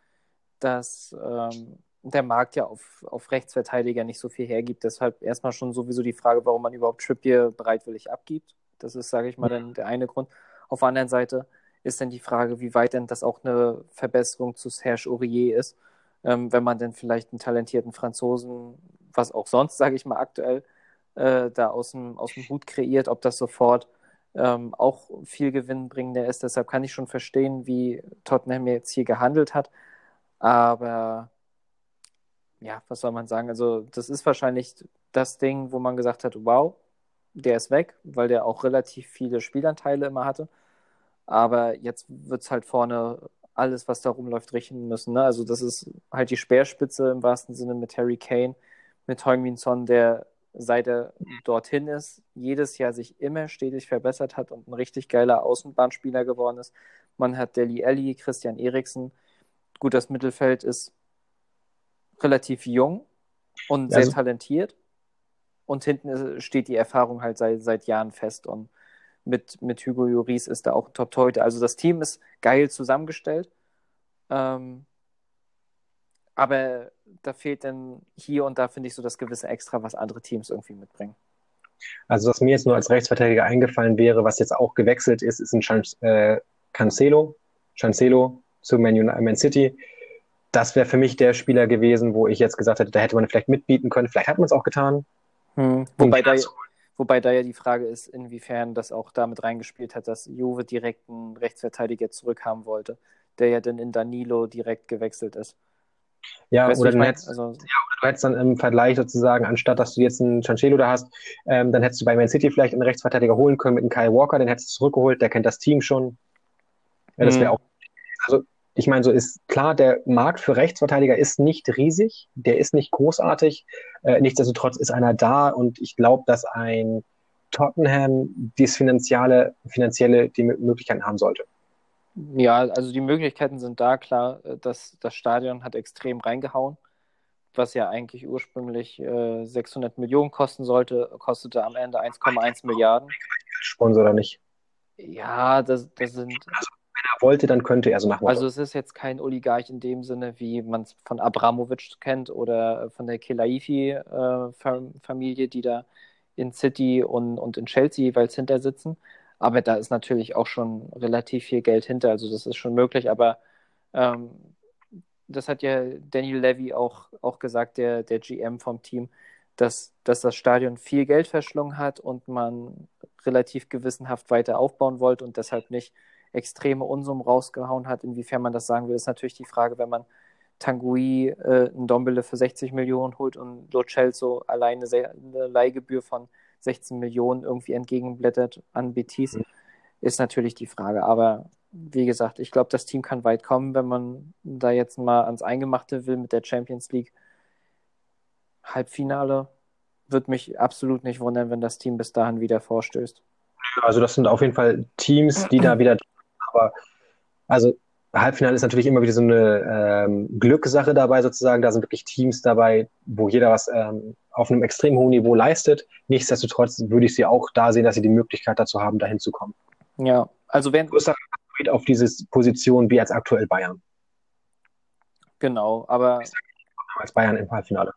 dass ähm, der Markt ja auf, auf Rechtsverteidiger nicht so viel hergibt. Deshalb erstmal schon sowieso die Frage, warum man überhaupt Trippier bereitwillig abgibt. Das ist, sage ich mal, dann der eine Grund. Auf der anderen Seite ist dann die Frage, wie weit denn das auch eine Verbesserung zu Serge Aurier ist, ähm, wenn man dann vielleicht einen talentierten Franzosen was auch sonst, [LAUGHS] sage ich mal, aktuell äh, da aus dem, aus dem Hut kreiert, ob das sofort ähm, auch viel gewinnbringender ist. Deshalb kann ich schon verstehen, wie Tottenham jetzt hier gehandelt hat. Aber ja, was soll man sagen? Also, das ist wahrscheinlich das Ding, wo man gesagt hat, wow, der ist weg, weil der auch relativ viele Spielanteile immer hatte. Aber jetzt wird es halt vorne alles, was da rumläuft, richten müssen. Ne? Also das ist halt die Speerspitze im wahrsten Sinne mit Harry Kane, mit Heung-Min Son, der seit er dorthin ist, jedes Jahr sich immer stetig verbessert hat und ein richtig geiler Außenbahnspieler geworden ist. Man hat Deli Alli, Christian Eriksen. Gut, das Mittelfeld ist relativ jung und sehr also, talentiert. Und hinten steht die Erfahrung halt seit, seit Jahren fest. Und mit, mit Hugo Juris ist da auch top torhüter Also das Team ist geil zusammengestellt. Ähm, aber da fehlt dann hier und da, finde ich, so das gewisse Extra, was andere Teams irgendwie mitbringen. Also, was mir jetzt nur als Rechtsverteidiger eingefallen wäre, was jetzt auch gewechselt ist, ist ein Chan äh, Cancelo, Cancelo zu Man, Man City. Das wäre für mich der Spieler gewesen, wo ich jetzt gesagt hätte, da hätte man vielleicht mitbieten können. Vielleicht hat man es auch getan. Hm. Wobei, da, wobei da ja die Frage ist, inwiefern das auch damit reingespielt hat, dass Juve direkt einen Rechtsverteidiger zurückhaben wollte, der ja dann in Danilo direkt gewechselt ist. Ja, weißt oder du, hättest, also, ja, oder du hättest dann im Vergleich sozusagen, anstatt dass du jetzt einen Cancelo da hast, ähm, dann hättest du bei Man City vielleicht einen Rechtsverteidiger holen können mit einem Kyle Walker, den hättest du zurückgeholt, der kennt das Team schon. Ja, das wäre mhm. auch. Also, ich meine, so ist klar, der Markt für Rechtsverteidiger ist nicht riesig, der ist nicht großartig. Äh, nichtsdestotrotz ist einer da und ich glaube, dass ein Tottenham dies finanzielle, finanzielle die Möglichkeiten haben sollte. Ja, also die Möglichkeiten sind da, klar. Äh, das, das Stadion hat extrem reingehauen, was ja eigentlich ursprünglich äh, 600 Millionen kosten sollte, kostete am Ende 1,1 Milliarden. Sponsor oder nicht? Ja, das, das sind. Also, er wollte, dann könnte er so machen. Also, es ist jetzt kein Oligarch in dem Sinne, wie man es von Abramovic kennt oder von der Kelaifi-Familie, äh, die da in City und, und in Chelsea jeweils hinter sitzen. Aber da ist natürlich auch schon relativ viel Geld hinter, also das ist schon möglich. Aber ähm, das hat ja Daniel Levy auch, auch gesagt, der, der GM vom Team, dass, dass das Stadion viel Geld verschlungen hat und man relativ gewissenhaft weiter aufbauen wollte und deshalb nicht extreme Unsummen rausgehauen hat. Inwiefern man das sagen will, ist natürlich die Frage, wenn man Tanguy äh, ein Dombele für 60 Millionen holt und Lo Celso alleine eine Leihgebühr von 16 Millionen irgendwie entgegenblättert an Betis, mhm. ist natürlich die Frage. Aber wie gesagt, ich glaube, das Team kann weit kommen, wenn man da jetzt mal ans Eingemachte will mit der Champions League. Halbfinale wird mich absolut nicht wundern, wenn das Team bis dahin wieder vorstößt. Also das sind auf jeden Fall Teams, die da wieder, aber also Halbfinale ist natürlich immer wieder so eine ähm, Glückssache dabei sozusagen. Da sind wirklich Teams dabei, wo jeder was ähm, auf einem extrem hohen Niveau leistet. Nichtsdestotrotz würde ich sie auch da sehen, dass sie die Möglichkeit dazu haben, dahin zu kommen. Ja, also wenn größer auf diese Position wie als aktuell Bayern. Genau, aber als Bayern im Halbfinale.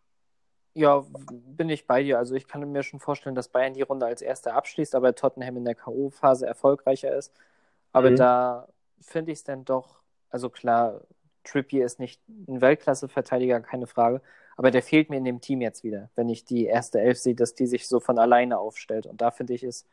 Ja, bin ich bei dir. Also ich kann mir schon vorstellen, dass Bayern die Runde als erster abschließt, aber Tottenham in der K.O.-Phase erfolgreicher ist. Aber mhm. da finde ich es dann doch also klar, Trippier ist nicht ein Weltklasse-Verteidiger, keine Frage. Aber der fehlt mir in dem Team jetzt wieder, wenn ich die erste Elf sehe, dass die sich so von alleine aufstellt. Und da finde ich, ist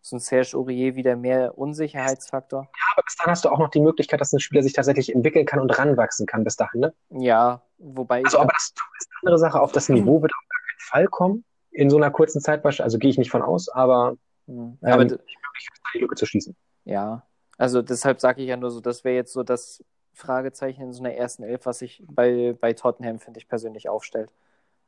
so ein Serge Aurier wieder mehr Unsicherheitsfaktor. Ja, aber bis dahin hast du auch noch die Möglichkeit, dass ein Spieler sich tatsächlich entwickeln kann und ranwachsen kann bis dahin, ne? Ja, wobei. Also, aber das ist eine andere Sache. Auf das Niveau wird auf gar keinen Fall kommen. In so einer kurzen Zeit, also gehe ich nicht von aus, aber, mhm. aber ähm, die Möglichkeit, die Lücke zu schließen. Ja, also deshalb sage ich ja nur so, das wäre jetzt so das Fragezeichen in so einer ersten Elf, was sich bei, bei Tottenham, finde ich, persönlich aufstellt.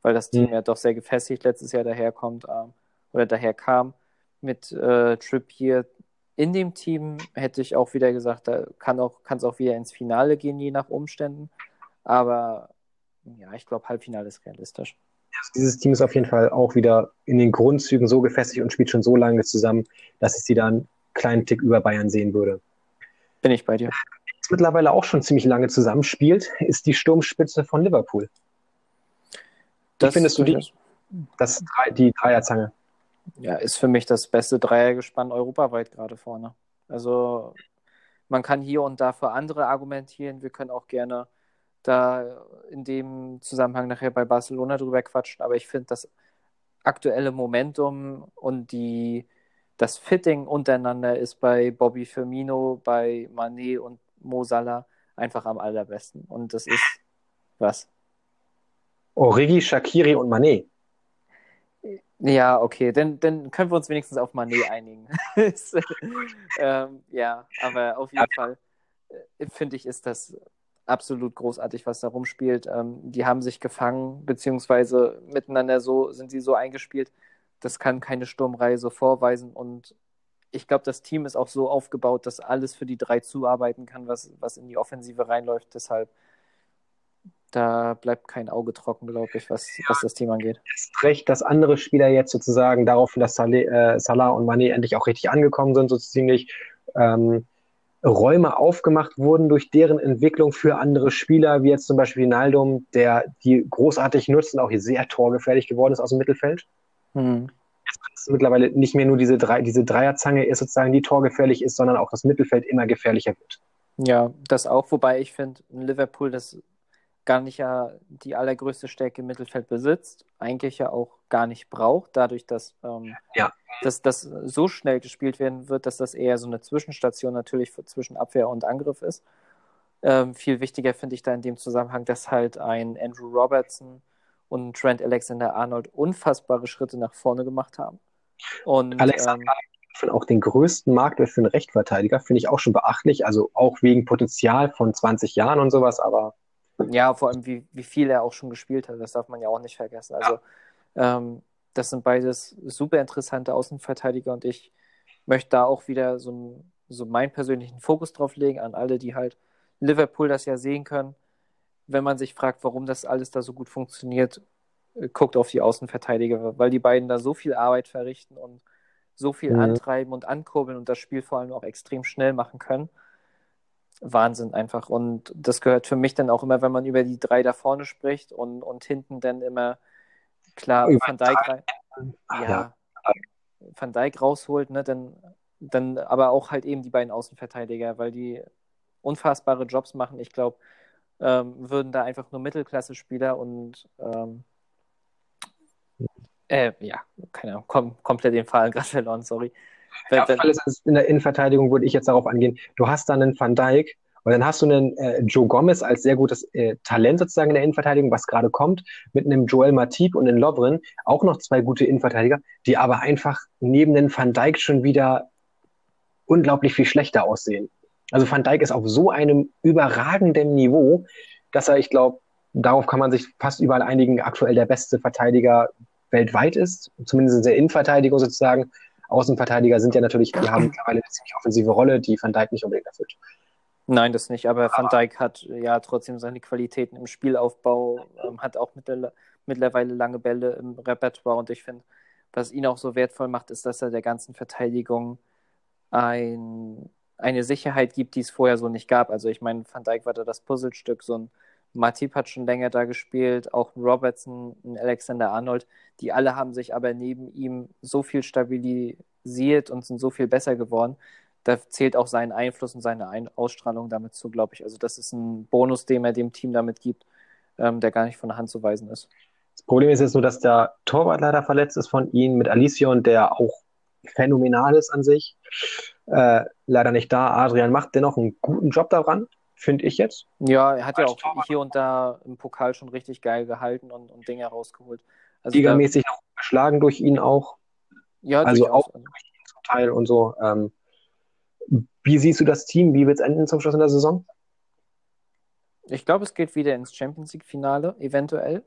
Weil das Team mhm. ja doch sehr gefestigt letztes Jahr daherkommt ähm, oder daherkam. Mit äh, Trippier in dem Team hätte ich auch wieder gesagt, da kann es auch, auch wieder ins Finale gehen, je nach Umständen. Aber ja, ich glaube, Halbfinale ist realistisch. Also dieses Team ist auf jeden Fall auch wieder in den Grundzügen so gefestigt und spielt schon so lange zusammen, dass es sie dann kleinen Tick über Bayern sehen würde. Bin ich bei dir. Was mittlerweile auch schon ziemlich lange zusammenspielt, ist die Sturmspitze von Liverpool. Das Wie findest du die? Das, die Dreierzange. Ja, ist für mich das beste Dreiergespann europaweit gerade vorne. Also man kann hier und da für andere argumentieren. Wir können auch gerne da in dem Zusammenhang nachher bei Barcelona drüber quatschen, aber ich finde das aktuelle Momentum und die, das Fitting untereinander ist bei Bobby Firmino, bei Manet und Mo Salah einfach am allerbesten. Und das ist was? Origi, Shakiri und Manet. Ja, okay, dann, dann können wir uns wenigstens auf Manet einigen. [LAUGHS] ähm, ja, aber auf jeden. Fall äh, finde ich, ist das absolut großartig, was da rumspielt. Ähm, die haben sich gefangen, beziehungsweise miteinander so sind sie so eingespielt. Das kann keine Sturmreihe vorweisen. Und ich glaube, das Team ist auch so aufgebaut, dass alles für die drei zuarbeiten kann, was, was in die Offensive reinläuft. Deshalb, da bleibt kein Auge trocken, glaube ich, was, ja, was das Team angeht. Ist recht, dass andere Spieler jetzt sozusagen darauf, dass Saleh, äh, Salah und Mané endlich auch richtig angekommen sind, so ziemlich. Ähm, Räume aufgemacht wurden durch deren Entwicklung für andere Spieler, wie jetzt zum Beispiel Naldum, der die großartig nutzt und auch hier sehr torgefährlich geworden ist aus dem Mittelfeld. Mhm. Ist mittlerweile nicht mehr nur diese, drei, diese Dreierzange ist sozusagen, die torgefährlich ist, sondern auch das Mittelfeld immer gefährlicher wird. Ja, das auch, wobei ich finde, Liverpool das gar nicht ja die allergrößte Stärke im Mittelfeld besitzt, eigentlich ja auch gar nicht braucht, dadurch, dass, ähm, ja. dass das so schnell gespielt werden wird, dass das eher so eine Zwischenstation natürlich zwischen Abwehr und Angriff ist. Ähm, viel wichtiger finde ich da in dem Zusammenhang, dass halt ein Andrew Robertson und Trent Alexander-Arnold unfassbare Schritte nach vorne gemacht haben. Und, Alexander ähm, auch den größten Marktwert für einen Rechtverteidiger, finde ich auch schon beachtlich, also auch wegen Potenzial von 20 Jahren und sowas, aber ja, vor allem, wie, wie viel er auch schon gespielt hat, das darf man ja auch nicht vergessen. Also, ja. ähm, das sind beides super interessante Außenverteidiger und ich möchte da auch wieder so, so meinen persönlichen Fokus drauf legen an alle, die halt Liverpool das ja sehen können. Wenn man sich fragt, warum das alles da so gut funktioniert, äh, guckt auf die Außenverteidiger, weil die beiden da so viel Arbeit verrichten und so viel mhm. antreiben und ankurbeln und das Spiel vor allem auch extrem schnell machen können. Wahnsinn einfach. Und das gehört für mich dann auch immer, wenn man über die drei da vorne spricht und, und hinten dann immer klar über Van Dijk rein, ja, ja, Van Dijk rausholt, ne, dann, dann aber auch halt eben die beiden Außenverteidiger, weil die unfassbare Jobs machen. Ich glaube, ähm, würden da einfach nur Mittelklasse-Spieler und ähm, äh, ja, keine Ahnung, kom komplett den Fall [LAUGHS] gerade verloren, sorry. Ja, alles in der Innenverteidigung würde ich jetzt darauf angehen. Du hast dann einen Van Dijk und dann hast du einen äh, Joe Gomez als sehr gutes äh, Talent sozusagen in der Innenverteidigung, was gerade kommt, mit einem Joel Matip und einem Lovren, auch noch zwei gute Innenverteidiger, die aber einfach neben den Van Dijk schon wieder unglaublich viel schlechter aussehen. Also Van Dijk ist auf so einem überragenden Niveau, dass er, ich glaube, darauf kann man sich fast überall einigen, aktuell der beste Verteidiger weltweit ist, zumindest in der Innenverteidigung sozusagen. Außenverteidiger sind ja natürlich, die haben mittlerweile eine ziemlich offensive Rolle, die Van Dijk nicht unbedingt erfüllt. Nein, das nicht, aber, Van Dijk hat ja trotzdem seine Qualitäten im Spielaufbau, ähm, hat auch mittler mittlerweile lange Bälle im Repertoire und ich finde, was ihn auch so wertvoll macht, ist, dass er der ganzen Verteidigung ein, eine Sicherheit gibt, die es vorher so nicht gab. Also ich meine, Van Dijk war da das Puzzlestück, so ein Matip hat schon länger da gespielt, auch ein Robertson, ein Alexander Arnold, die alle haben sich aber neben ihm so viel stabilisiert und sind so viel besser geworden. Da zählt auch sein Einfluss und seine Ein Ausstrahlung damit zu, glaube ich. Also das ist ein Bonus, den er dem Team damit gibt, ähm, der gar nicht von der Hand zu weisen ist. Das Problem ist jetzt nur, dass der Torwart leider verletzt ist von ihm mit Alicia der auch phänomenal ist an sich. Äh, leider nicht da. Adrian macht dennoch einen guten Job daran finde ich jetzt. Ja, er hat ja auch Torwart. hier und da im Pokal schon richtig geil gehalten und, und Dinge rausgeholt. Also Ligamäßig noch geschlagen durch ihn auch. Ja, also auch also. zum Teil und so. Ähm, wie siehst du das Team? Wie wird es enden zum Schluss in der Saison? Ich glaube, es geht wieder ins Champions League-Finale, eventuell.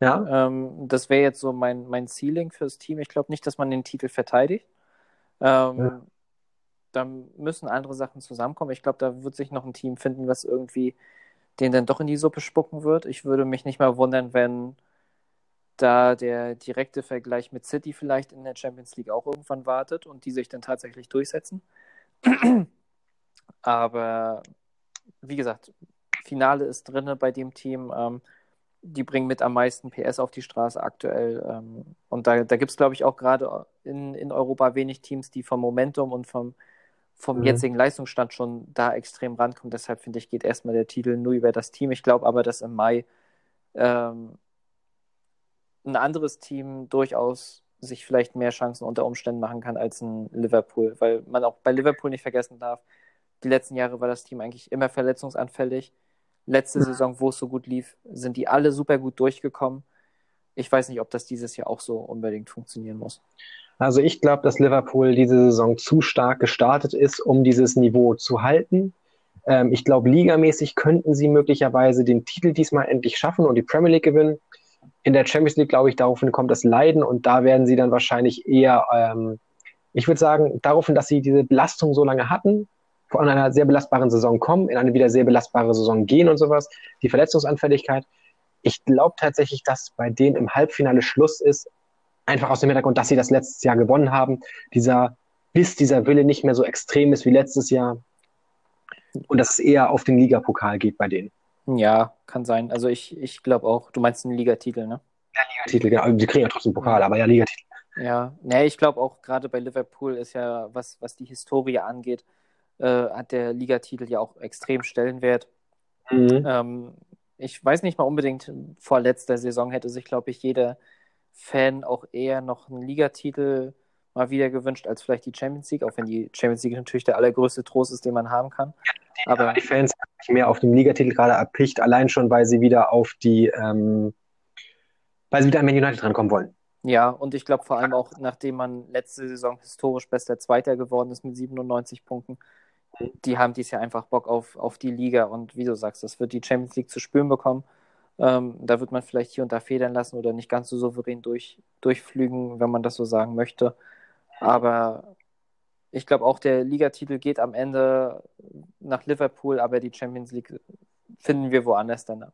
Ja. Ähm, das wäre jetzt so mein, mein Ceiling fürs Team. Ich glaube nicht, dass man den Titel verteidigt. Ähm, ja da müssen andere Sachen zusammenkommen. Ich glaube, da wird sich noch ein Team finden, was irgendwie den dann doch in die Suppe spucken wird. Ich würde mich nicht mal wundern, wenn da der direkte Vergleich mit City vielleicht in der Champions League auch irgendwann wartet und die sich dann tatsächlich durchsetzen. [CLEARS THROAT] Aber wie gesagt, Finale ist drin bei dem Team. Ähm, die bringen mit am meisten PS auf die Straße aktuell. Ähm, und da, da gibt es, glaube ich, auch gerade in, in Europa wenig Teams, die vom Momentum und vom vom mhm. jetzigen Leistungsstand schon da extrem rankommt. Deshalb finde ich, geht erstmal der Titel nur über das Team. Ich glaube aber, dass im Mai ähm, ein anderes Team durchaus sich vielleicht mehr Chancen unter Umständen machen kann als ein Liverpool, weil man auch bei Liverpool nicht vergessen darf, die letzten Jahre war das Team eigentlich immer verletzungsanfällig. Letzte Saison, wo es so gut lief, sind die alle super gut durchgekommen. Ich weiß nicht, ob das dieses Jahr auch so unbedingt funktionieren muss. Also ich glaube, dass Liverpool diese Saison zu stark gestartet ist, um dieses Niveau zu halten. Ähm, ich glaube, ligamäßig könnten sie möglicherweise den Titel diesmal endlich schaffen und die Premier League gewinnen. In der Champions League, glaube ich, daraufhin kommt das Leiden und da werden sie dann wahrscheinlich eher, ähm, ich würde sagen, daraufhin, dass sie diese Belastung so lange hatten, von einer sehr belastbaren Saison kommen, in eine wieder sehr belastbare Saison gehen und sowas, die Verletzungsanfälligkeit. Ich glaube tatsächlich, dass bei denen im Halbfinale Schluss ist, einfach aus dem Hintergrund, dass sie das letztes Jahr gewonnen haben, dieser bis dieser Wille nicht mehr so extrem ist wie letztes Jahr und dass es eher auf den Ligapokal geht bei denen. Ja, kann sein. Also ich, ich glaube auch, du meinst einen Ligatitel, ne? Ja, Ligatitel, genau. Die kriegen ja trotzdem Pokal, aber ja, Ligatitel. Ja, nee, ich glaube auch gerade bei Liverpool ist ja, was, was die Historie angeht, äh, hat der Ligatitel ja auch extrem Stellenwert. Mhm. Ähm, ich weiß nicht mal unbedingt, vor letzter Saison hätte sich, glaube ich, jeder Fan auch eher noch einen Ligatitel mal wieder gewünscht als vielleicht die Champions League, auch wenn die Champions League natürlich der allergrößte Trost ist, den man haben kann. Die, aber die Fans haben sich mehr auf den Ligatitel gerade erpicht, allein schon, weil sie wieder auf die, ähm, weil sie wieder an Man United drankommen wollen. Ja, und ich glaube vor allem auch, nachdem man letzte Saison historisch bester Zweiter geworden ist mit 97 Punkten, die haben dies Jahr einfach Bock auf, auf die Liga und wie du sagst, das wird die Champions League zu spüren bekommen. Ähm, da wird man vielleicht hier und da federn lassen oder nicht ganz so souverän durch, durchflügen, wenn man das so sagen möchte. Aber ich glaube auch, der Ligatitel geht am Ende nach Liverpool, aber die Champions League finden wir woanders dann.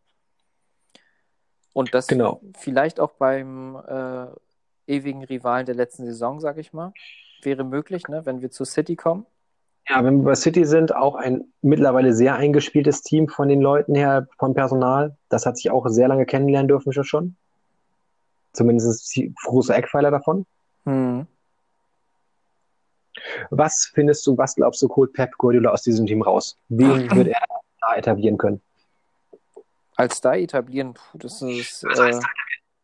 Und das genau. vielleicht auch beim äh, ewigen Rivalen der letzten Saison, sage ich mal, wäre möglich, ne, wenn wir zu City kommen. Ja, wenn wir bei City sind, auch ein mittlerweile sehr eingespieltes Team von den Leuten her, vom Personal. Das hat sich auch sehr lange kennenlernen dürfen schon. Zumindest die große Eckpfeiler davon. Hm. Was findest du, was glaubst du, holt Pep Guardiola aus diesem Team raus? Wen [LAUGHS] wird er da etablieren können? Als da etablieren, puh, das ist. Äh...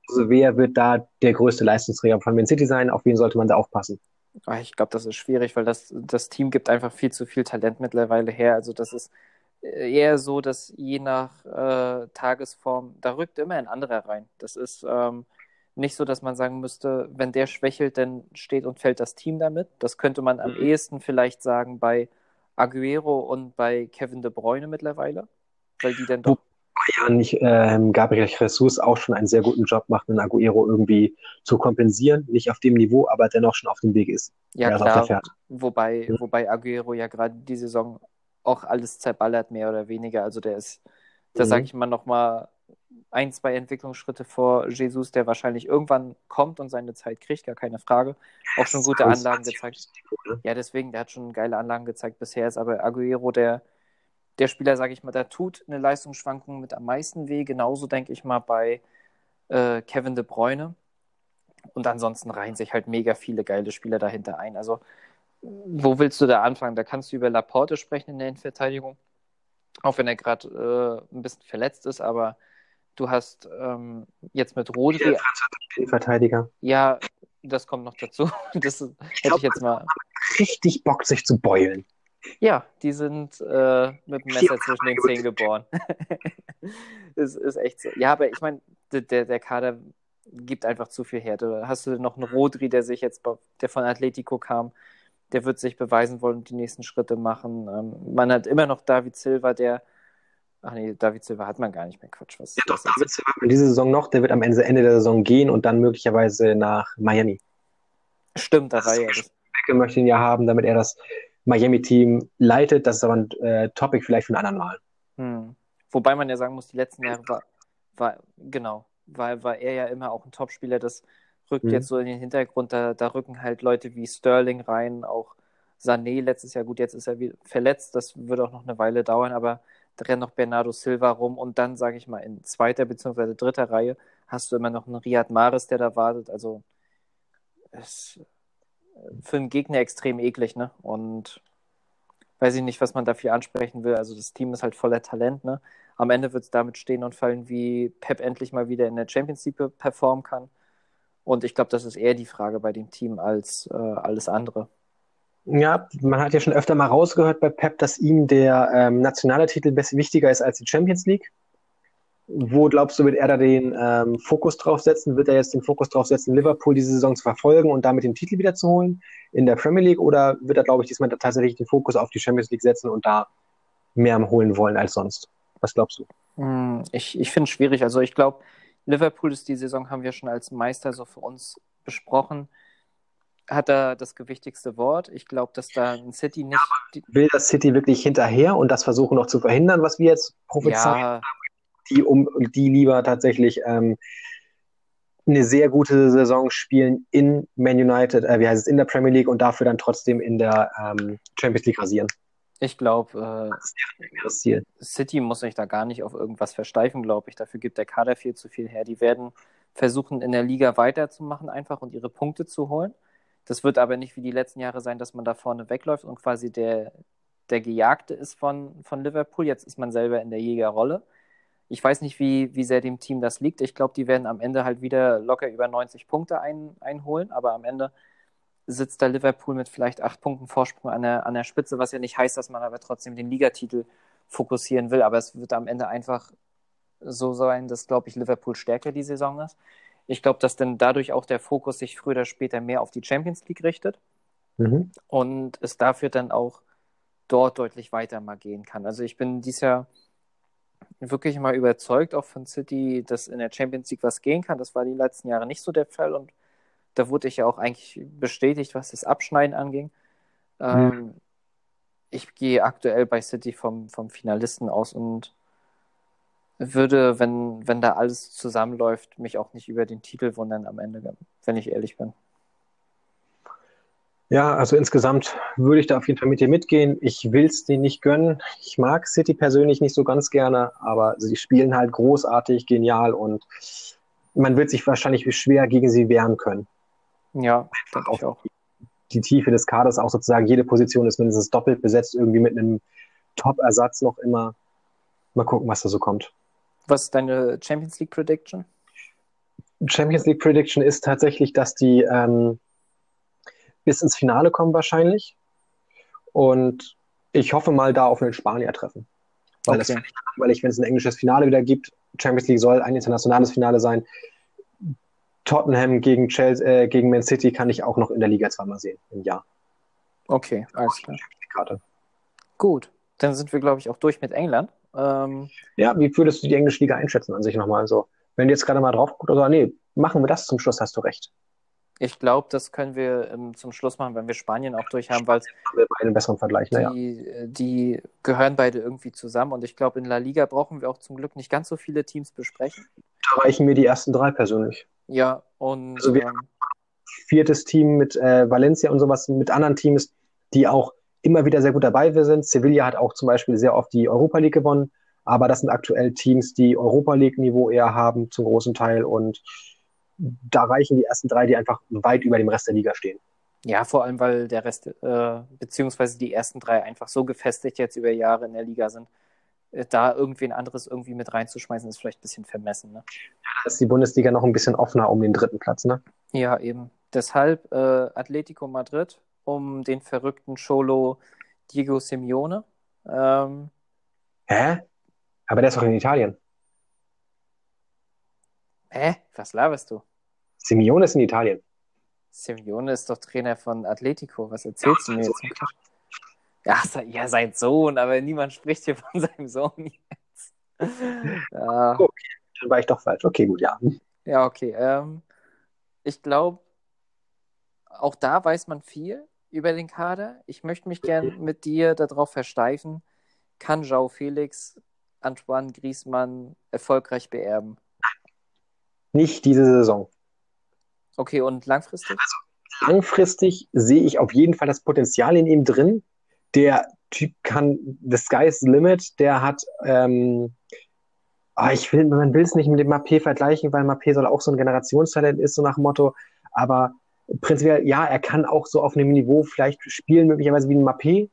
Also wer wird da der größte Leistungsträger von Man City sein? Auf wen sollte man da aufpassen? Ah, ich glaube, das ist schwierig, weil das, das Team gibt einfach viel zu viel Talent mittlerweile her. Also das ist äh, eher so, dass je nach äh, Tagesform, da rückt immer ein anderer rein. Das ist ähm, nicht so, dass man sagen müsste, wenn der schwächelt, dann steht und fällt das Team damit. Das könnte man am mhm. ehesten vielleicht sagen bei Aguero und bei Kevin De Bruyne mittlerweile, weil die dann doch ja nicht ähm, Gabriel Jesus auch schon einen sehr guten Job macht, einen Aguero irgendwie zu kompensieren. Nicht auf dem Niveau, aber dennoch schon auf dem Weg ist. Ja, klar. Wobei, mhm. wobei Aguero ja gerade die Saison auch alles zerballert, mehr oder weniger. Also der ist, da mhm. sage ich mal nochmal ein, zwei Entwicklungsschritte vor Jesus, der wahrscheinlich irgendwann kommt und seine Zeit kriegt, gar keine Frage. Auch schon gute Anlagen gezeigt. Ne? Ja, deswegen, der hat schon geile Anlagen gezeigt bisher, ist aber Aguero der der Spieler, sage ich mal, da tut eine Leistungsschwankung mit am meisten weh. Genauso denke ich mal bei äh, Kevin De Bruyne. Und ansonsten reihen sich halt mega viele geile Spieler dahinter ein. Also, wo willst du da anfangen? Da kannst du über Laporte sprechen in der Innenverteidigung. Auch wenn er gerade äh, ein bisschen verletzt ist, aber du hast ähm, jetzt mit Rodri. Verteidiger. Ja, das kommt noch dazu. [LAUGHS] Das hätte ich, glaub, ich jetzt mal. Richtig Bock, sich zu beulen. Ja, die sind äh, mit dem Messer zwischen den Zehen geboren. [LAUGHS] ist, ist echt so. Ja, aber ich meine, der, der Kader gibt einfach zu viel Härte. Hast du noch einen Rodri, der sich jetzt, der von Atletico kam, der wird sich beweisen wollen und die nächsten Schritte machen. Ähm, man hat immer noch David Silva, der Ach nee, David Silva hat man gar nicht mehr. Quatsch. Was, ja, doch, David Silva hat diese Saison noch. Der wird am Ende, Ende der Saison gehen und dann möglicherweise nach Miami. Stimmt, da war ja das. möchte ihn ja haben, damit er das Miami-Team leitet. Das ist aber ein äh, Topic vielleicht für einen anderen Mal. Hm. Wobei man ja sagen muss, die letzten Jahre war, war genau, war, war er ja immer auch ein Topspieler. Das rückt hm. jetzt so in den Hintergrund. Da, da rücken halt Leute wie Sterling rein, auch Sané letztes Jahr. Gut, jetzt ist er verletzt. Das wird auch noch eine Weile dauern, aber da rennt noch Bernardo Silva rum und dann, sage ich mal, in zweiter bzw. dritter Reihe hast du immer noch einen Riyad Mahrez, der da wartet. Also es für einen Gegner extrem eklig, ne? Und weiß ich nicht, was man dafür ansprechen will. Also das Team ist halt voller Talent, ne? Am Ende wird es damit stehen und fallen, wie Pep endlich mal wieder in der Champions League performen kann. Und ich glaube, das ist eher die Frage bei dem Team als äh, alles andere. Ja, man hat ja schon öfter mal rausgehört bei Pep, dass ihm der ähm, nationale Titel wichtiger ist als die Champions League. Wo glaubst du, wird er da den ähm, Fokus drauf setzen? Wird er jetzt den Fokus drauf setzen, Liverpool diese Saison zu verfolgen und damit den Titel wieder zu holen in der Premier League? Oder wird er, glaube ich, diesmal tatsächlich den Fokus auf die Champions League setzen und da mehr holen wollen als sonst? Was glaubst du? Hm, ich, ich finde es schwierig. Also ich glaube, Liverpool ist die Saison, haben wir schon als Meister so für uns besprochen, hat da das gewichtigste Wort. Ich glaube, dass da ein City nicht. Ja, will das City wirklich hinterher und das versuchen noch zu verhindern, was wir jetzt prophezeien? Ja. Die, um, die lieber tatsächlich ähm, eine sehr gute Saison spielen in Man United, äh, wie heißt es, in der Premier League und dafür dann trotzdem in der ähm, Champions League rasieren. Ich glaube, äh, City muss sich da gar nicht auf irgendwas versteifen, glaube ich. Dafür gibt der Kader viel zu viel her. Die werden versuchen, in der Liga weiterzumachen einfach und ihre Punkte zu holen. Das wird aber nicht wie die letzten Jahre sein, dass man da vorne wegläuft und quasi der, der Gejagte ist von, von Liverpool. Jetzt ist man selber in der Jägerrolle. Ich weiß nicht, wie, wie sehr dem Team das liegt. Ich glaube, die werden am Ende halt wieder locker über 90 Punkte ein, einholen, aber am Ende sitzt da Liverpool mit vielleicht acht Punkten Vorsprung an der, an der Spitze, was ja nicht heißt, dass man aber trotzdem den Ligatitel fokussieren will. Aber es wird am Ende einfach so sein, dass, glaube ich, Liverpool stärker die Saison ist. Ich glaube, dass dann dadurch auch der Fokus sich früher oder später mehr auf die Champions League richtet mhm. und es dafür dann auch dort deutlich weiter mal gehen kann. Also ich bin dieses Jahr wirklich mal überzeugt auch von City, dass in der Champions League was gehen kann. Das war die letzten Jahre nicht so der Fall und da wurde ich ja auch eigentlich bestätigt, was das Abschneiden anging. Ähm, mhm. Ich gehe aktuell bei City vom, vom Finalisten aus und würde, wenn, wenn da alles zusammenläuft, mich auch nicht über den Titel wundern am Ende, wenn ich ehrlich bin. Ja, also insgesamt würde ich da auf jeden Fall mit dir mitgehen. Ich will es denen nicht gönnen. Ich mag City persönlich nicht so ganz gerne, aber sie spielen halt großartig, genial und man wird sich wahrscheinlich schwer gegen sie wehren können. Ja, denke ich auch. Die Tiefe des Kaders auch sozusagen, jede Position ist mindestens doppelt besetzt, irgendwie mit einem Top-Ersatz noch immer. Mal gucken, was da so kommt. Was ist deine Champions League Prediction? Champions League Prediction ist tatsächlich, dass die ähm, bis ins Finale kommen wahrscheinlich. Und ich hoffe mal da auf einen Spanier treffen. Weil okay. das weil ich, wenn es ein englisches Finale wieder gibt, Champions League soll ein internationales Finale sein, Tottenham gegen Chelsea, äh, gegen Man City kann ich auch noch in der Liga zweimal sehen im Jahr. Okay, alles klar. Karte. Gut, dann sind wir, glaube ich, auch durch mit England. Ähm, ja, wie würdest du die englische Liga einschätzen an sich nochmal so? Wenn du jetzt gerade mal drauf guckst, oder nee, machen wir das zum Schluss, hast du recht. Ich glaube, das können wir ähm, zum Schluss machen, wenn wir Spanien auch durch haben, weil wir einen besseren Vergleich, die, ja. Äh, die gehören beide irgendwie zusammen und ich glaube, in La Liga brauchen wir auch zum Glück nicht ganz so viele Teams besprechen. Da reichen mir die ersten drei persönlich. Ja, und also wir ähm, haben viertes Team mit äh, Valencia und sowas, mit anderen Teams, die auch immer wieder sehr gut dabei sind. Sevilla hat auch zum Beispiel sehr oft die Europa League gewonnen, aber das sind aktuell Teams, die Europa League-Niveau eher haben, zum großen Teil. Und da reichen die ersten drei, die einfach weit über dem Rest der Liga stehen. Ja, vor allem, weil der Rest, äh, beziehungsweise die ersten drei einfach so gefestigt jetzt über Jahre in der Liga sind. Äh, da irgendwen anderes irgendwie mit reinzuschmeißen, ist vielleicht ein bisschen vermessen. Ne? Ja, da ist die Bundesliga noch ein bisschen offener um den dritten Platz, ne? Ja, eben. Deshalb äh, Atletico Madrid um den verrückten Cholo Diego Simeone. Ähm, Hä? Aber der ist doch in Italien. Hä? Was laberst du? Simeone ist in Italien. Simeone ist doch Trainer von Atletico. Was erzählst ja, du mir jetzt? Ja, ja, sein Sohn, aber niemand spricht hier von [LAUGHS] seinem Sohn jetzt. ja. Okay, dann war ich doch falsch. Okay, gut, ja. Ja, okay. Ähm, ich glaube, auch da weiß man viel über den Kader. Ich möchte mich gern mit dir darauf versteifen. Kann João Felix Antoine Griezmann erfolgreich beerben? Nicht diese Saison. Okay, und langfristig? Also, langfristig sehe ich auf jeden Fall das Potenzial in ihm drin der Typ kann, the sky's the limit, der hat, ähm, oh, ich will, man will es nicht mit dem Mappé vergleichen, weil Mappé soll auch so ein Generationstalent ist, so nach Motto, aber prinzipiell, ja, er kann auch so auf einem Niveau vielleicht spielen, möglicherweise wie ein Mappé,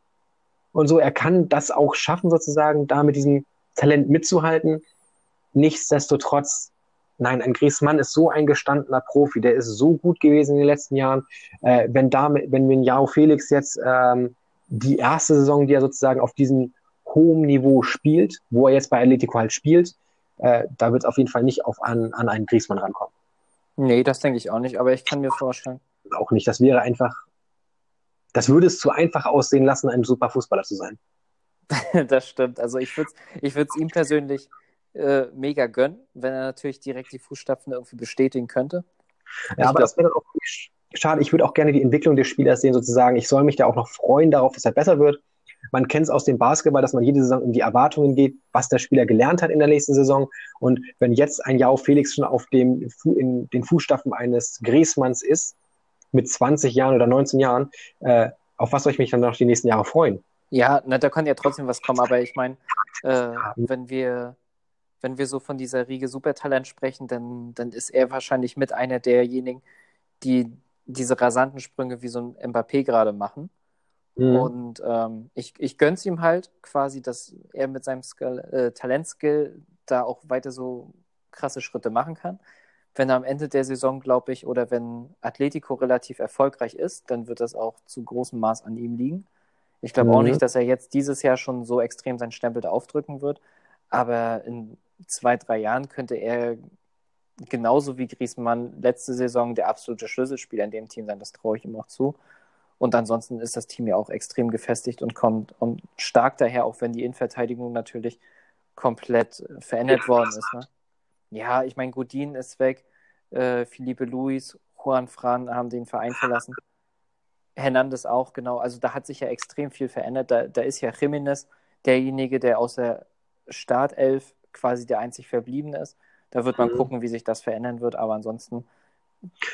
und so. Er kann das auch schaffen, sozusagen, da mit diesem Talent mitzuhalten. Nichtsdestotrotz, nein, ein Griezmann ist so ein gestandener Profi, der ist so gut gewesen in den letzten Jahren. Äh, wenn damit, wenn wenn Jao Felix jetzt ähm, die erste Saison, die er sozusagen auf diesem hohen Niveau spielt, wo er jetzt bei Atletico halt spielt, äh, da wird es auf jeden Fall nicht auf an, an einen Griezmann rankommen. Nee, das denke ich auch nicht, aber ich kann mir vorstellen. Auch nicht. Das wäre einfach, das würde es zu einfach aussehen lassen, ein super Fußballer zu sein. [LAUGHS] das stimmt. Also ich würde es ich ihm persönlich äh, mega gönnen, wenn er natürlich direkt die Fußstapfen irgendwie bestätigen könnte. Ja, aber glaub, das wäre dann auch schade. Ich würde auch gerne die Entwicklung des Spielers sehen, sozusagen. Ich soll mich da auch noch freuen darauf, dass er besser wird. Man kennt es aus dem Basketball, dass man jede Saison um die Erwartungen geht, was der Spieler gelernt hat in der nächsten Saison. Und wenn jetzt ein Jao Felix schon auf dem, in den Fußstapfen eines Griesmanns ist, mit 20 Jahren oder 19 Jahren, äh, auf was soll ich mich dann noch die nächsten Jahre freuen? Ja, na, da kann ja trotzdem was kommen, aber ich meine, äh, wenn wir wenn wir so von dieser Riege Supertalent sprechen, dann, dann ist er wahrscheinlich mit einer derjenigen, die diese rasanten Sprünge wie so ein Mbappé gerade machen. Mhm. Und ähm, ich, ich gönn's ihm halt quasi, dass er mit seinem Skill, äh, Talentskill da auch weiter so krasse Schritte machen kann. Wenn er am Ende der Saison, glaube ich, oder wenn Atletico relativ erfolgreich ist, dann wird das auch zu großem Maß an ihm liegen. Ich glaube mhm. auch nicht, dass er jetzt dieses Jahr schon so extrem seinen Stempel aufdrücken wird. Aber in zwei, drei Jahren könnte er genauso wie Griezmann letzte Saison der absolute Schlüsselspieler in dem Team sein. Das traue ich ihm auch zu. Und ansonsten ist das Team ja auch extrem gefestigt und kommt und stark daher, auch wenn die Innenverteidigung natürlich komplett verändert worden ist. Ne? Ja, ich meine, Godin ist weg, äh, Felipe Luis, Juan Fran haben den Verein verlassen. Hernandez auch, genau. Also da hat sich ja extrem viel verändert. Da, da ist ja Jiménez derjenige, der aus der Startelf quasi der einzig Verbliebene ist. Da wird man mhm. gucken, wie sich das verändern wird, aber ansonsten,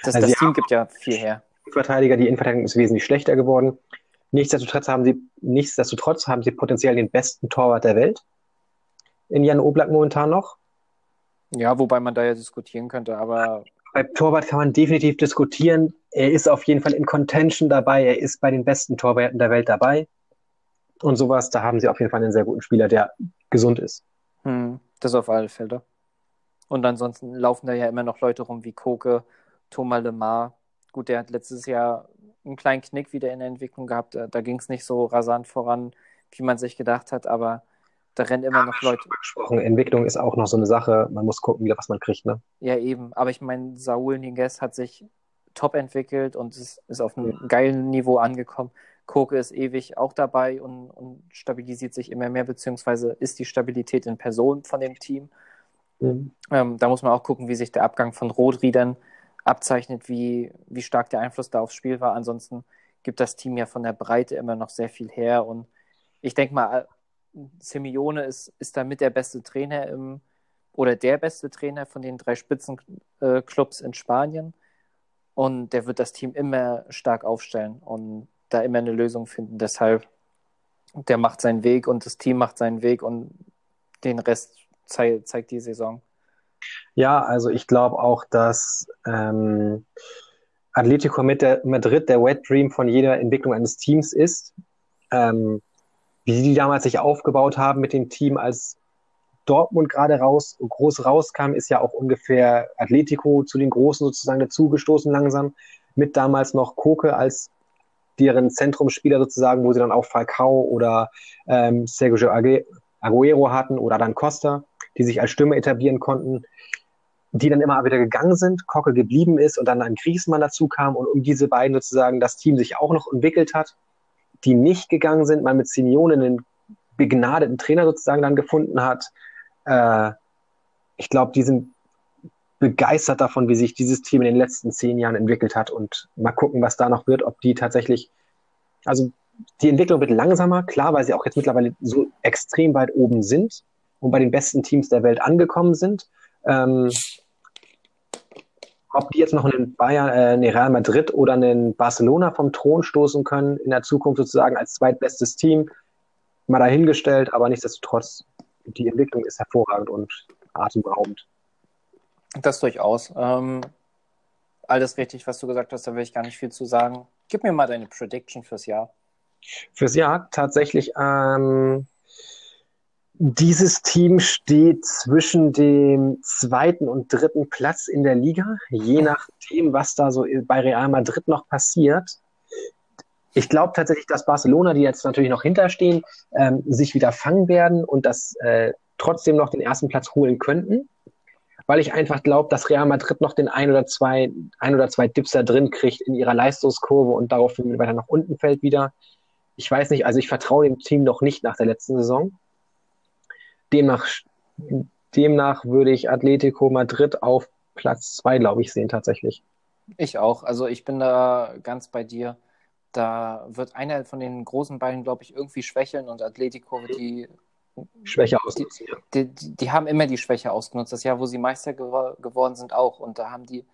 das, also das Team gibt ja viel her. Verteidiger. Die Innenverteidigung ist wesentlich schlechter geworden. Nichtsdestotrotz haben sie, nichtsdestotrotz haben sie potenziell den besten Torwart der Welt. In Jan Oblak momentan noch. Ja, wobei man da ja diskutieren könnte, aber. Bei Torwart kann man definitiv diskutieren. Er ist auf jeden Fall in Contention dabei. Er ist bei den besten Torwärten der Welt dabei. Und sowas, da haben sie auf jeden Fall einen sehr guten Spieler, der gesund ist. Hm, das auf alle Fälle. Und ansonsten laufen da ja immer noch Leute rum wie Koke, Thomas Lemar, Gut, der hat letztes Jahr einen kleinen Knick wieder in der Entwicklung gehabt. Da ging es nicht so rasant voran, wie man sich gedacht hat, aber da rennen immer ja, noch Leute. Gesprochen. Entwicklung ist auch noch so eine Sache. Man muss gucken, wieder was man kriegt, ne? Ja, eben. Aber ich meine, Saul Niguez hat sich top entwickelt und ist, ist auf einem geilen Niveau angekommen. Koke ist ewig auch dabei und, und, stabilisiert sich immer mehr, beziehungsweise ist die Stabilität in Person von dem Team. Mhm. Ähm, da muss man auch gucken, wie sich der Abgang von Rodri dann abzeichnet, wie, wie stark der Einfluss da aufs Spiel war. Ansonsten gibt das Team ja von der Breite immer noch sehr viel her. Und ich denke mal, Simeone ist, ist damit der beste Trainer im, oder der beste Trainer von den drei Spitzenclubs in Spanien. Und der wird das Team immer stark aufstellen und da immer eine Lösung finden. Deshalb, der macht seinen Weg und das Team macht seinen Weg und den Rest zei zeigt die Saison. Ja, also ich glaube auch, dass ähm, Atletico Madrid der Wet Dream von jeder Entwicklung eines Teams ist. Ähm, wie die damals sich aufgebaut haben mit dem Team, als Dortmund gerade raus, groß rauskam, ist ja auch ungefähr Atletico zu den Großen sozusagen dazugestoßen langsam. Mit damals noch Koke als deren Zentrumspieler sozusagen, wo sie dann auch Falcao oder ähm, Sergio Aguero hatten oder dann Costa, die sich als Stimme etablieren konnten die dann immer wieder gegangen sind, Kocke geblieben ist und dann ein Griesmann dazu kam und um diese beiden sozusagen das Team sich auch noch entwickelt hat, die nicht gegangen sind, man mit Simeone einen begnadeten Trainer sozusagen dann gefunden hat. Äh, ich glaube, die sind begeistert davon, wie sich dieses Team in den letzten zehn Jahren entwickelt hat und mal gucken, was da noch wird, ob die tatsächlich, also die Entwicklung wird langsamer, klar, weil sie auch jetzt mittlerweile so extrem weit oben sind und bei den besten Teams der Welt angekommen sind. Ähm, ob die jetzt noch einen Bayern, äh, nee, Real Madrid oder einen Barcelona vom Thron stoßen können, in der Zukunft sozusagen als zweitbestes Team, mal dahingestellt, aber nichtsdestotrotz, die Entwicklung ist hervorragend und atemberaubend. Das durchaus. Ähm, alles richtig, was du gesagt hast, da will ich gar nicht viel zu sagen. Gib mir mal deine Prediction fürs Jahr. Fürs Jahr tatsächlich ähm, dieses Team steht zwischen dem zweiten und dritten Platz in der Liga, je nachdem, was da so bei Real Madrid noch passiert. Ich glaube tatsächlich, dass Barcelona, die jetzt natürlich noch hinterstehen, ähm, sich wieder fangen werden und das äh, trotzdem noch den ersten Platz holen könnten, weil ich einfach glaube, dass Real Madrid noch den ein oder zwei, ein oder zwei Dips da drin kriegt in ihrer Leistungskurve und daraufhin weiter nach unten fällt wieder. Ich weiß nicht, also ich vertraue dem Team noch nicht nach der letzten Saison. Demnach, demnach würde ich Atletico Madrid auf Platz zwei, glaube ich, sehen tatsächlich. Ich auch. Also ich bin da ganz bei dir. Da wird einer von den großen beiden, glaube ich, irgendwie schwächeln und Atletico wird die Schwäche ausnutzen. Die, die, die, haben immer die Schwäche ausgenutzt. Das Jahr, wo sie Meister gew geworden sind, auch. Und da haben die,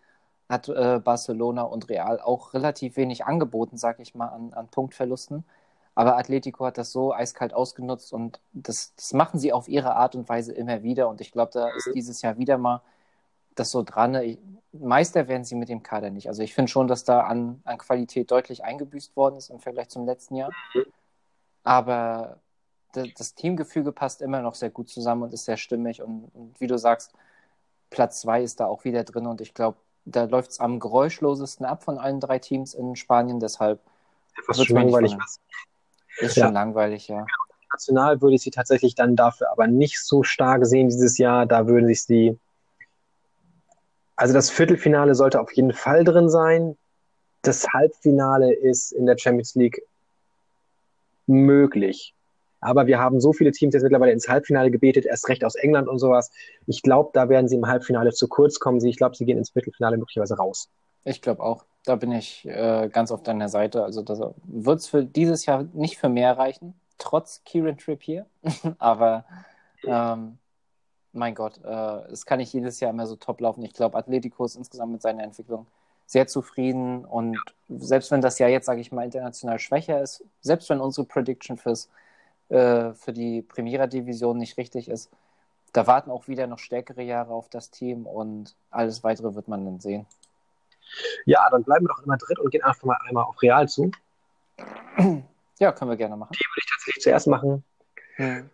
hat äh, Barcelona und Real auch relativ wenig angeboten, sag ich mal, an, an Punktverlusten. Aber Atletico hat das so eiskalt ausgenutzt und das, das machen sie auf ihre Art und Weise immer wieder. Und ich glaube, da ist dieses Jahr wieder mal das so dran. Ich, Meister werden sie mit dem Kader nicht. Also ich finde schon, dass da an, an Qualität deutlich eingebüßt worden ist im Vergleich zum letzten Jahr. Aber das Teamgefüge passt immer noch sehr gut zusammen und ist sehr stimmig. Und, und wie du sagst, Platz zwei ist da auch wieder drin. Und ich glaube, da läuft es am geräuschlosesten ab von allen drei Teams in Spanien. Deshalb wird schon langweilig. Ist ja. schon langweilig, ja. National würde ich sie tatsächlich dann dafür aber nicht so stark sehen dieses Jahr. Da würden sich sie. Also das Viertelfinale sollte auf jeden Fall drin sein. Das Halbfinale ist in der Champions League möglich. Aber wir haben so viele Teams jetzt mittlerweile ins Halbfinale gebetet, erst recht aus England und sowas. Ich glaube, da werden sie im Halbfinale zu kurz kommen. Ich glaube, sie gehen ins Viertelfinale möglicherweise raus. Ich glaube auch. Da bin ich äh, ganz auf deiner Seite. Also das wird es für dieses Jahr nicht für mehr reichen, trotz Kieran Trippier. [LAUGHS] Aber ähm, mein Gott, äh, es kann nicht jedes Jahr immer so top laufen. Ich glaube, Atletico ist insgesamt mit seiner Entwicklung sehr zufrieden. Und selbst wenn das Jahr jetzt, sage ich mal, international schwächer ist, selbst wenn unsere Prediction fürs, äh, für die Primera-Division nicht richtig ist, da warten auch wieder noch stärkere Jahre auf das Team und alles weitere wird man dann sehen. Ja, dann bleiben wir doch in Madrid und gehen einfach mal einmal auf Real zu. Ja, können wir gerne machen. Die würde ich tatsächlich zuerst machen. Hm.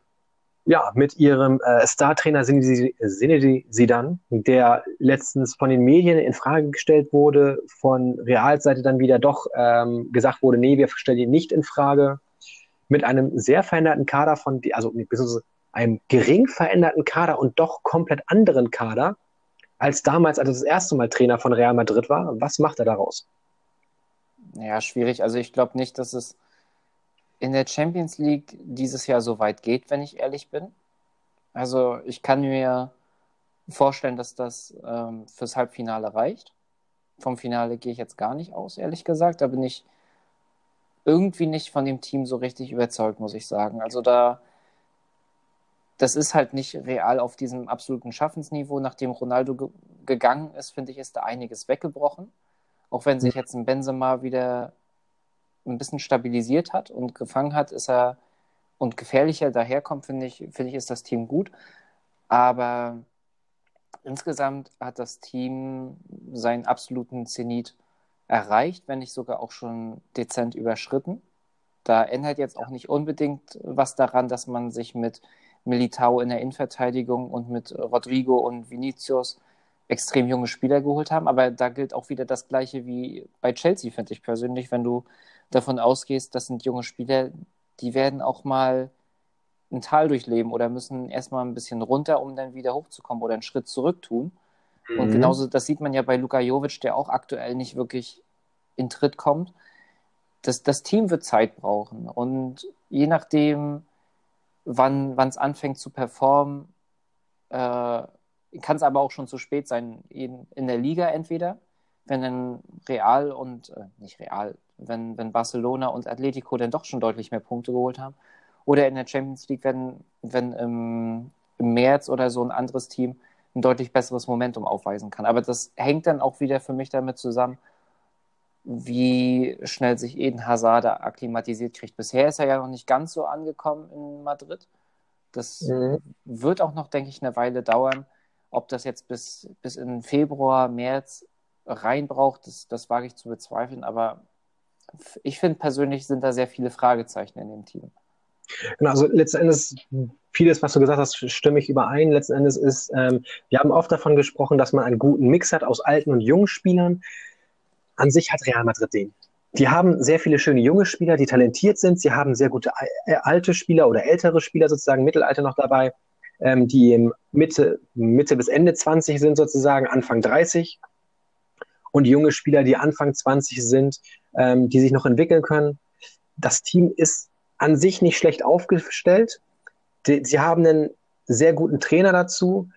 Ja, mit ihrem äh, Star-Trainer Zinedine Zidane, der letztens von den Medien in Frage gestellt wurde, von Reals Seite dann wieder doch ähm, gesagt wurde, nee, wir stellen ihn nicht in Frage. Mit einem sehr veränderten Kader von, also einem gering veränderten Kader und doch komplett anderen Kader, als damals, als er das erste Mal Trainer von Real Madrid war. Was macht er daraus? Ja, schwierig. Also ich glaube nicht, dass es in der Champions League dieses Jahr so weit geht, wenn ich ehrlich bin. Also ich kann mir vorstellen, dass das ähm, fürs Halbfinale reicht. Vom Finale gehe ich jetzt gar nicht aus, ehrlich gesagt. Da bin ich irgendwie nicht von dem Team so richtig überzeugt, muss ich sagen. Also da das ist halt nicht real auf diesem absoluten Schaffensniveau. Nachdem Ronaldo ge gegangen ist, finde ich, ist da einiges weggebrochen. Auch wenn sich jetzt ein Benzema wieder ein bisschen stabilisiert hat und gefangen hat, ist er und gefährlicher daherkommt, finde ich, finde ich, ist das Team gut. Aber insgesamt hat das Team seinen absoluten Zenit erreicht, wenn nicht sogar auch schon dezent überschritten. Da ändert jetzt auch nicht unbedingt was daran, dass man sich mit Militao in der Innenverteidigung und mit Rodrigo und Vinicius extrem junge Spieler geholt haben. Aber da gilt auch wieder das Gleiche wie bei Chelsea, finde ich persönlich. Wenn du davon ausgehst, das sind junge Spieler, die werden auch mal ein Tal durchleben oder müssen erstmal ein bisschen runter, um dann wieder hochzukommen oder einen Schritt zurück tun. Mhm. Und genauso, das sieht man ja bei Luka Jovic, der auch aktuell nicht wirklich in Tritt kommt. Das, das Team wird Zeit brauchen. Und je nachdem, wann es anfängt zu performen. Äh, kann es aber auch schon zu spät sein, in, in der Liga entweder, wenn dann Real und, äh, nicht Real, wenn, wenn Barcelona und Atletico dann doch schon deutlich mehr Punkte geholt haben. Oder in der Champions League, wenn, wenn im, im März oder so ein anderes Team ein deutlich besseres Momentum aufweisen kann. Aber das hängt dann auch wieder für mich damit zusammen, wie schnell sich Eden Hazard da akklimatisiert kriegt. Bisher ist er ja noch nicht ganz so angekommen in Madrid. Das mhm. wird auch noch, denke ich, eine Weile dauern. Ob das jetzt bis, bis in Februar, März rein braucht, das, das wage ich zu bezweifeln. Aber ich finde persönlich sind da sehr viele Fragezeichen in dem Team. Genau, also letzten Endes, vieles, was du gesagt hast, stimme ich überein. Letzten Endes ist, ähm, wir haben oft davon gesprochen, dass man einen guten Mix hat aus alten und jungen Spielern. An sich hat Real Madrid den. Die haben sehr viele schöne junge Spieler, die talentiert sind. Sie haben sehr gute äh, alte Spieler oder ältere Spieler sozusagen, Mittelalter noch dabei, ähm, die Mitte, Mitte bis Ende 20 sind sozusagen, Anfang 30. Und junge Spieler, die Anfang 20 sind, ähm, die sich noch entwickeln können. Das Team ist an sich nicht schlecht aufgestellt. Die, sie haben einen sehr guten Trainer dazu.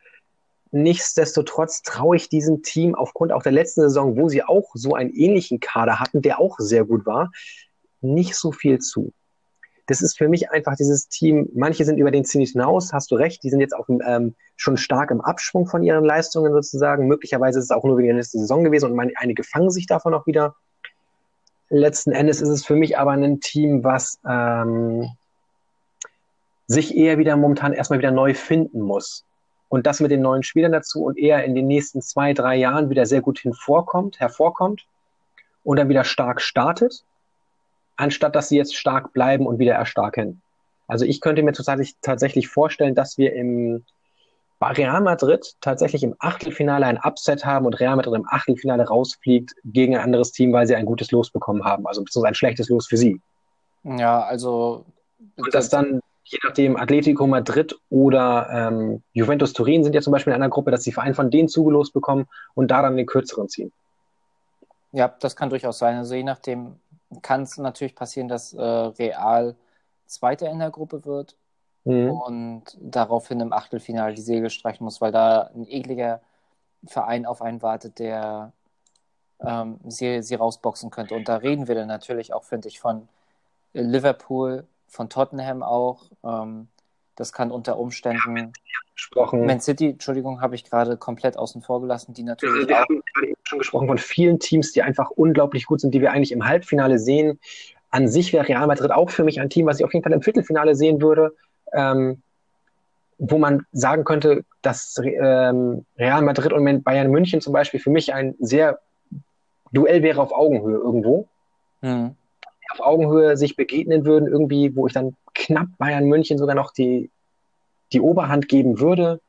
Nichtsdestotrotz traue ich diesem Team aufgrund auch der letzten Saison, wo sie auch so einen ähnlichen Kader hatten, der auch sehr gut war, nicht so viel zu. Das ist für mich einfach dieses Team. Manche sind über den Zenit hinaus, hast du recht. Die sind jetzt auch ähm, schon stark im Abschwung von ihren Leistungen sozusagen. Möglicherweise ist es auch nur wegen der letzten Saison gewesen und einige fangen sich davon auch wieder letzten Endes ist es für mich aber ein Team, was ähm, sich eher wieder momentan erstmal wieder neu finden muss. Und das mit den neuen Spielern dazu und eher in den nächsten zwei, drei Jahren wieder sehr gut hinvorkommt, hervorkommt und dann wieder stark startet, anstatt dass sie jetzt stark bleiben und wieder erstarken. Also ich könnte mir tatsächlich, tatsächlich vorstellen, dass wir im bei Real Madrid tatsächlich im Achtelfinale ein Upset haben und Real Madrid im Achtelfinale rausfliegt gegen ein anderes Team, weil sie ein gutes Los bekommen haben, also beziehungsweise ein schlechtes Los für sie. Ja, also. Und dass dann, je nachdem, Atletico Madrid oder ähm, Juventus Turin sind ja zum Beispiel in einer Gruppe, dass die Verein von denen zugelost bekommen und da dann den kürzeren ziehen. Ja, das kann durchaus sein. Also je nachdem kann es natürlich passieren, dass äh, Real Zweiter in der Gruppe wird mhm. und daraufhin im Achtelfinale die Segel streichen muss, weil da ein ekliger Verein auf einen wartet, der ähm, sie, sie rausboxen könnte. Und da reden wir dann natürlich auch, finde ich, von Liverpool, von Tottenham auch. Ähm, das kann unter Umständen. Gesprochen. Man City, Entschuldigung, habe ich gerade komplett außen vor gelassen, die natürlich. Wir haben gerade eben schon gesprochen von vielen Teams, die einfach unglaublich gut sind, die wir eigentlich im Halbfinale sehen. An sich wäre Real Madrid auch für mich ein Team, was ich auf jeden Fall im Viertelfinale sehen würde ähm, wo man sagen könnte, dass ähm, Real Madrid und Bayern München zum Beispiel für mich ein sehr Duell wäre auf Augenhöhe irgendwo. Mhm. Auf Augenhöhe sich begegnen würden, irgendwie, wo ich dann knapp Bayern München sogar noch die, die Oberhand geben würde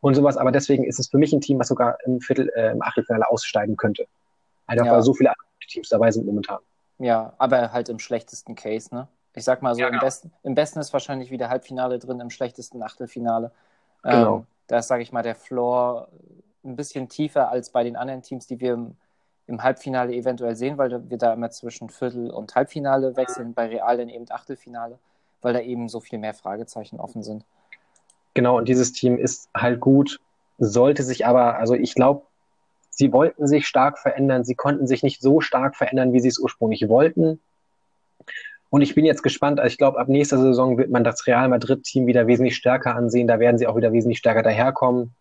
und sowas. Aber deswegen ist es für mich ein Team, was sogar im Viertel, äh, im Achtelfinale aussteigen könnte. Einfach ja. weil so viele Teams dabei sind momentan. Ja, aber halt im schlechtesten Case, ne? Ich sag mal so, ja, genau. im, besten, im besten ist wahrscheinlich wieder Halbfinale drin, im schlechtesten Achtelfinale. Genau. Ähm, da ist, sage ich mal, der Floor ein bisschen tiefer als bei den anderen Teams, die wir im, im Halbfinale eventuell sehen, weil wir da immer zwischen Viertel- und Halbfinale wechseln, bei Real dann eben Achtelfinale, weil da eben so viel mehr Fragezeichen offen sind. Genau, und dieses Team ist halt gut, sollte sich aber, also ich glaube, sie wollten sich stark verändern, sie konnten sich nicht so stark verändern, wie sie es ursprünglich wollten. Und ich bin jetzt gespannt, also ich glaube, ab nächster Saison wird man das Real Madrid-Team wieder wesentlich stärker ansehen. Da werden sie auch wieder wesentlich stärker daherkommen.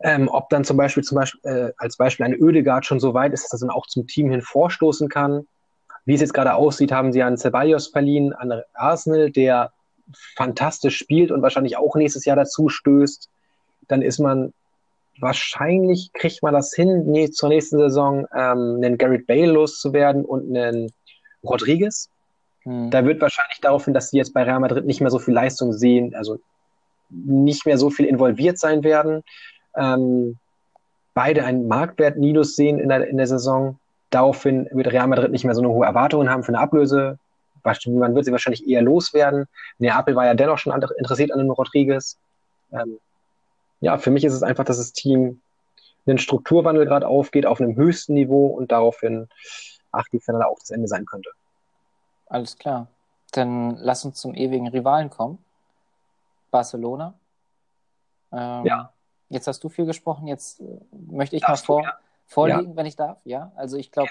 Ähm, ob dann zum Beispiel, zum Beispiel äh, als Beispiel eine Ödegard schon so weit ist, dass er dann auch zum Team hin vorstoßen kann. Wie es jetzt gerade aussieht, haben sie an Ceballos verliehen, an Arsenal, der fantastisch spielt und wahrscheinlich auch nächstes Jahr dazu stößt. Dann ist man wahrscheinlich kriegt man das hin, nee, zur nächsten Saison ähm, einen Garrett Bale loszuwerden und einen Rodriguez. Hm. Da wird wahrscheinlich darauf hin, dass sie jetzt bei Real Madrid nicht mehr so viel Leistung sehen, also nicht mehr so viel involviert sein werden. Ähm, beide einen Marktwert-Minus sehen in der, in der Saison. Daraufhin wird Real Madrid nicht mehr so eine hohe Erwartungen haben für eine Ablöse. Man wird sie wahrscheinlich eher loswerden. Neapel war ja dennoch schon interessiert an dem Rodriguez. Ähm, ja, für mich ist es einfach, dass das Team einen Strukturwandel gerade aufgeht auf einem höchsten Niveau und daraufhin Achtelfinale auch das Ende sein könnte. Alles klar. Dann lass uns zum ewigen Rivalen kommen. Barcelona. Ähm, ja. Jetzt hast du viel gesprochen, jetzt äh, möchte ich Darfst mal vor, du, ja? vorlegen, ja. wenn ich darf. Ja, also ich glaube,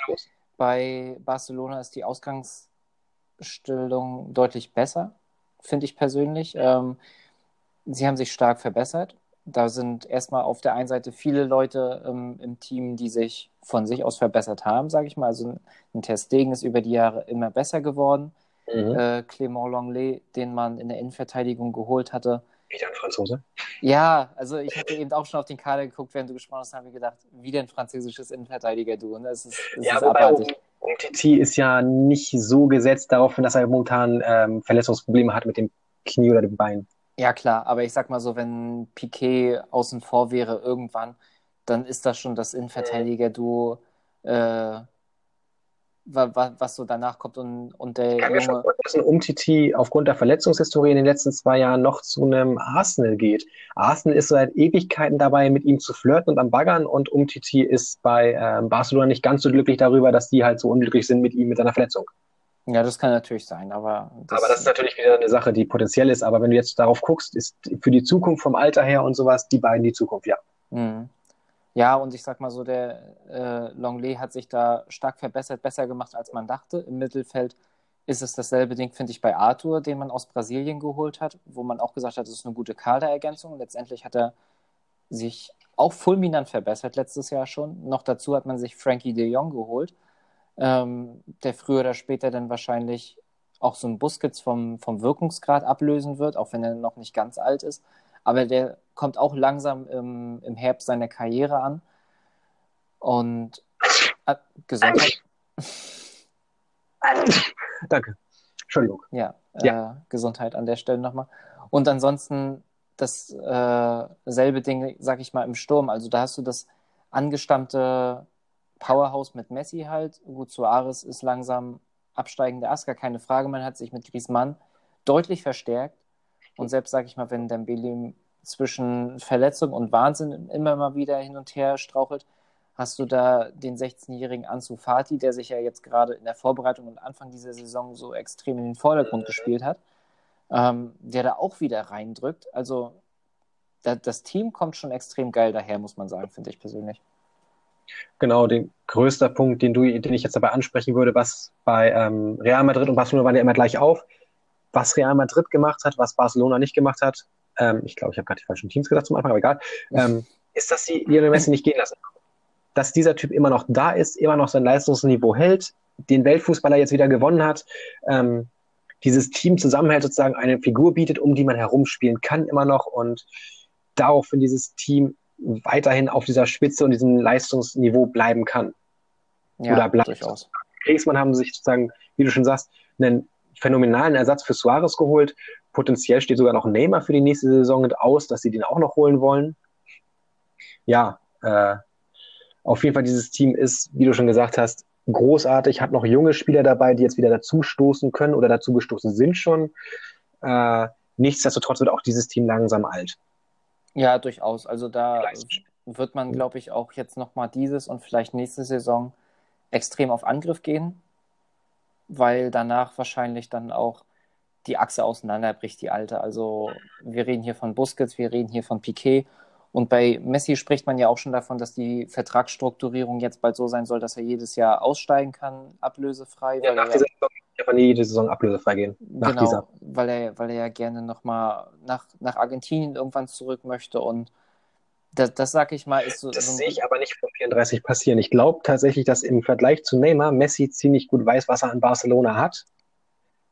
bei Barcelona ist die Ausgangsstellung deutlich besser, finde ich persönlich. Ähm, sie haben sich stark verbessert. Da sind erstmal auf der einen Seite viele Leute ähm, im Team, die sich von sich aus verbessert haben, sage ich mal. Also ein Testdegen ist über die Jahre immer besser geworden. Mhm. Äh, Clément Longley, den man in der Innenverteidigung geholt hatte. Wieder ein Franzose? Ja, also ich hatte eben auch schon auf den Kader geguckt, während du gesprochen hast, habe ich gedacht, wieder ein französisches Innenverteidiger-Du. Und das ist, das ja, ist wobei, abartig. Umtiti ist ja nicht so gesetzt darauf, dass er momentan ähm, Verletzungsprobleme hat mit dem Knie oder dem Bein. Ja, klar, aber ich sag mal so, wenn Piquet außen vor wäre irgendwann, dann ist das schon das Innenverteidiger-Duo, äh, was so danach kommt und, und der ich kann Junge... mir schon vorstellen, dass ein Umtiti aufgrund der Verletzungshistorie in den letzten zwei Jahren noch zu einem Arsenal geht. Arsenal ist seit Ewigkeiten dabei, mit ihm zu flirten und am Baggern und Umtiti ist bei äh, Barcelona nicht ganz so glücklich darüber, dass die halt so unglücklich sind mit ihm mit seiner Verletzung. Ja, das kann natürlich sein, aber das, aber das ist natürlich wieder eine Sache, die potenziell ist. Aber wenn du jetzt darauf guckst, ist für die Zukunft vom Alter her und sowas die beiden die Zukunft, ja. Mhm. Ja, und ich sag mal so, der äh, Longley hat sich da stark verbessert, besser gemacht, als man dachte. Im Mittelfeld ist es dasselbe Ding, finde ich, bei Arthur, den man aus Brasilien geholt hat, wo man auch gesagt hat, das ist eine gute Kaderergänzung. Letztendlich hat er sich auch fulminant verbessert letztes Jahr schon. Noch dazu hat man sich Frankie de Jong geholt, ähm, der früher oder später dann wahrscheinlich auch so ein Busquets vom, vom Wirkungsgrad ablösen wird, auch wenn er noch nicht ganz alt ist. Aber der kommt auch langsam im, im Herbst seiner Karriere an. Und äh, Gesundheit. [LAUGHS] Danke. Entschuldigung. Ja, ja. Äh, Gesundheit an der Stelle nochmal. Und ansonsten dasselbe äh, Ding, sag ich mal, im Sturm. Also da hast du das angestammte Powerhouse mit Messi halt. Gut, Suarez ist langsam absteigende Ast, gar keine Frage. Man hat sich mit Griezmann deutlich verstärkt. Und selbst, sag ich mal, wenn Dembele zwischen Verletzung und Wahnsinn immer mal wieder hin und her strauchelt, hast du da den 16-jährigen Ansu Fati, der sich ja jetzt gerade in der Vorbereitung und Anfang dieser Saison so extrem in den Vordergrund gespielt hat, ähm, der da auch wieder reindrückt. Also da, das Team kommt schon extrem geil daher, muss man sagen, finde ich persönlich. Genau, den größter Punkt, den, du, den ich jetzt dabei ansprechen würde, was bei ähm, Real Madrid und Barcelona waren ja immer gleich auf, was Real Madrid gemacht hat, was Barcelona nicht gemacht hat, ähm, ich glaube, ich habe gerade die falschen Teams gesagt zum Anfang, aber egal, ähm, ist, dass sie Lionel Messi nicht gehen lassen. Dass dieser Typ immer noch da ist, immer noch sein Leistungsniveau hält, den Weltfußballer jetzt wieder gewonnen hat, ähm, dieses Team zusammenhält, sozusagen eine Figur bietet, um die man herumspielen kann immer noch und daraufhin dieses Team weiterhin auf dieser Spitze und diesem Leistungsniveau bleiben kann. Ja, Oder bleibt. Durchaus. Kriegsmann haben sich sozusagen, wie du schon sagst, einen phänomenalen Ersatz für Suarez geholt Potenziell steht sogar noch Neymar für die nächste Saison aus, dass sie den auch noch holen wollen. Ja, äh, auf jeden Fall dieses Team ist, wie du schon gesagt hast, großartig, hat noch junge Spieler dabei, die jetzt wieder dazustoßen können oder dazu gestoßen sind schon. Äh, nichtsdestotrotz wird auch dieses Team langsam alt. Ja, durchaus. Also da wird man, glaube ich, auch jetzt nochmal dieses und vielleicht nächste Saison extrem auf Angriff gehen, weil danach wahrscheinlich dann auch die Achse auseinanderbricht, die alte. Also wir reden hier von Busquets, wir reden hier von Piquet. Und bei Messi spricht man ja auch schon davon, dass die Vertragsstrukturierung jetzt bald so sein soll, dass er jedes Jahr aussteigen kann, ablösefrei. Ja, nach dieser Saison kann nie jede Saison ablösefrei gehen. Nach genau, dieser. Weil, er, weil er ja gerne nochmal nach, nach Argentinien irgendwann zurück möchte. Und das, das sag ich mal, ist so. Das so sehe ich aber nicht vor 34 passieren. Ich glaube tatsächlich, dass im Vergleich zu Neymar Messi ziemlich gut weiß, was er an Barcelona hat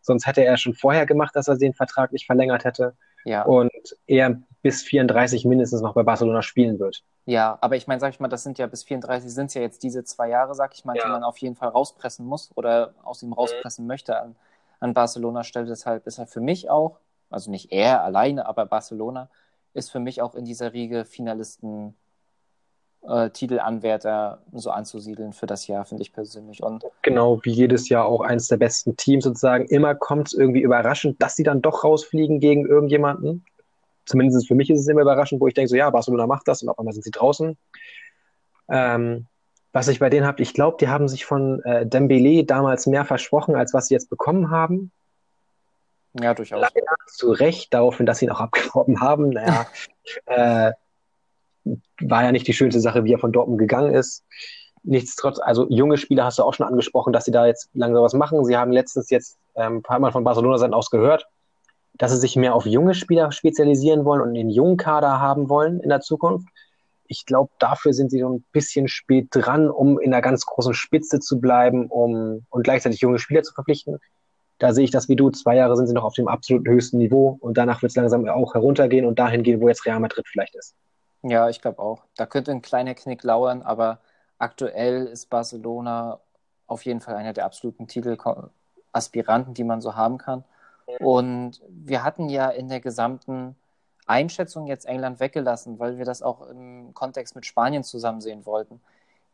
Sonst hätte er schon vorher gemacht, dass er den Vertrag nicht verlängert hätte. Ja. Und er bis 34 mindestens noch bei Barcelona spielen wird. Ja, aber ich meine, sag ich mal, das sind ja bis 34 sind es ja jetzt diese zwei Jahre, sag ich mal, ja. die man auf jeden Fall rauspressen muss oder aus ihm rauspressen mhm. möchte an, an Barcelona Stelle. Deshalb ist er für mich auch, also nicht er alleine, aber Barcelona ist für mich auch in dieser Riege Finalisten äh, Titelanwärter so anzusiedeln für das Jahr, finde ich persönlich. Und genau, wie jedes Jahr auch eines der besten Teams sozusagen. Immer kommt es irgendwie überraschend, dass sie dann doch rausfliegen gegen irgendjemanden. Zumindest für mich ist es immer überraschend, wo ich denke, so ja, Barcelona macht das und auf einmal sind sie draußen. Ähm, was ich bei denen habe, ich glaube, die haben sich von äh, Dembele damals mehr versprochen, als was sie jetzt bekommen haben. Ja, durchaus. Leider zu Recht daraufhin, dass sie ihn auch abgeworben haben. Naja, [LAUGHS] äh, war ja nicht die schönste Sache, wie er von Dortmund gegangen ist. Nichtsdestotrotz, also junge Spieler hast du auch schon angesprochen, dass sie da jetzt langsam was machen. Sie haben letztens jetzt ähm, paar Mal von Barcelona Seiten aus gehört, dass sie sich mehr auf junge Spieler spezialisieren wollen und den jungen Kader haben wollen in der Zukunft. Ich glaube, dafür sind sie so ein bisschen spät dran, um in der ganz großen Spitze zu bleiben, um und gleichzeitig junge Spieler zu verpflichten. Da sehe ich das wie du. Zwei Jahre sind sie noch auf dem absoluten höchsten Niveau und danach wird es langsam auch heruntergehen und dahin gehen, wo jetzt Real Madrid vielleicht ist. Ja, ich glaube auch. Da könnte ein kleiner Knick lauern, aber aktuell ist Barcelona auf jeden Fall einer der absoluten Titelaspiranten, die man so haben kann. Und wir hatten ja in der gesamten Einschätzung jetzt England weggelassen, weil wir das auch im Kontext mit Spanien zusammen sehen wollten.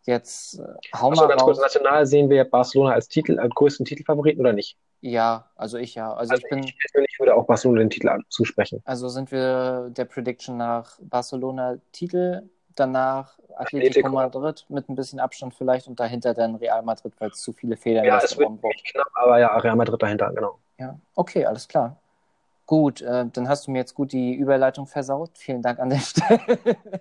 Jetzt äh, hau Also mal ganz kurz, raus. national sehen wir Barcelona als Titel, als größten Titelfavoriten oder nicht? Ja, also ich ja. Also ich bin, ich persönlich würde auch Barcelona den Titel zusprechen. also sind wir der Prediction nach Barcelona Titel, danach Atletico Atletico. Madrid mit ein bisschen Abstand vielleicht und dahinter dann Real Madrid, weil es zu viele Fehler Ja, es wird knapp, aber ja, Real Madrid dahinter, genau. Ja, okay, alles klar. Gut, äh, dann hast du mir jetzt gut die Überleitung versaut. Vielen Dank an der [LAUGHS] Stelle.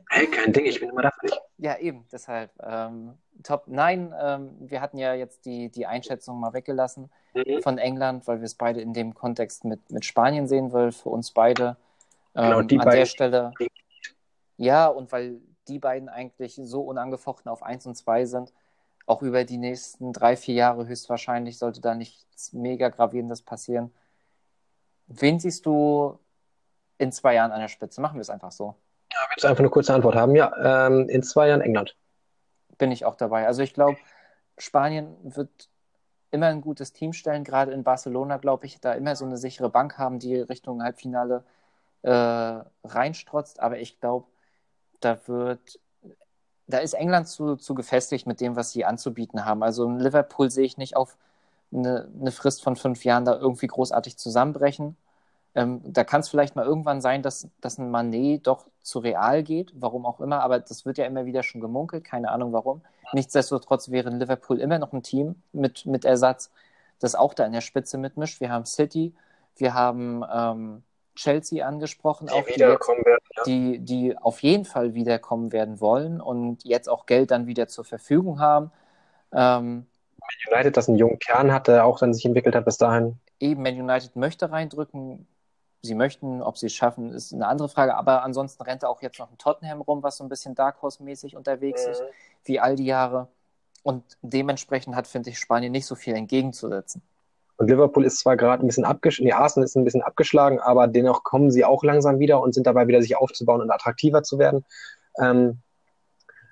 Hey, kein Ding, ich bin immer da für dich. Ja, eben, deshalb. Ähm, top. Nein, ähm, wir hatten ja jetzt die, die Einschätzung mal weggelassen Mhm. von England, weil wir es beide in dem Kontext mit, mit Spanien sehen wollen, für uns beide. Ähm, Genau, die an beiden- der Stelle. Ja, und weil die beiden eigentlich so unangefochten auf 1 und 2 sind, auch über die nächsten drei, vier Jahre höchstwahrscheinlich sollte da nichts mega Gravierendes passieren. Wen siehst du in zwei Jahren an der Spitze? Machen wir es einfach so. Willst du einfach eine kurze Antwort haben? Ja, ähm, in zwei Jahren England. bin ich auch dabei. Also ich glaube, Spanien wird immer ein gutes Team stellen. Gerade in Barcelona, glaube ich, da immer so eine sichere Bank haben, die Richtung Halbfinale äh, reinstrotzt. Aber ich glaube, da wird, da ist England zu, zu gefestigt mit dem, was sie anzubieten haben. Also in Liverpool sehe ich nicht auf eine, eine Frist von fünf Jahren da irgendwie großartig zusammenbrechen. Ähm, da kann es vielleicht mal irgendwann sein, dass, dass ein Manet doch zu Real geht, warum auch immer, aber das wird ja immer wieder schon gemunkelt, keine Ahnung warum. Nichtsdestotrotz wäre Liverpool immer noch ein Team mit, mit Ersatz, das auch da in der Spitze mitmischt. Wir haben City, wir haben ähm, Chelsea angesprochen, auch die, jetzt, wiederkommen werden. Ja. die, die auf jeden Fall wiederkommen werden wollen und jetzt auch Geld dann wieder zur Verfügung haben. Ähm, United, das einen jungen Kern hat, der auch dann sich entwickelt hat bis dahin. eben Man United möchte reindrücken. Sie möchten, ob sie es schaffen, ist eine andere Frage. Aber ansonsten rennt auch jetzt noch ein Tottenham rum, was so ein bisschen Dark Horse-mäßig unterwegs ist, wie all die Jahre. Und dementsprechend hat, finde ich, Spanien nicht so viel entgegenzusetzen. Und Liverpool ist zwar gerade ein bisschen abgeschlagen, nee, Arsenal ist ein bisschen abgeschlagen, aber dennoch kommen sie auch langsam wieder und sind dabei wieder sich aufzubauen und attraktiver zu werden. Ähm,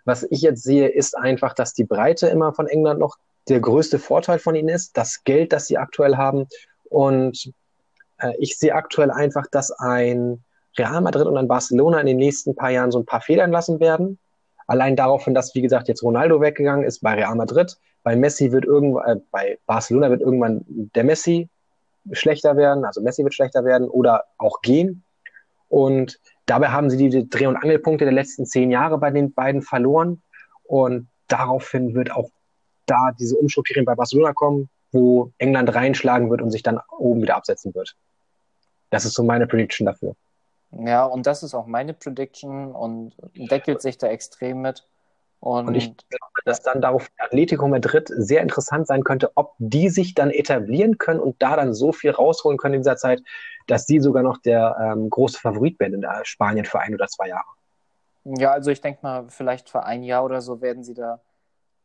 was ich jetzt sehe, ist einfach, dass die Breite immer von England noch der größte Vorteil von ihnen ist, das Geld, das sie aktuell haben. Und äh, ich sehe aktuell einfach, dass ein Real Madrid und ein Barcelona in den nächsten paar Jahren so ein paar Federn lassen werden. Allein daraufhin, dass, wie gesagt, jetzt Ronaldo weggegangen ist bei Real Madrid. Bei Messi wird irgendwann, äh, bei Barcelona wird irgendwann der Messi schlechter werden, also Messi wird schlechter werden oder auch gehen. Und dabei haben sie die Dreh- und Angelpunkte der letzten zehn Jahre bei den beiden verloren. Und daraufhin wird auch da diese Umstrukturierung bei Barcelona kommen, wo England reinschlagen wird und sich dann oben wieder absetzen wird. Das ist so meine Prediction dafür. Ja, und das ist auch meine Prediction und deckelt sich da extrem mit. Und, Und ich glaube, dass dann darauf Atletico Madrid sehr interessant sein könnte, ob die sich dann etablieren können und da dann so viel rausholen können in dieser Zeit, dass sie sogar noch der ähm, große Favorit werden in Spanien für ein oder zwei Jahre. Ja, also ich denke mal, vielleicht für ein Jahr oder so werden sie da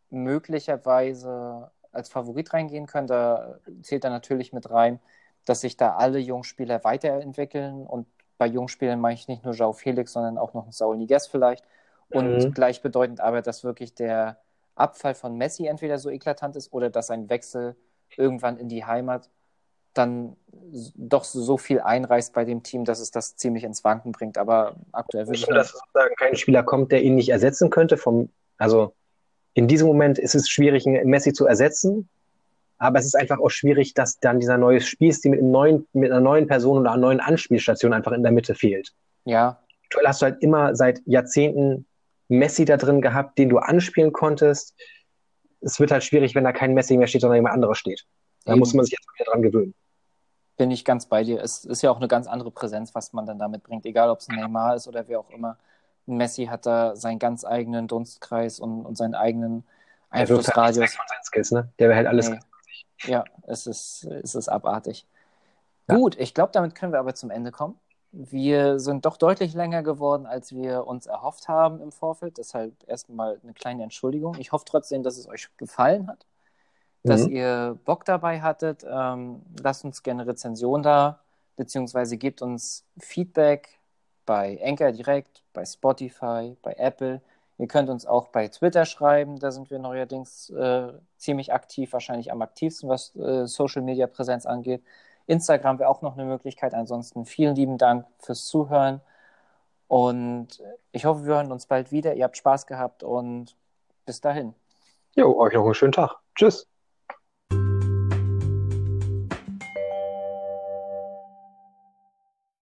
möglicherweise als Favorit reingehen können. Da zählt dann natürlich mit rein, dass sich da alle Jungspieler weiterentwickeln. Und bei Jungspielern meine ich nicht nur João Felix, sondern auch noch Saul Niguez vielleicht. Und Mhm. gleichbedeutend aber, dass wirklich der Abfall von Messi entweder so eklatant ist oder dass ein Wechsel irgendwann in die Heimat dann doch so viel einreißt bei dem Team, dass es das ziemlich ins Wanken bringt. Aber aktuell würde ich Nicht nur, dass sozusagen kein Spieler kommt, der ihn nicht ersetzen könnte. Vom, also in diesem Moment ist es schwierig, Messi zu ersetzen. Aber es ist einfach auch schwierig, dass dann dieser neue Spielstil mit, einem neuen, mit einer neuen Person oder einer neuen Anspielstation einfach in der Mitte fehlt. ja, Aktuell hast du halt immer seit Jahrzehnten Messi da drin gehabt, den du anspielen konntest. Es wird halt schwierig, wenn da kein Messi mehr steht, sondern jemand anderes steht. Da Eben. muss man sich jetzt wieder dran gewöhnen. bin ich ganz bei dir. Es ist ja auch eine ganz andere Präsenz, was man dann damit bringt, egal ob es ein Neymar ist oder wer auch immer. Messi hat da seinen ganz eigenen Dunstkreis und, und seinen eigenen halt Einflussradius. Skills, ne? Der behält alles. Nee. Ja, es ist, es ist abartig. Ja. Gut, ich glaube, damit können wir aber zum Ende kommen. Wir sind doch deutlich länger geworden, als wir uns erhofft haben im Vorfeld. Deshalb erstmal eine kleine Entschuldigung. Ich hoffe trotzdem, dass es euch gefallen hat, dass Mhm. ihr Bock dabei hattet. Ähm, lasst uns gerne Rezension da, beziehungsweise gebt uns Feedback bei Anchor direkt, bei Spotify, bei Apple. Ihr könnt uns auch bei Twitter schreiben, da sind wir neuerdings äh, ziemlich aktiv, wahrscheinlich am aktivsten, was äh, Social Media Präsenz angeht. Instagram wäre auch noch eine Möglichkeit. Ansonsten vielen lieben Dank fürs Zuhören und ich hoffe, wir hören uns bald wieder. Ihr habt Spaß gehabt und bis dahin. Jo, euch noch einen schönen Tag. Tschüss.